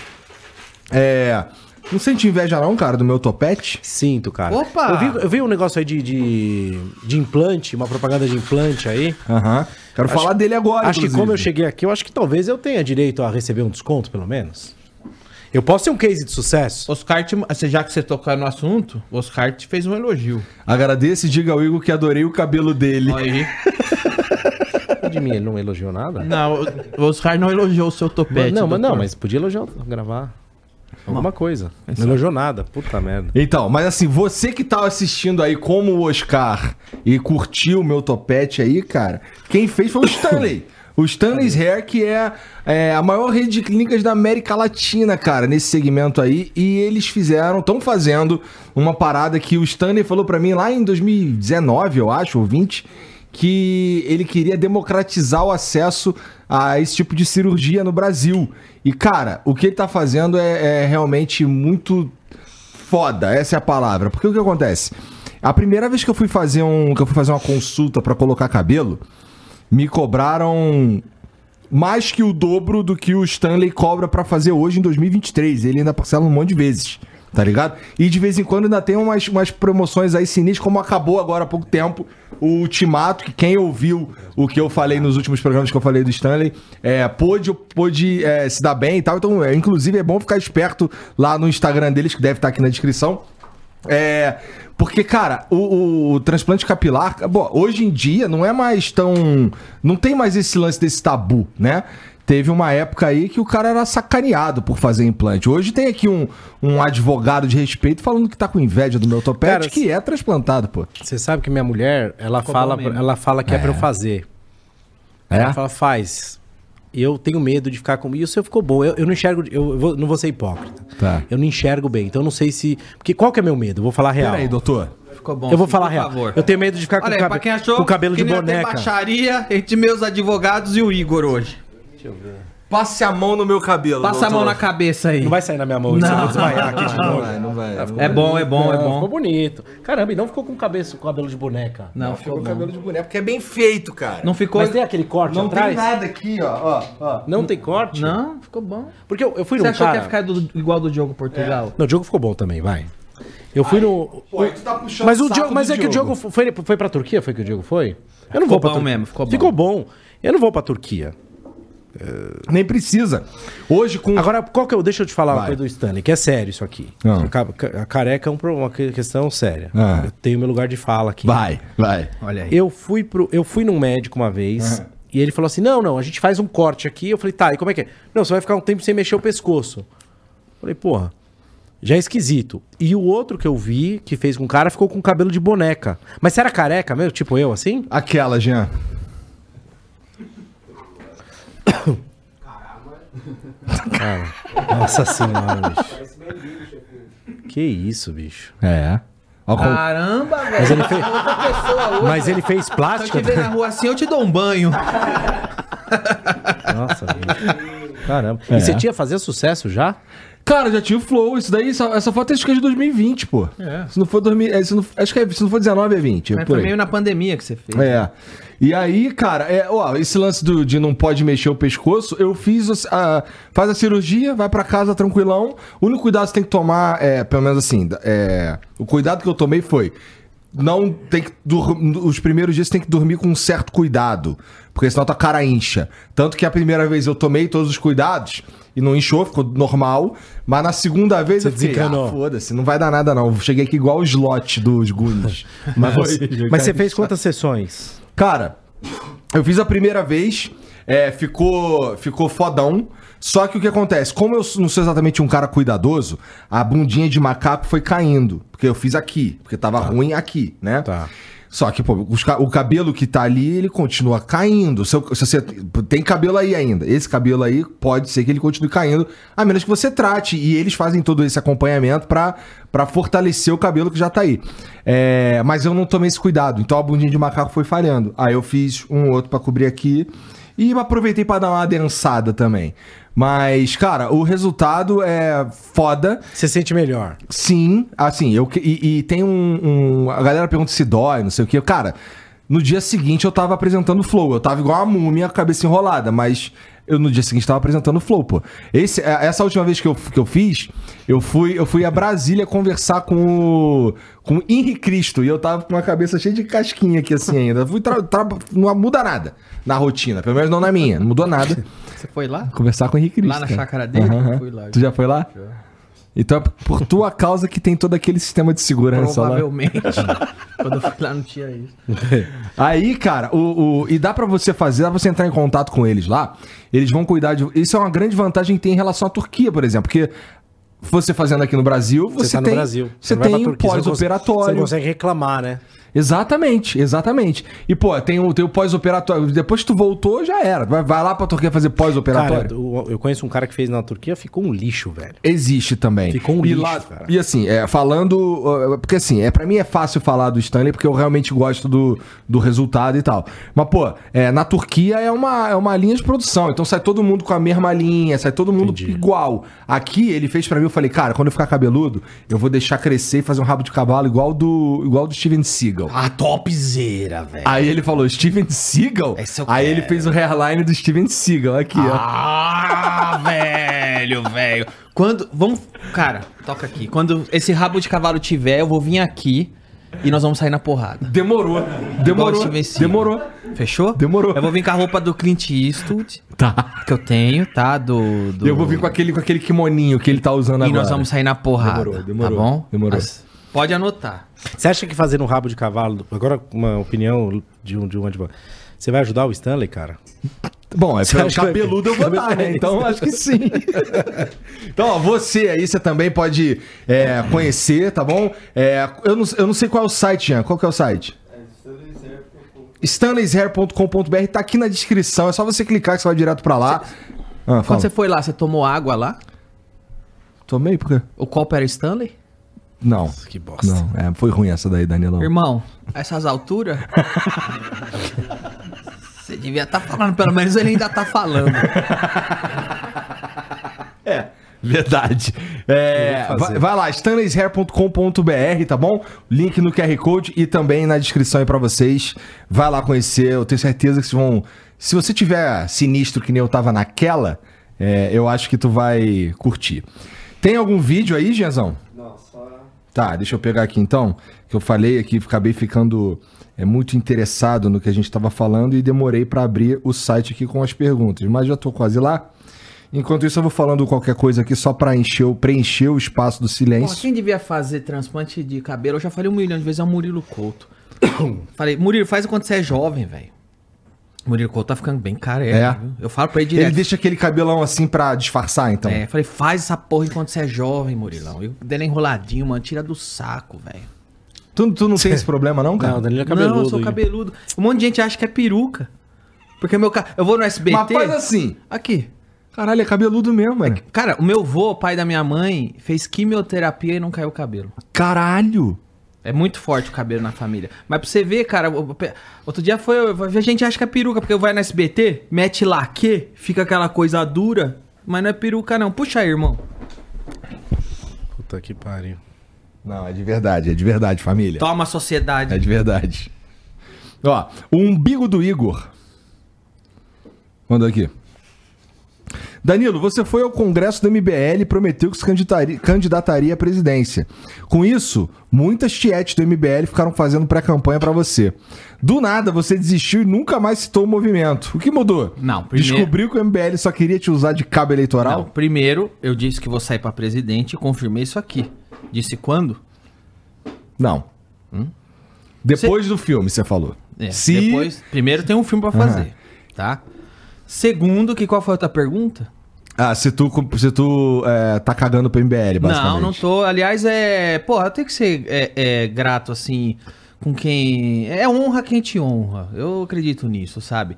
É. Não sente inveja, não, cara, do meu topete? Sinto, cara. Opa! Eu vi, eu vi um negócio aí de, de, de implante, uma propaganda de implante aí. Aham. Quero Acho- falar dele agora. acho que inclusive. como eu cheguei aqui, eu acho que talvez eu tenha direito a receber um desconto, pelo menos. Eu posso ter um case de sucesso? Oscar, te, já que você tocou no assunto, o Oscar te fez um elogio. Agradeço e diga ao Igor que adorei o cabelo dele. Aí. De mim, ele não elogiou nada? Não, o Oscar não elogiou o seu topete. não, mas não, mas podia elogiar, gravar. Alguma coisa. Não elogiou nada. Puta merda. Então, mas assim, você que tá assistindo aí como o Oscar e curtiu o meu topete aí, cara, quem fez foi o Stanley. O Stanley's Hair, que é, é a maior rede de clínicas da América Latina, cara, nesse segmento aí. E eles fizeram, estão fazendo uma parada que o Stanley falou pra mim lá em 2019, eu acho, ou 20, que ele queria democratizar o acesso a esse tipo de cirurgia no Brasil. E, cara, o que ele tá fazendo é, é realmente muito foda, essa é a palavra. Porque o que acontece? A primeira vez que eu fui fazer um, que eu fui fazer uma consulta pra colocar cabelo, me cobraram mais que o dobro do que o Stanley cobra pra fazer hoje em 2023. Ele ainda parcela um monte de vezes, tá ligado? E de vez em quando ainda tem umas, umas promoções aí sinistras, como acabou agora há pouco tempo o Ultimato, que quem ouviu o que eu falei nos últimos programas que eu falei do Stanley, é, pôde, pôde é, se dar bem e tal. Então, é, inclusive, é bom ficar esperto lá no Instagram deles, que deve estar aqui na descrição. É. Porque, cara, o, o- o transplante capilar, bom, hoje em dia não é mais tão. Não tem mais esse lance desse tabu, né? Teve uma época aí que o cara era sacaneado por fazer implante. Hoje tem aqui um, um advogado de respeito falando que tá com inveja do meu topete, Cara, que é transplantado, pô. Você sabe que minha mulher, ela fala, mesmo. ela fala que é, pra eu fazer. É? Ela fala, faz. Eu tenho medo de ficar com. E o seu ficou bom. Eu, eu não enxergo. Eu vou- não vou ser hipócrita. Tá. Eu não enxergo bem. Então eu não sei se. Porque qual que é meu medo? Eu vou falar real. Peraí, doutor. Ficou bom. eu vou falar por real. favor. Eu tenho medo de ficar com, Olha aí, cabe- pra quem achou com cabelo de que ter boneca. baixaria entre meus advogados e o Igor hoje. Passe a mão no meu cabelo. Passa a mão na cabeça aí. Não vai sair na minha mão, isso eu vou desmaiar aqui de Não novo. vai, não vai. É bom, é bom, é Não, bom. Ficou bonito. Caramba, e não ficou com cabeça, com cabelo de boneca. Não, Ficou ficou com cabelo de boneco, porque é bem feito, cara. Não ficou. Mas tem aquele corte Não atrás? tem nada aqui, ó. ó, ó. Não tem corte? Não, ficou bom. Porque eu, eu fui Você num achou cara... que ia ficar do- igual do Diogo Portugal? Não, o Diogo ficou bom também, vai. Eu fui no... Pô, tu tá puxando Mas, o saco Diogo, mas do é que o Diogo foi, foi pra Turquia? Foi que o Diogo foi? Eu não Ficou vou pra bom Turquia. mesmo, ficou bom. Ficou bom. Eu não vou pra Turquia. Nem precisa. Hoje, com. Agora, qual que eu... Deixa eu te falar uma coisa do Stanley, que é sério isso aqui. Ah. A, ca- a careca é um uma que- questão séria. Ah. Eu tenho meu lugar de fala aqui. Vai, vai. Olha aí. Eu fui, pro, eu fui num médico uma vez Aham. e ele falou assim: não, não, a gente faz um corte aqui. Eu falei, tá, e como é que é? Não, você vai ficar um tempo sem mexer o pescoço. Eu falei, porra, já é esquisito. E o outro que eu vi, que fez com o cara, ficou com cabelo de boneca. Mas você era careca mesmo? Tipo eu, assim? Aquela, Jean. Cara, nossa senhora, bicho. Que isso, bicho. É. Ó, com- Caramba, velho. Mas ele fez, Outra pessoa hoje. mas ele fez Se eu plástica? te ver na rua assim, eu te dou um banho. Nossa, bicho. Caramba. É. E você tinha fazer sucesso já? Cara, já tinha o Flow. Isso daí, essa, essa foto acho que é de 2020, pô. É. Se não for 2000. é, se não, acho que é, se não for 19, é 20. Mas por foi aí. meio na pandemia que você fez. É. E aí, cara, é, ó, esse lance do, de não pode mexer o pescoço, eu fiz a, faz a cirurgia, vai pra casa tranquilão. O único cuidado que você tem que tomar, é, pelo menos assim, é, o cuidado que eu tomei foi não tem que os primeiros dias você tem que dormir com um certo cuidado, porque senão tua cara incha. Tanto que a primeira vez eu tomei todos os cuidados e não inchou, ficou normal, mas na segunda vez Você eu fiquei, ah, foda-se, não vai dar nada não. Cheguei aqui igual o slot dos Goonies. Mas, você, mas você fez quantas sessões? Cara, Eu fiz a primeira vez, é, ficou, ficou fodão. Só que o que acontece? Como eu não sou exatamente um cara cuidadoso, a bundinha de macaco foi caindo. Porque eu fiz aqui, porque tava ruim aqui, né? Tá. Só que, pô, o cabelo que tá ali, ele continua caindo. Se, você tem cabelo aí ainda, esse cabelo aí pode ser que ele continue caindo, a menos que você trate. E eles fazem todo esse acompanhamento pra fortalecer o cabelo que já tá aí. É, mas eu não tomei esse cuidado, então a bundinha de macaco foi falhando. Aí eu fiz um outro pra cobrir aqui e aproveitei pra dar uma adensada também. Mas, cara, o resultado é foda. Você sente melhor. Sim, assim, eu e, e tem um, um- A galera pergunta se dói, não sei o quê. Cara, no dia seguinte eu tava apresentando o Flow. Eu tava igual uma múmia, cabeça enrolada, mas eu no dia seguinte tava apresentando o Flow, pô. Esse, é- essa última vez que eu, que eu fiz, eu fui, eu fui a Brasília conversar com o. com o Henri Cristo. E eu tava com uma cabeça cheia de casquinha aqui assim ainda. Fui não muda nada na rotina, pelo menos não na minha. Não mudou nada. Você foi lá? Conversar com o Henrique Cristo. Lá na cara. chácara dele? Eu fui lá. Tu já foi lá? Então é por tua causa que tem todo aquele sistema de segurança lá. Provavelmente. Quando eu fui lá não tinha isso. Aí, cara, o, o- e dá pra você fazer, dá pra você entrar em contato com eles lá. Eles vão cuidar de. Isso é uma grande vantagem que tem em relação à Turquia, por exemplo, porque você fazendo aqui no Brasil, você, Você, tá tem, no Brasil. Você tem um você Você pós-operatório. não consegue reclamar, né? Exatamente, exatamente. E, pô, tem o, tem o pós-operatório. Depois que tu voltou, já era. Vai, vai lá pra Turquia fazer Cara, pós-operatório. o- eu conheço um cara que fez na Turquia, ficou um lixo, velho. Existe também. Ficou um e lixo, lá, cara. E assim, é, falando. Porque assim, é, pra mim é fácil falar do Stanley porque eu realmente gosto do, do resultado e tal. Mas, pô, é, na Turquia é uma, é uma linha de produção. Então sai todo mundo com a mesma linha, sai todo mundo Entendi. igual. Aqui ele fez pra mim, eu falei, cara, quando eu ficar cabeludo, eu vou deixar crescer e fazer um rabo de cavalo igual do, igual do Steven Seagal. Ah, topzera, velho. Aí ele falou, Steven Seagal? Esse eu Aí quero. ele fez o hairline do Steven Seagal aqui, ó. Ah, velho, velho. Quando. Vamos. Cara, toca aqui. Quando esse rabo de cavalo tiver, eu vou vir aqui e nós vamos sair na porrada. Demorou. Demorou. Seagal. Demorou. Fechou? Demorou. Eu vou vir com a roupa do Clint Eastwood, Tá. que eu tenho, tá? Do. do... E eu vou vir com aquele, com aquele kimoninho que ele tá usando E agora. nós vamos sair na porrada. Demorou, demorou, Tá bom? demorou. Mas pode anotar. Você acha que fazer um rabo de cavalo. Agora, uma opinião de um, de um advogado. Você vai ajudar o Stanley, cara? Bom, é pelo cabeludo eu vou dar, né? Então acho que sim. então, ó, você aí, você também pode é, conhecer, tá bom? É, eu, não, eu não sei qual é o site, Jean. Qual que é o site? stanleyshair.com.br tá aqui na descrição. É só você clicar que você vai direto pra lá. Ah. Quando você foi lá, você tomou água lá? Tomei por quê? O copo era Stanley? Não. Que bosta. Não, é, foi ruim essa daí, Danilão. Irmão, a essas alturas. Você devia estar falando, pelo menos ele ainda tá falando. É, verdade. É, vai, vai lá, stanleyshair.com.br, tá bom? Link no QR Code e também na descrição aí pra vocês. Vai lá conhecer, eu tenho certeza que vocês vão. Se você tiver sinistro que nem eu tava naquela, é, eu acho que tu vai curtir. Tem algum vídeo aí, Gianzão? Tá, deixa eu pegar aqui então, que eu falei aqui, acabei ficando é, muito interessado no que a gente estava falando e demorei para abrir o site aqui com as perguntas, mas já tô quase lá. Enquanto isso, eu vou falando qualquer coisa aqui só para encher, preencher o espaço do silêncio. quem devia fazer transplante de cabelo? Eu já falei um milhão de vezes, é o Murilo Couto. falei, Murilo, faz enquanto você é jovem, velho. Murilo Couto tá ficando bem careca, É. viu? Eu falo pra ele Ele direto. deixa aquele cabelão assim pra disfarçar, então. É, falei, faz essa porra enquanto você é jovem, Murilão. E o dele é enroladinho, mano, tira do saco, velho. Tu, tu não tem esse problema, não, cara? Não, o Danilo é cabeludo. Não, eu sou hein? cabeludo. Um monte de gente acha que é peruca. Porque meu ca... Eu vou no SBT. Mas faz assim. Aqui. Caralho, é cabeludo mesmo, mano. Cara, o meu vô, pai da minha mãe, fez quimioterapia e não caiu o cabelo. Caralho. É muito forte o cabelo na família. Mas pra você ver, cara, outro dia foi. A gente acha que é peruca, porque vai no SBT, mete laque, fica aquela coisa dura. Mas não é peruca, não. Puxa aí, irmão. Puta que pariu. Não, é de verdade, é de verdade, família. Toma, sociedade. É de verdade. Ó, o umbigo do Igor. Mandou aqui. Danilo, você foi ao congresso do MBL e prometeu que se candidataria, candidataria à presidência. Com isso, muitas tietes do MBL ficaram fazendo pré-campanha pra você. Do nada, você desistiu e nunca mais citou o movimento. O que mudou? Não, primeiro- Descobriu que o MBL só queria te usar de cabo Não, eleitoral? primeiro, eu disse que vou sair pra presidente e confirmei isso aqui. Disse quando? Não. Depois do filme, você falou. É, Se- Depois, primeiro tem um filme pra fazer, tá? Segundo, que qual foi a outra pergunta? Ah, se tu, se tu é, tá cagando pro MBL, basicamente. Não, não tô. Aliás, é. Porra, eu tenho que ser é, é, grato, assim, com quem. É honra quem te honra. Eu acredito nisso, sabe?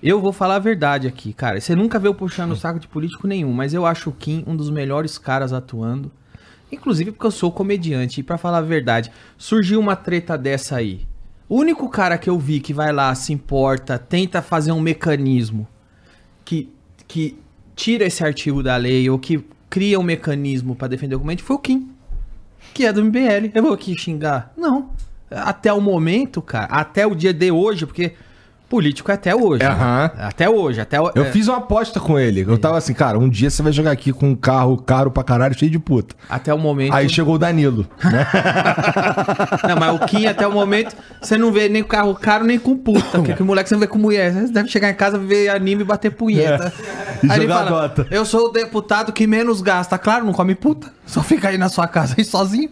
Eu vou falar a verdade aqui, cara. Você nunca veio puxando o saco de político nenhum, mas eu acho o Kim um dos melhores caras atuando. Inclusive porque eu sou comediante. E pra falar a verdade, surgiu uma treta dessa aí. O único cara que eu vi que vai lá, se importa, tenta fazer um mecanismo que, tira esse artigo da lei ou que cria um mecanismo pra defender o documento foi o Kim, que é do MBL. Eu vou aqui xingar? Não. Até o momento, cara, até o dia de hoje, porque político é até hoje. né? Até hoje, até o- Eu é, fiz uma aposta com ele. Eu tava assim, cara, um dia você vai jogar aqui com um carro caro pra caralho, cheio de puta. até o momento. Aí chegou o Danilo, né? Não, mas o Kim até o momento, você não vê nem com carro caro, nem com puta. Porque que o moleque você não vê com mulher. Você deve chegar em casa, ver anime e bater punheta. E Aí jogar fala, Dota. eu sou o deputado que menos gasta. Claro, não come puta. Só fica aí na sua casa aí sozinho.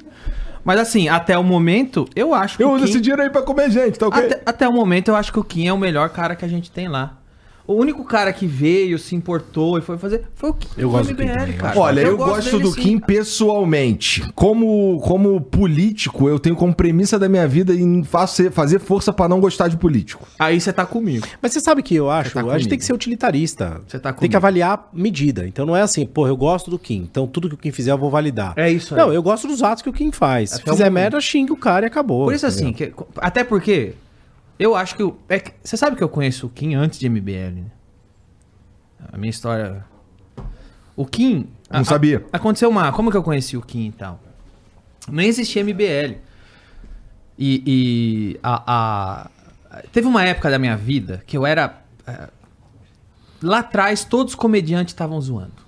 Mas assim, até o momento, eu acho que Eu uso Kim... esse dinheiro aí pra comer gente, tá ok? Até, até o momento, eu acho que o Kim é o melhor cara que a gente tem lá. O único cara que veio, se importou e foi fazer foi o Kim. Eu foi o gosto do Kim MBL, também, eu cara. Olha, eu, gosto, dele, do sim, Kim cara. pessoalmente. Como, como político, eu tenho como premissa da minha vida em fazer, fazer força pra não gostar de político. Aí você tá comigo. Mas você sabe que eu acho, tá a gente tem que ser utilitarista. Você tá tem comigo. que avaliar medida. Então não é assim, pô, eu gosto do Kim, então tudo que o Kim fizer eu vou validar. É isso aí. Não, eu gosto dos atos que o Kim faz. Se Até o fizer merda, xinga o cara e acabou. Por isso, entendeu? assim, que- até porque eu acho que. o- é que- você sabe que eu conheço o Kim antes de MBL, né? A minha história. O Kim. Não a- sabia. a- aconteceu uma. Como que eu conheci o Kim e tal? Nem existia MBL. E. e a, a- teve uma época da minha vida que eu era. eh, lá atrás, todos os comediantes estavam zoando.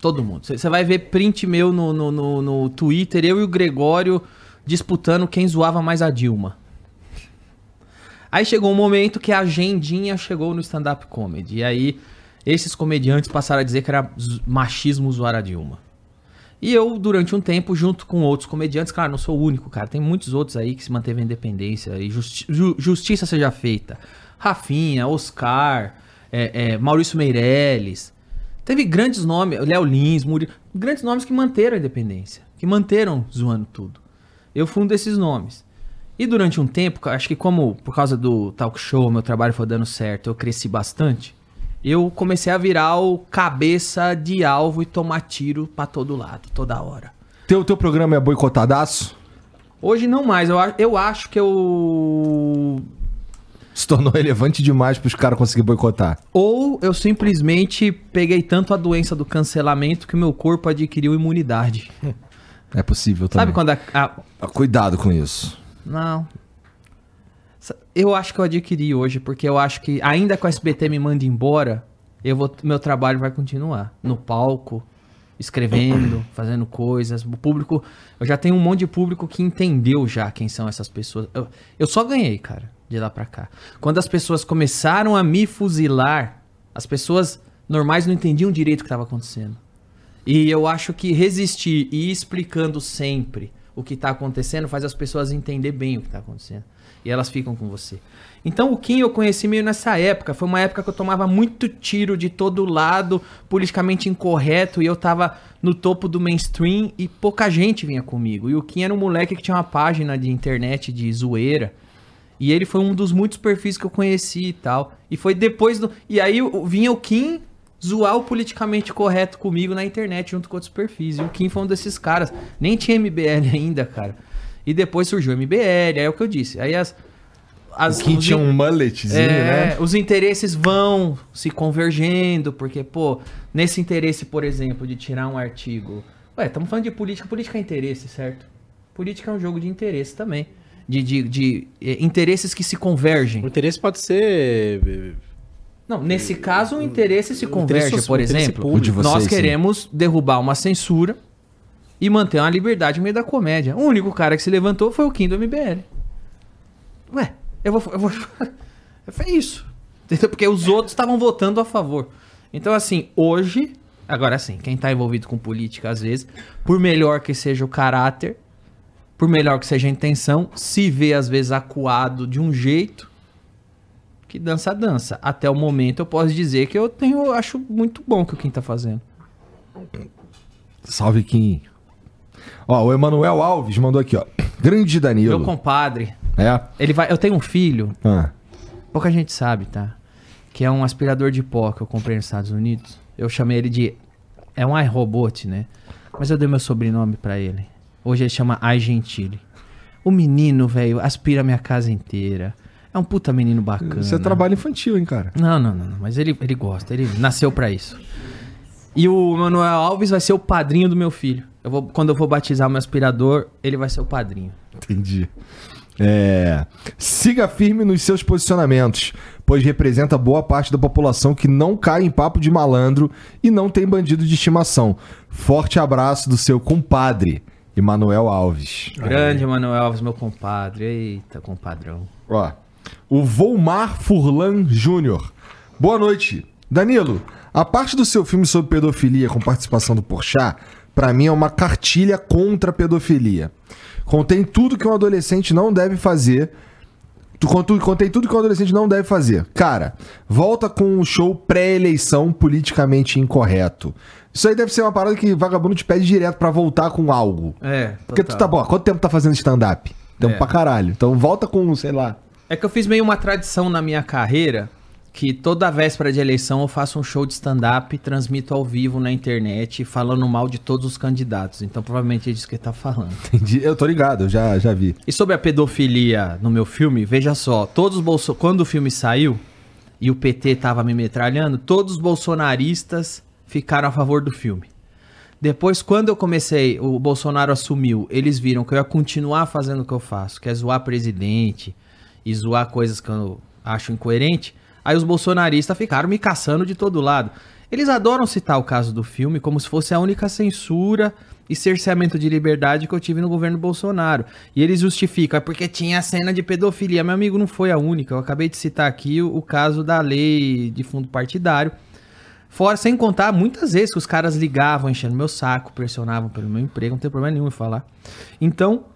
Todo mundo. Você vai ver print meu no, no, no, no Twitter, eu e o Gregório disputando quem zoava mais a Dilma. Aí chegou um momento que a agendinha chegou no stand-up comedy. E aí, esses comediantes passaram a dizer que era machismo zoar a Dilma. E eu, durante um tempo, junto com outros comediantes, claro, não sou o único, cara. Tem muitos outros aí que se manteve a independência e justi- ju- justiça seja feita. Rafinha, Oscar, é, é, Maurício Meirelles. Teve grandes nomes, Léo Lins, Murilo, grandes nomes que manteram a independência, que manteram zoando tudo. Eu fui um desses nomes. E durante um tempo, acho que como por causa do talk show, meu trabalho foi dando certo, eu cresci bastante. Eu comecei a virar o cabeça de alvo e tomar tiro pra todo lado, toda hora. Teu, teu programa é boicotadaço? Hoje não mais, eu, eu acho que eu. Se tornou relevante demais pros caras conseguirem boicotar. Ou eu simplesmente peguei tanto a doença do cancelamento que o meu corpo adquiriu imunidade. É possível também. Sabe quando a, a- Ah, Cuidado com isso. Não. Eu acho que eu adquiri hoje, porque eu acho que ainda que o SBT me mande embora, eu vou, meu trabalho vai continuar. No palco, escrevendo, fazendo coisas. O público. Eu já tenho um monte de público que entendeu já quem são essas pessoas. Eu, eu só ganhei, cara, de lá pra cá. Quando as pessoas começaram a me fuzilar, as pessoas normais não entendiam direito o que estava acontecendo. E eu acho que resistir e ir explicando sempre o que tá acontecendo faz as pessoas entender bem o que tá acontecendo. E elas ficam com você. Então o Kim eu conheci meio nessa época. Foi uma época que eu tomava muito tiro de todo lado, politicamente incorreto, e eu tava no topo do mainstream e pouca gente vinha comigo. E o Kim era um moleque que tinha uma página de internet de zoeira. E ele foi um dos muitos perfis que eu conheci e tal. E foi depois do. E aí vinha o Kim zoar o politicamente correto comigo na internet, junto com outros perfis. E o Kim foi um desses caras. Nem tinha MBL ainda, cara. E depois surgiu o MBL, aí é o que eu disse. Aí as. as Quem os tinha in- um mulletzinho, é, né? Os interesses vão se convergendo, porque, pô, nesse interesse, por exemplo, de tirar um artigo. Ué, estamos falando de política. Política é interesse, certo? Política é um jogo de interesse também. De, de, de, eh, interesses que se convergem. O interesse pode ser. Não, nesse caso o interesse se converge, interesse- por exemplo. público. De vocês, nós sim. queremos derrubar uma censura e manter uma liberdade no meio da comédia. O único cara que se levantou foi o Kim do MBL. Ué, eu vou. Eu vou... Foi isso. Entendeu? Porque os outros estavam votando a favor. Então, assim, hoje. Agora sim, quem tá envolvido com política, às vezes, por melhor que seja o caráter, por melhor que seja a intenção, se vê, às vezes, acuado de um jeito que dança, dança. Até o momento eu posso dizer que eu tenho, eu acho muito bom o que o Kim tá fazendo. Salve, Kim. Ó, o Emanuel Alves mandou aqui, ó. Grande Danilo. Meu compadre, É? ele vai. Eu tenho um filho, Ah. pouca gente sabe, tá? Que é um aspirador de pó que eu comprei nos Estados Unidos. Eu chamei ele de. É um iRobot, né? Mas eu dei meu sobrenome pra ele. Hoje ele chama iGentile. O menino, velho, aspira a minha casa inteira. É um puta menino bacana. Você trabalha infantil, hein, cara? Não, não, não, mas ele, ele gosta, ele nasceu pra isso. E o Manuel Alves vai ser o padrinho do meu filho. Eu vou, quando eu vou batizar o meu aspirador, ele vai ser o padrinho. Entendi. É. Siga firme nos seus posicionamentos, pois representa boa parte da população que não cai em papo de malandro e não tem bandido de estimação. Forte abraço do seu compadre, Emanuel Alves. Grande Manuel Alves, meu compadre. Eita, compadrão. Ó, o Volmar Furlan Júnior. Boa noite. Danilo, a parte do seu filme sobre pedofilia com participação do Porchat, pra mim é uma cartilha contra a pedofilia. Contém tudo que um adolescente não deve fazer. Contém tudo que um adolescente não deve fazer. Cara, volta com um show pré-eleição politicamente incorreto. Isso aí deve ser uma parada que vagabundo te pede direto pra voltar com algo. É, Porque tu tá bom, quanto tempo tá fazendo stand-up? Tempo É. pra caralho. Então volta com, sei lá. É que eu fiz meio uma tradição na minha carreira que toda véspera de eleição eu faço um show de stand-up, transmito ao vivo na internet, falando mal de todos os candidatos. Então provavelmente é disso que ele tá falando. Entendi. Eu tô ligado, eu já, já vi. E sobre a pedofilia no meu filme, veja só, todos os bolso... quando o filme saiu e o PT tava me metralhando, todos os bolsonaristas ficaram a favor do filme. Depois, quando eu comecei, o Bolsonaro assumiu, eles viram que eu ia continuar fazendo o que eu faço, que é zoar presidente e zoar coisas que eu acho incoerente. Aí os bolsonaristas ficaram me caçando de todo lado. Eles adoram citar o caso do filme como se fosse a única censura e cerceamento de liberdade que eu tive no governo Bolsonaro. E eles justificam, é porque tinha a cena de pedofilia. Meu amigo, não foi a única. Eu acabei de citar aqui o, o caso da lei de fundo partidário. Fora, sem contar, muitas vezes que os caras ligavam, enchendo meu saco, pressionavam pelo meu emprego, não tem problema nenhum em falar. Então,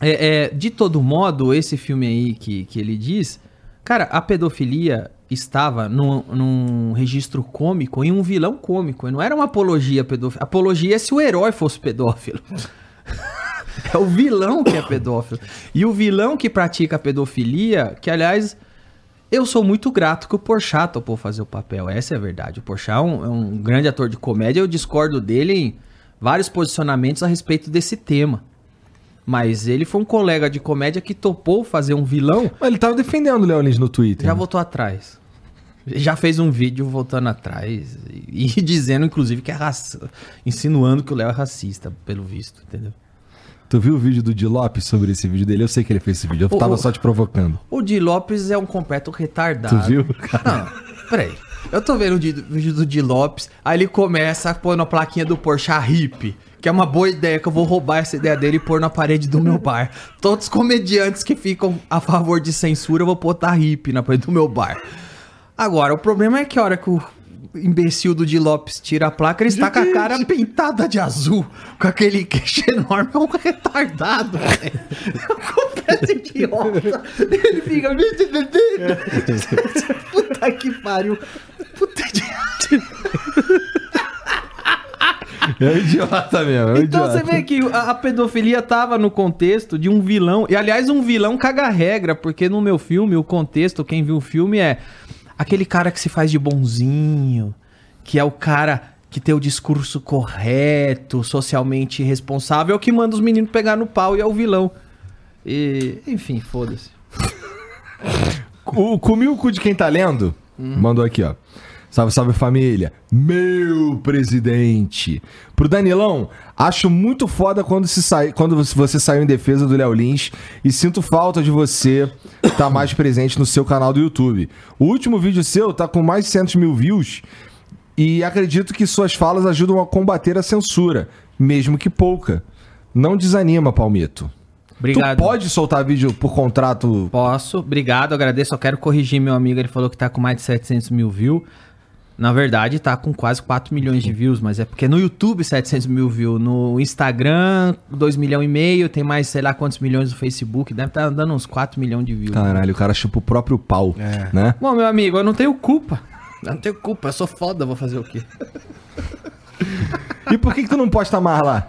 é, é, de todo modo, esse filme aí que, que ele diz, cara, a pedofilia estava num, num registro cômico em um vilão cômico. Não era uma apologia pedófila. Apologia é se o herói fosse pedófilo. é o vilão que é pedófilo. E o vilão que pratica a pedofilia, que aliás, eu sou muito grato que o Porchat topou fazer o papel. Essa é a verdade. O Porchat é um, é um grande ator de comédia. Eu discordo dele em vários posicionamentos a respeito desse tema. Mas ele foi um colega de comédia que topou fazer um vilão Mas ele tava defendendo o Léo Lins no Twitter. já voltou atrás. Já fez um vídeo voltando atrás e, e dizendo, inclusive, que é racista. Insinuando que o Léo é racista, pelo visto, entendeu? Tu viu o vídeo do Di Lopes sobre esse vídeo dele? Eu sei que ele fez esse vídeo. Eu Ô, tava só te provocando. O Di Lopes é um completo retardado. Tu viu? Não, peraí. Eu tô vendo o o vídeo do Di Lopes, aí ele começa a pôr na plaquinha do Porsche hippie. Que é uma boa ideia, que eu vou roubar essa ideia dele e pôr na parede do meu bar. Todos os comediantes que ficam a favor de censura, eu vou botar hippie na parede do meu bar. Agora, o problema é que a hora que o imbecil do Di Lopes tira a placa, ele está com a cara pintada de azul. Com aquele queixo enorme, é um retardado, velho. É completo idiota. Ele fica... Puta que pariu. Puta que... É um idiota mesmo. É um Então idiota. você vê que a, a pedofilia tava no contexto de um vilão. E aliás, um vilão caga regra, porque no meu filme, o contexto, quem viu o filme é aquele cara que se faz de bonzinho, que é o cara que tem o discurso correto, socialmente responsável, que manda os meninos pegar no pau e é o vilão. E, enfim, foda-se. O Comi o cu de quem tá lendo mandou aqui, ó. Salve, salve família. Meu presidente. Pro Danilão, acho muito foda quando, se sai, quando você saiu em defesa do Léo Lins e sinto falta de você estar mais presente no seu canal do YouTube. O último vídeo seu tá com mais de 100 mil views e acredito que suas falas ajudam a combater a censura, mesmo que pouca. Não desanima, Palmito. Obrigado. Tu pode soltar vídeo por contrato Posso, obrigado, agradeço. Só quero corrigir meu amigo, ele falou que tá com mais de 700 mil views. Na verdade, tá com quase 4 milhões de views, mas é porque no YouTube 700 mil views, no Instagram 2 milhões e meio, tem mais sei lá quantos milhões no Facebook, deve estar tá dando uns 4 milhões de views. Caralho, o cara chupa o próprio pau, É. né? Bom, meu amigo, eu não tenho culpa. Eu não tenho culpa, eu sou foda, vou fazer o quê? E por que, que tu não posta mais lá?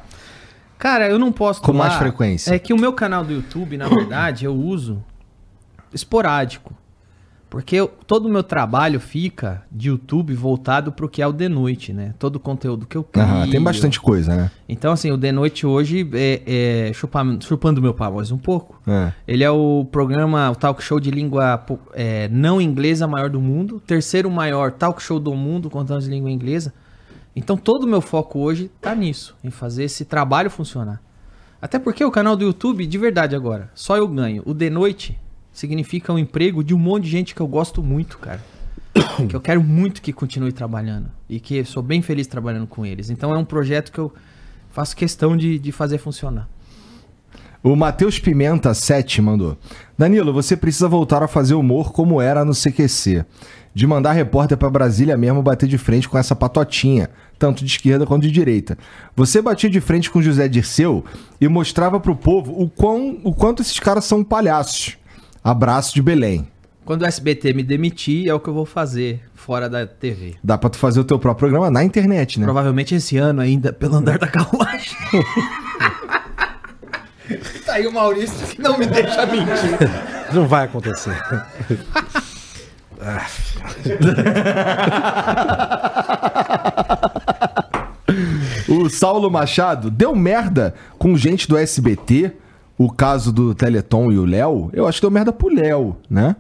Cara, eu não posso. Com mais frequência. É que o meu canal do YouTube, na verdade, eu uso esporádico. Porque eu- todo o meu trabalho fica de YouTube voltado pro que é o de noite, né? Todo o conteúdo que eu crio. Aham, tem bastante coisa, né? Então, assim, o de noite hoje é, é chupa- chupando meu pau mais um pouco. É. Ele é o programa, o talk show de língua é, não inglesa maior do mundo. Terceiro maior talk show do mundo contando de língua inglesa. Então todo o meu foco hoje tá nisso, em fazer esse trabalho funcionar. Até porque o canal do YouTube, de verdade agora, só eu ganho. O de noite significa um emprego de um monte de gente que eu gosto muito, cara. que eu quero muito que continue trabalhando. E que sou bem feliz trabalhando com eles. Então é um projeto que eu faço questão de, de fazer funcionar. O Matheus Pimenta 7 mandou. Danilo, você precisa voltar a fazer humor como era no CQC. De mandar repórter pra Brasília mesmo bater de frente com essa patotinha, tanto de esquerda quanto de direita. Você batia de frente com José Dirceu e mostrava pro povo o, quão, o quanto esses caras são palhaços. Abraço de Belém. Quando o SBT me demitir, é o que eu vou fazer fora da TV. Dá pra tu fazer o teu próprio programa na internet, né? Provavelmente esse ano ainda, pelo andar da carruagem. tá aí o Maurício que não me deixa mentir. Não vai acontecer. O Saulo Machado deu merda com gente do SBT. O caso do Teleton e o Léo. Eu acho que deu merda pro Léo, né?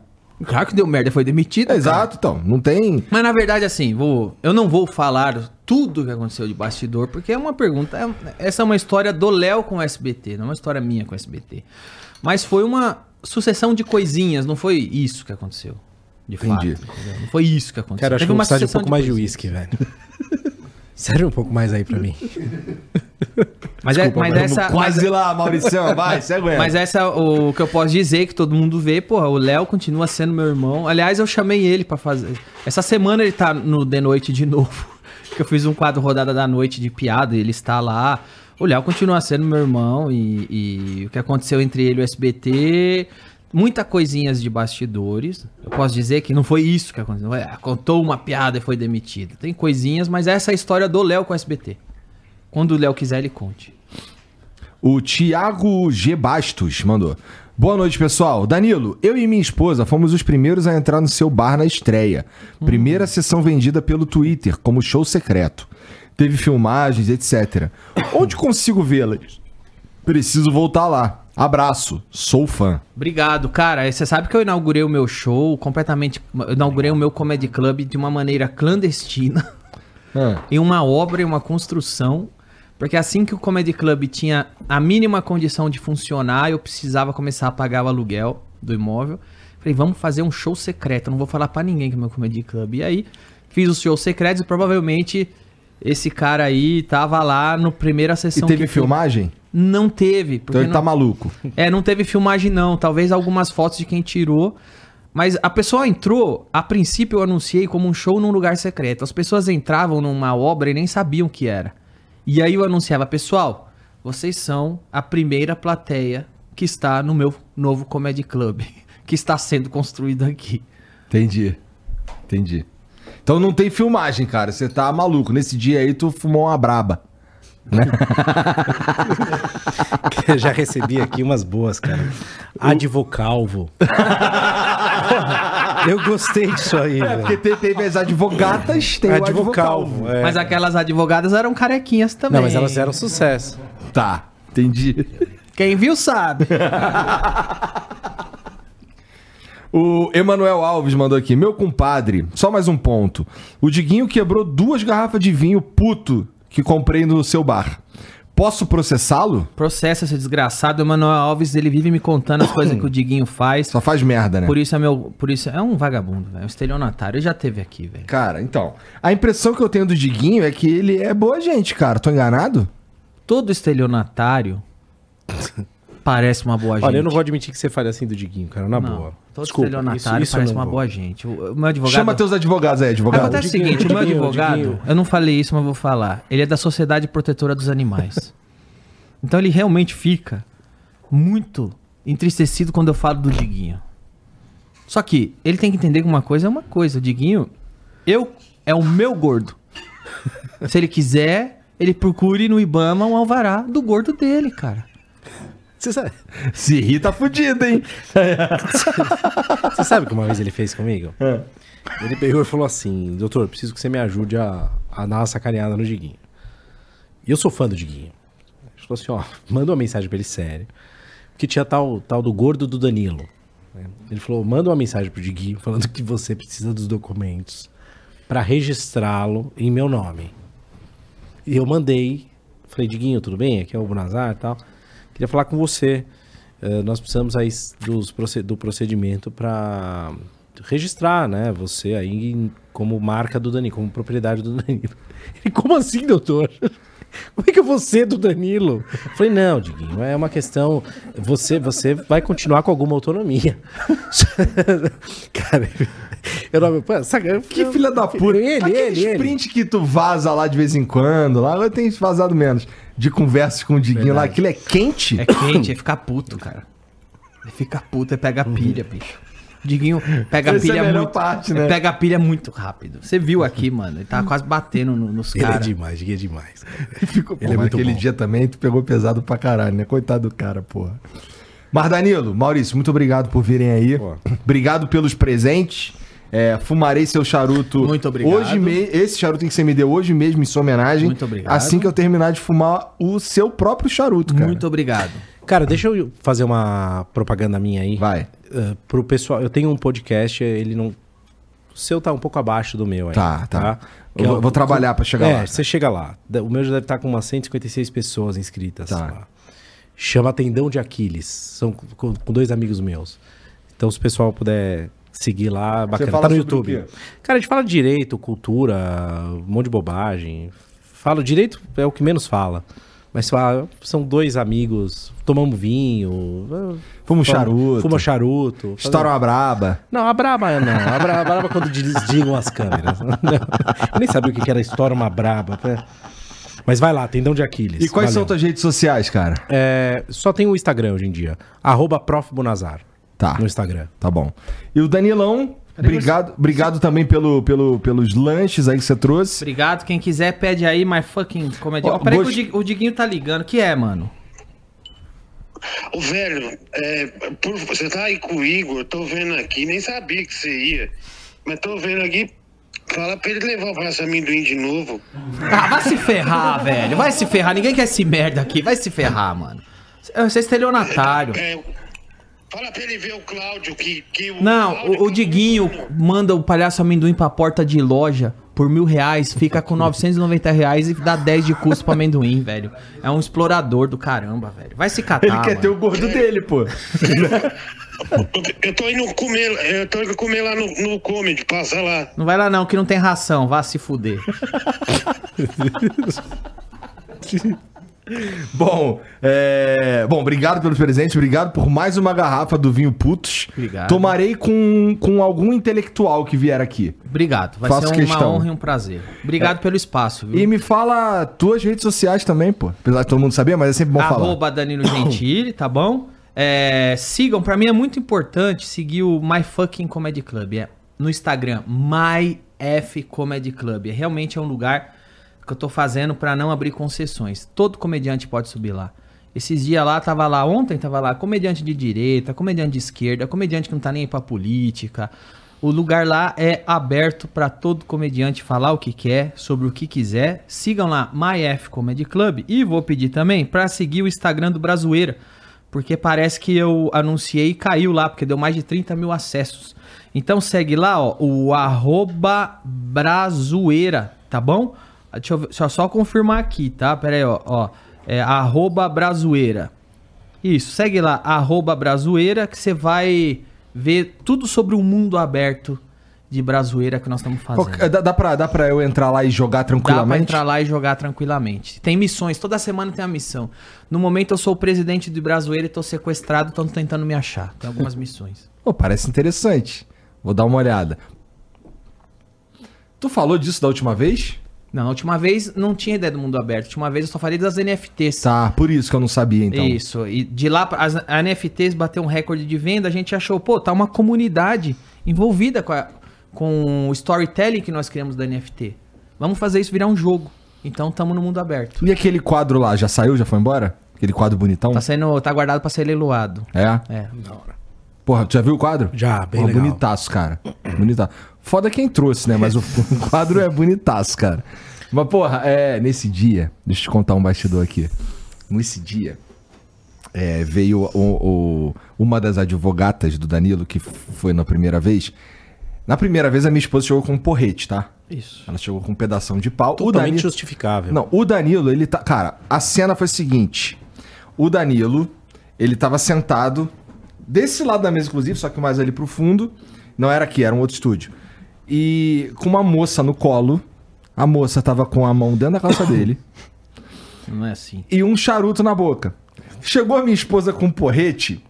Claro que deu merda, foi demitido. cara. Exato, então. Não tem. Mas na verdade, assim, vou, eu não vou falar tudo que aconteceu de bastidor, porque é uma pergunta. é- essa é uma história do Léo com o SBT, não é uma história minha com o SBT. Mas foi uma sucessão de coisinhas, não foi isso que aconteceu. De Entendi. fato. entendeu? Não foi isso que aconteceu. Cara, acho que Teve eu uma vou precisar de um sucessão pouco mais de coisinhas. uísque, velho. Sério, um pouco mais aí pra mim. Mas, é, mas essa. mas- Quase lá, Mauricião. Vai, segue Mas essa, é o que eu posso dizer, que todo mundo vê, porra, o Léo continua sendo meu irmão. Aliás, eu chamei ele pra fazer. Essa semana ele tá no The Noite de novo. Que eu fiz um quadro rodada da noite de piada e ele está lá. O Léo continua sendo meu irmão e, e o que aconteceu entre ele e o SBT. Muita coisinhas de bastidores. Eu posso dizer que não foi isso que aconteceu. É, contou uma piada e foi demitido. Tem coisinhas, mas essa é a história do Léo com o SBT. Quando o Léo quiser, ele conte. O Thiago G. Bastos mandou. Boa noite, pessoal. Danilo, eu e minha esposa fomos os primeiros a entrar no seu bar na estreia. Primeira sessão vendida pelo Twitter, como show secreto. Teve filmagens, etc. Onde consigo vê-las? Preciso voltar lá. Abraço, sou fã. Obrigado, cara. Você sabe que eu inaugurei o meu show completamente. Eu inaugurei o meu comedy club de uma maneira clandestina, em uma obra, em uma construção. Porque assim que o comedy club tinha a mínima condição de funcionar, eu precisava começar a pagar o aluguel do imóvel. Falei, vamos fazer um show secreto. Eu não vou falar pra ninguém que é meu comedy club. E aí, fiz os shows secretos e provavelmente esse cara aí tava lá no primeira E sessão. teve que eu- filmagem? Não teve. Então ele não- tá maluco. é, não teve filmagem não, talvez algumas fotos de quem tirou. Mas a pessoa entrou, a princípio eu anunciei como um show num lugar secreto. As pessoas entravam numa obra e nem sabiam o que era. E aí eu anunciava, pessoal, vocês são a primeira plateia que está no meu novo Comedy Club, que está sendo construído aqui. Entendi. Entendi. Então não tem filmagem, cara. Você tá maluco. Nesse dia aí tu fumou uma braba. Eu já recebi aqui umas boas, cara. Advocalvo. Eu gostei disso aí, É, porque velho. te- teve as advogatas, tem Advocalvo. advocalvo. é. Mas aquelas advogadas eram carequinhas também. Não, mas elas eram sucesso. Tá, entendi. Quem viu sabe. O Emanuel Alves mandou aqui. Meu compadre, só mais um ponto. O Diguinho quebrou duas garrafas de vinho puto que comprei no seu bar. Posso processá-lo? Processa esse desgraçado, o Manuel Alves, ele vive me contando as coisas que o Diguinho faz. Só faz merda, né? Por isso é meu. Por isso é um vagabundo, velho. Um estelionatário. Ele já teve aqui, velho. Cara, então. A impressão que eu tenho do Diguinho é que ele é boa gente, cara. Tô enganado? Todo estelionatário parece uma boa gente. Olha, eu não vou admitir que você fale assim do Diguinho, cara, na boa. Todo Desculpa, estelionatário isso- isso parece não uma vou. boa gente. O, o meu advogado... Chama teus advogados aí, advogado. Acontece o seguinte, o meu advogado, eu não falei isso, mas vou falar. Ele é da Sociedade Protetora dos Animais. então ele realmente fica muito entristecido quando eu falo do Diguinho. Só que ele tem que entender que uma coisa é uma coisa. O Diguinho, eu, é o meu gordo. Se ele quiser, ele procure no Ibama um alvará do gordo dele, cara. Você sabe, Se rir, tá fudido, hein? você sabe o que uma vez ele fez comigo? Ele pegou e falou assim: Doutor, preciso que você me ajude a, a dar uma sacaneada no Diguinho. E eu sou fã do Diguinho. Ele falou assim: Ó, manda uma mensagem pra ele sério. Porque tinha tal, tal do gordo do Danilo. Ele falou: manda uma mensagem pro Diguinho falando que você precisa dos documentos pra registrá-lo em meu nome. E eu mandei. Falei, Diguinho, tudo bem? Aqui é o Bonazar e tal. Queria falar com você. Eh, nós precisamos aí dos, do procedimento para registrar, né? Você aí como marca do Danilo, como propriedade do Danilo. Ele, como assim, doutor? Como é que eu vou ser do Danilo? Eu Falei, não, Diguinho, é uma questão. Você, você vai continuar com alguma autonomia. Cara, eu não. pô, saca- Que filha da puta. Ele, Aquele ele, ele. sprint que tu vaza lá de vez em quando, lá agora tem vazado menos. De conversas com o Diguinho lá, Verdade. aquilo é quente? É quente, é ficar puto, cara. Ele fica puto, é pegar pilha, bicho. O Diguinho pega a Essa é a pilha melhor muito. parte, ele né? Pega a pilha muito rápido. Você viu aqui, mano. Ele tava quase batendo no- nos Ele é caras. demais, Diguinho é demais. Ficou, Ele é muito aquele bom. dia também tu pegou pesado pra caralho, né? Coitado do cara, porra. Mas Danilo, Maurício, muito obrigado por virem aí. Pô. Obrigado pelos presentes. É, fumarei seu charuto. Muito obrigado. Hoje me... Esse charuto que você me deu hoje mesmo em sua homenagem. Muito obrigado. Assim que eu terminar de fumar o seu próprio charuto, cara. Muito obrigado. Cara, deixa eu fazer uma propaganda minha aí. Vai. Uh, pro pessoal, eu tenho um podcast, ele não. O seu tá um pouco abaixo do meu aí. Tá, tá. Que Eu é vou- o- vou trabalhar pra chegar é, lá. você chega lá. O meu já deve estar com umas 156 pessoas inscritas. Tá. lá. Chama Tendão de Aquiles. São com, com dois amigos meus. Então, se o pessoal puder seguir lá, bacana. fala Tá no YouTube. Cara, a gente fala de direito, cultura, um monte de bobagem. Fala direito é o que menos fala. Mas fala, são dois amigos, tomamos vinho. Um charuto. Fuma charuto. Estoura uma braba. Não, a braba não. A braba, a braba quando desligam as câmeras. Eu nem sabia o que era estoura uma braba. Mas vai lá, tendão de Aquiles. E quais são Valeu. tuas redes sociais, cara? É, só tem o Instagram hoje em dia. Arroba Prof. Bonazar. Tá. No Instagram. Tá bom. E o Danilão, obrigado, obrigado também pelo, pelo, pelos lanches aí que você trouxe. Obrigado. Quem quiser, pede aí, my fucking comedy. Ó, Ó, peraí gost- que o, Di- o Diguinho tá ligando. que é, mano? Ô, velho, é, por- você tá aí com o Igor, tô vendo aqui, nem sabia que você ia, mas tô vendo aqui, fala pra ele levar o braço amendoim de novo. Ah, vai se ferrar, velho. Vai se ferrar. Ninguém quer esse merda aqui. Vai se ferrar, mano. Você é estelionatário. É, fala pra ele ver o Cláudio, que... que o Não, Cláudio o, o Diguinho manda o palhaço amendoim pra porta de loja por mil reais, fica com 990 reais e dá 10 de custo pro amendoim, velho. É um explorador do caramba, velho. Vai se catar, Ele quer mano. ter o gordo dele, pô. Eu tô indo comer, eu tô indo comer lá no, no Comedy, passa lá. Não vai lá não, que não tem ração. Vá se fuder. Bom, é... Bom, obrigado pelos presentes, obrigado por mais uma garrafa do vinho Putos. Obrigado. Tomarei com, com algum intelectual que vier aqui. Obrigado. Vai Faço ser uma questão. honra e um prazer. Obrigado pelo espaço, viu? E me fala tuas redes sociais também, pô. Apesar de todo mundo saber, mas é sempre bom falar. Arroba Danilo Gentili, tá bom? É, sigam, pra mim é muito importante seguir o My Fucking Comedy Club. É no Instagram, My F Comedy Club. É, realmente é um lugar que eu tô fazendo pra não abrir concessões. Todo comediante pode subir lá. Esses dias lá, tava lá, ontem tava lá, comediante de direita, comediante de esquerda, comediante que não tá nem aí pra política. O lugar lá é aberto pra todo comediante falar o que quer, sobre o que quiser. Sigam lá, MyF Comedy Club. E vou pedir também pra seguir o Instagram do Brazueira. Porque parece que eu anunciei e caiu lá, porque deu mais de 30 mil acessos. Então segue lá, ó, o arroba Brazueira, tá bom? Deixa eu, deixa eu só confirmar aqui, tá? Pera aí, ó. ó é arroba Brazueira. Isso, segue lá, arroba Brazueira, que você vai ver tudo sobre o mundo aberto de brazoeira que nós estamos fazendo. dá, dá, pra, dá pra eu entrar lá e jogar Dá pra tranquilamente? entrar lá e jogar tranquilamente. Tem missões, toda semana tem uma missão. No momento eu sou o presidente de Brazoeira e tô sequestrado, estão tentando me achar. Tem algumas missões. Pô, parece interessante. Vou dar uma olhada. Tu falou disso da última vez? Não, a última vez não tinha ideia do mundo aberto. A última vez eu só falei das NFTs. Tá, por isso que eu não sabia, então. Isso. E de lá, as a NFTs bateu um recorde de venda, a gente achou, pô, tá uma comunidade envolvida com, a- com o storytelling que nós criamos da NFT. Vamos fazer isso virar um jogo. Então tamo no mundo aberto. E aquele quadro lá, já saiu, já foi embora? Aquele quadro bonitão? Tá sendo, tá guardado pra ser leiloado. É? É. Porra, tu já viu o quadro? Já, bem Porra, legal. bonitaço, cara. Bonitaço. Foda quem trouxe, né? Mas o, o quadro é bonitaço, cara. Mas, porra, é, nesse dia, deixa eu te contar um bastidor aqui. Nesse dia, é, veio o- o- uma das advogatas do Danilo, que foi na primeira vez. Na primeira vez, a minha esposa chegou com um porrete, tá? Isso. Ela chegou com um pedação de pau. O Totalmente Danilo, justificável. não, o Danilo, ele tá. Cara, a cena foi a seguinte: o Danilo, ele tava sentado desse lado da mesa, inclusive, só que mais ali pro fundo. Não era aqui, era um outro estúdio. E com uma moça no colo. A moça tava com a mão dentro da calça dele Não é assim. e um charuto na boca. Chegou a minha esposa com um porrete.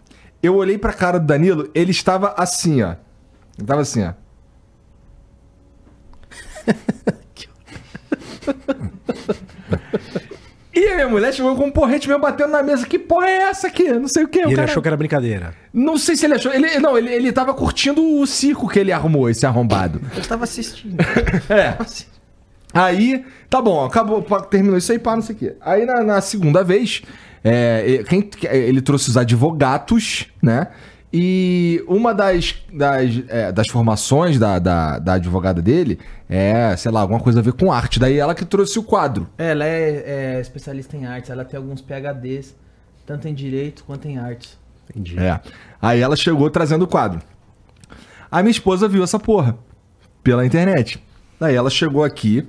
Eu olhei pra cara do Danilo, ele estava assim, ó. Ele tava assim, ó. E a minha mulher chegou com um porrete meu batendo na mesa. Que porra é essa aqui? Não sei o que. E ele achou que era brincadeira. Não sei se ele achou. Ele, não, ele, ele tava curtindo o circo que ele arrumou, esse arrombado. Eu tava assistindo. É. Aí, tá bom, acabou, terminou isso aí, pá, não sei o quê. Aí na, na segunda vez, é, quem, ele trouxe os advogatos, né? E uma das, das, é, das formações da, da, da advogada dele é, sei lá, alguma coisa a ver com arte. Daí ela que trouxe o quadro. ela é, é especialista em artes, ela tem alguns PHDs, tanto em direito quanto em artes. Entendi. É. Aí ela chegou trazendo o quadro. A minha esposa viu essa porra pela internet. Daí ela chegou aqui.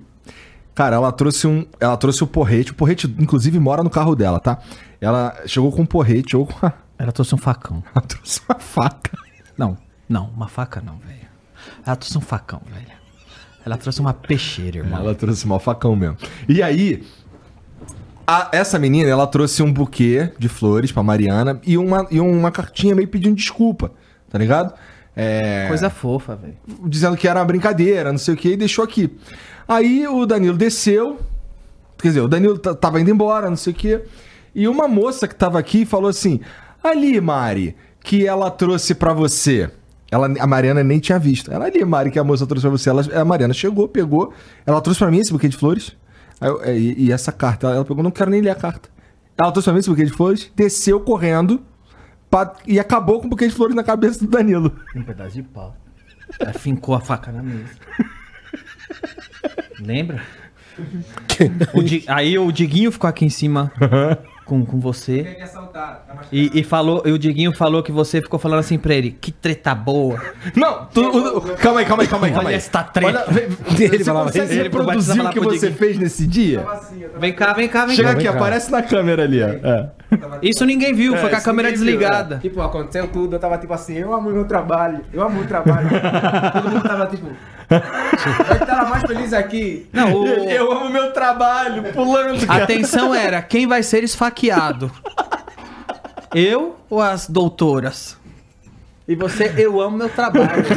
Cara, ela trouxe um, ela trouxe o porrete. O porrete inclusive mora no carro dela, tá? Ela chegou com um porrete ou com a, Ela trouxe um facão. ela trouxe uma faca. Não, não, uma faca não, velho. Ela trouxe um facão, velho. Ela trouxe uma peixeira, irmão. Ela trouxe mal facão mesmo. E aí, a- essa menina, ela trouxe um buquê de flores pra Mariana e uma, e uma cartinha meio pedindo desculpa, tá ligado? É... Coisa fofa, velho. dizendo que era uma brincadeira, não sei o que, e deixou aqui. Aí o Danilo desceu, quer dizer, o Danilo tava indo embora, não sei o que, e uma moça que tava aqui falou assim: Ali, Mari, que ela trouxe pra você. Ela, a Mariana nem tinha visto. Ela ali, Mari, que a moça trouxe pra você. Ela, a Mariana chegou, pegou. Ela trouxe pra mim esse buquê de flores. Eu- é, e, e essa carta, ela, ela pegou, não quero nem ler a carta. Ela trouxe pra mim esse buquê de flores, desceu correndo pra- e acabou com o buquê de flores na cabeça do Danilo. Um pedaço de pau. Ela fincou a faca na mesa. Lembra? O Di- Aí o Diguinho ficou aqui em cima com, com você. E, e falou, e o Diguinho falou que você ficou falando assim pra ele, que treta boa. Não, tu, o- o- calma aí, calma aí, calma aí. Calma Olha aí. essa treta. Olha, vem- Ele você falava consegue. Ele pro reproduzir o que você Diguinho. fez nesse dia? Vem cá, vem cá, vem Chega cá. aqui, cá. aparece na câmera ali, ó. É. Isso ninguém viu, foi com a câmera ninguém viu, desligada. Tipo, aconteceu tudo, eu tava tipo assim, eu amo meu trabalho, eu amo o trabalho. Todo mundo tava tipo, eu tava mais feliz aqui. Não, o- Eu amo meu trabalho, pulando. A atenção era quem vai ser esfaqueado. Eu ou as doutoras? E você, eu amo meu trabalho.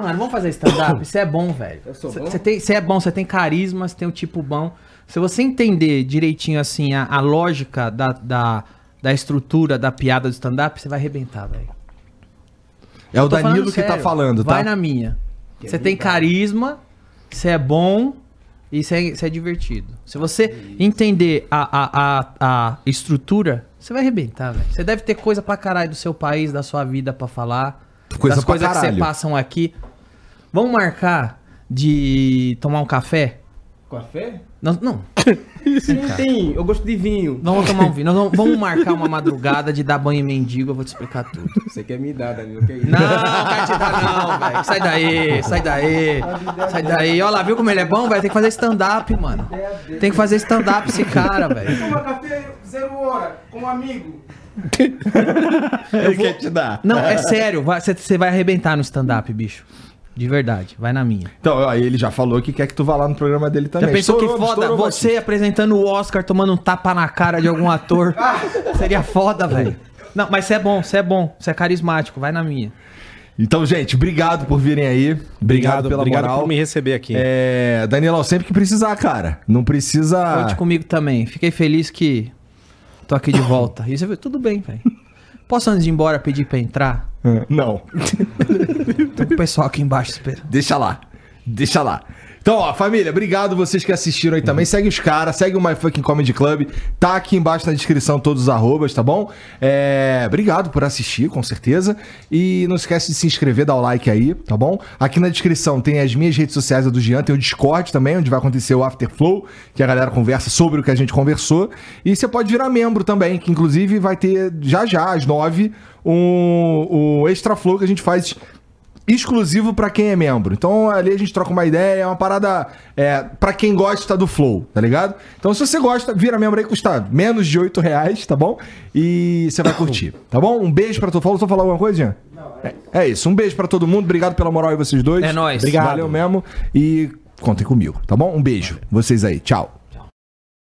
Mano, vamos fazer stand-up? Isso é bom, velho. Eu sou bom? Você tem, você é bom, você tem carisma, você tem um tipo bom. Se você entender direitinho assim a, a lógica da, da, da estrutura da piada do stand-up, você vai arrebentar, velho. É o Danilo que tá falando, tá? Vai na minha. Você tem carisma, você é bom e você é, é divertido. Se você entender a, a, a, a estrutura, você vai arrebentar, velho. Você deve ter coisa pra caralho do seu país, da sua vida pra falar. Coisa das pra coisas que você caralho. passam aqui. Vamos marcar de tomar um café? Café? Não, não. Não tem, eu gosto de vinho. Vamos tomar um vinho. Nós vamos, vamos marcar uma madrugada de dar banho em mendigo, eu vou te explicar tudo. Você quer me dar, Danilo, que é isso? Não, não quero te dar não, velho. Sai daí, sai daí. Sai daí. Olha lá, viu como ele é bom, velho? Tem que fazer stand-up, mano. Tem que fazer stand-up esse cara, velho. Toma café zero hora, com um amigo. Ele quer te dar. Não, é sério, você vai arrebentar no stand-up, bicho. De verdade, vai na minha. Então, ó, ele já falou que quer que tu vá lá no programa dele também. Já pensou Estourou, que foda estourou você bastante. apresentando o Oscar, tomando um tapa na cara de algum ator? Seria foda, velho. Não, mas você é bom, você é bom, você é carismático, vai na minha. Então, gente, obrigado por virem aí. Obrigado, Obrigado, pela obrigado moral. por me receber aqui. É, Danielão, sempre que precisar, cara. Não precisa. Conte comigo também. Fiquei feliz que tô aqui de volta. Viu, tudo bem, velho. Posso antes de ir embora pedir pra entrar? Não. Tô com o pessoal aqui embaixo esperando. Deixa lá. Deixa lá. Então, ó, família, obrigado vocês que assistiram aí também. Segue os caras, segue o My Fucking Comedy Club. Tá aqui embaixo na descrição todos os arrobas, tá bom? É, obrigado por assistir, com certeza. E não esquece de se inscrever, dar o like aí, tá bom? Aqui na descrição tem as minhas redes sociais, a do Jean, tem o Discord também, onde vai acontecer o Afterflow, que a galera conversa sobre o que a gente conversou. E você pode virar membro também, que inclusive vai ter já já, às nove, um, um Extra Flow que a gente faz exclusivo pra quem é membro. Então ali a gente troca uma ideia, é uma parada é, para quem gosta do Flow, tá ligado? Então se você gosta, vira membro aí, custa menos de 8 reais, tá bom? E você vai curtir, tá bom? Um beijo pra todo mundo. Falou falar alguma coisa, Jean? É, é isso, um beijo pra todo mundo, obrigado pela moral aí vocês dois. É nóis. Obrigado. Valeu mesmo e contem comigo, tá bom? Um beijo, vocês aí, tchau.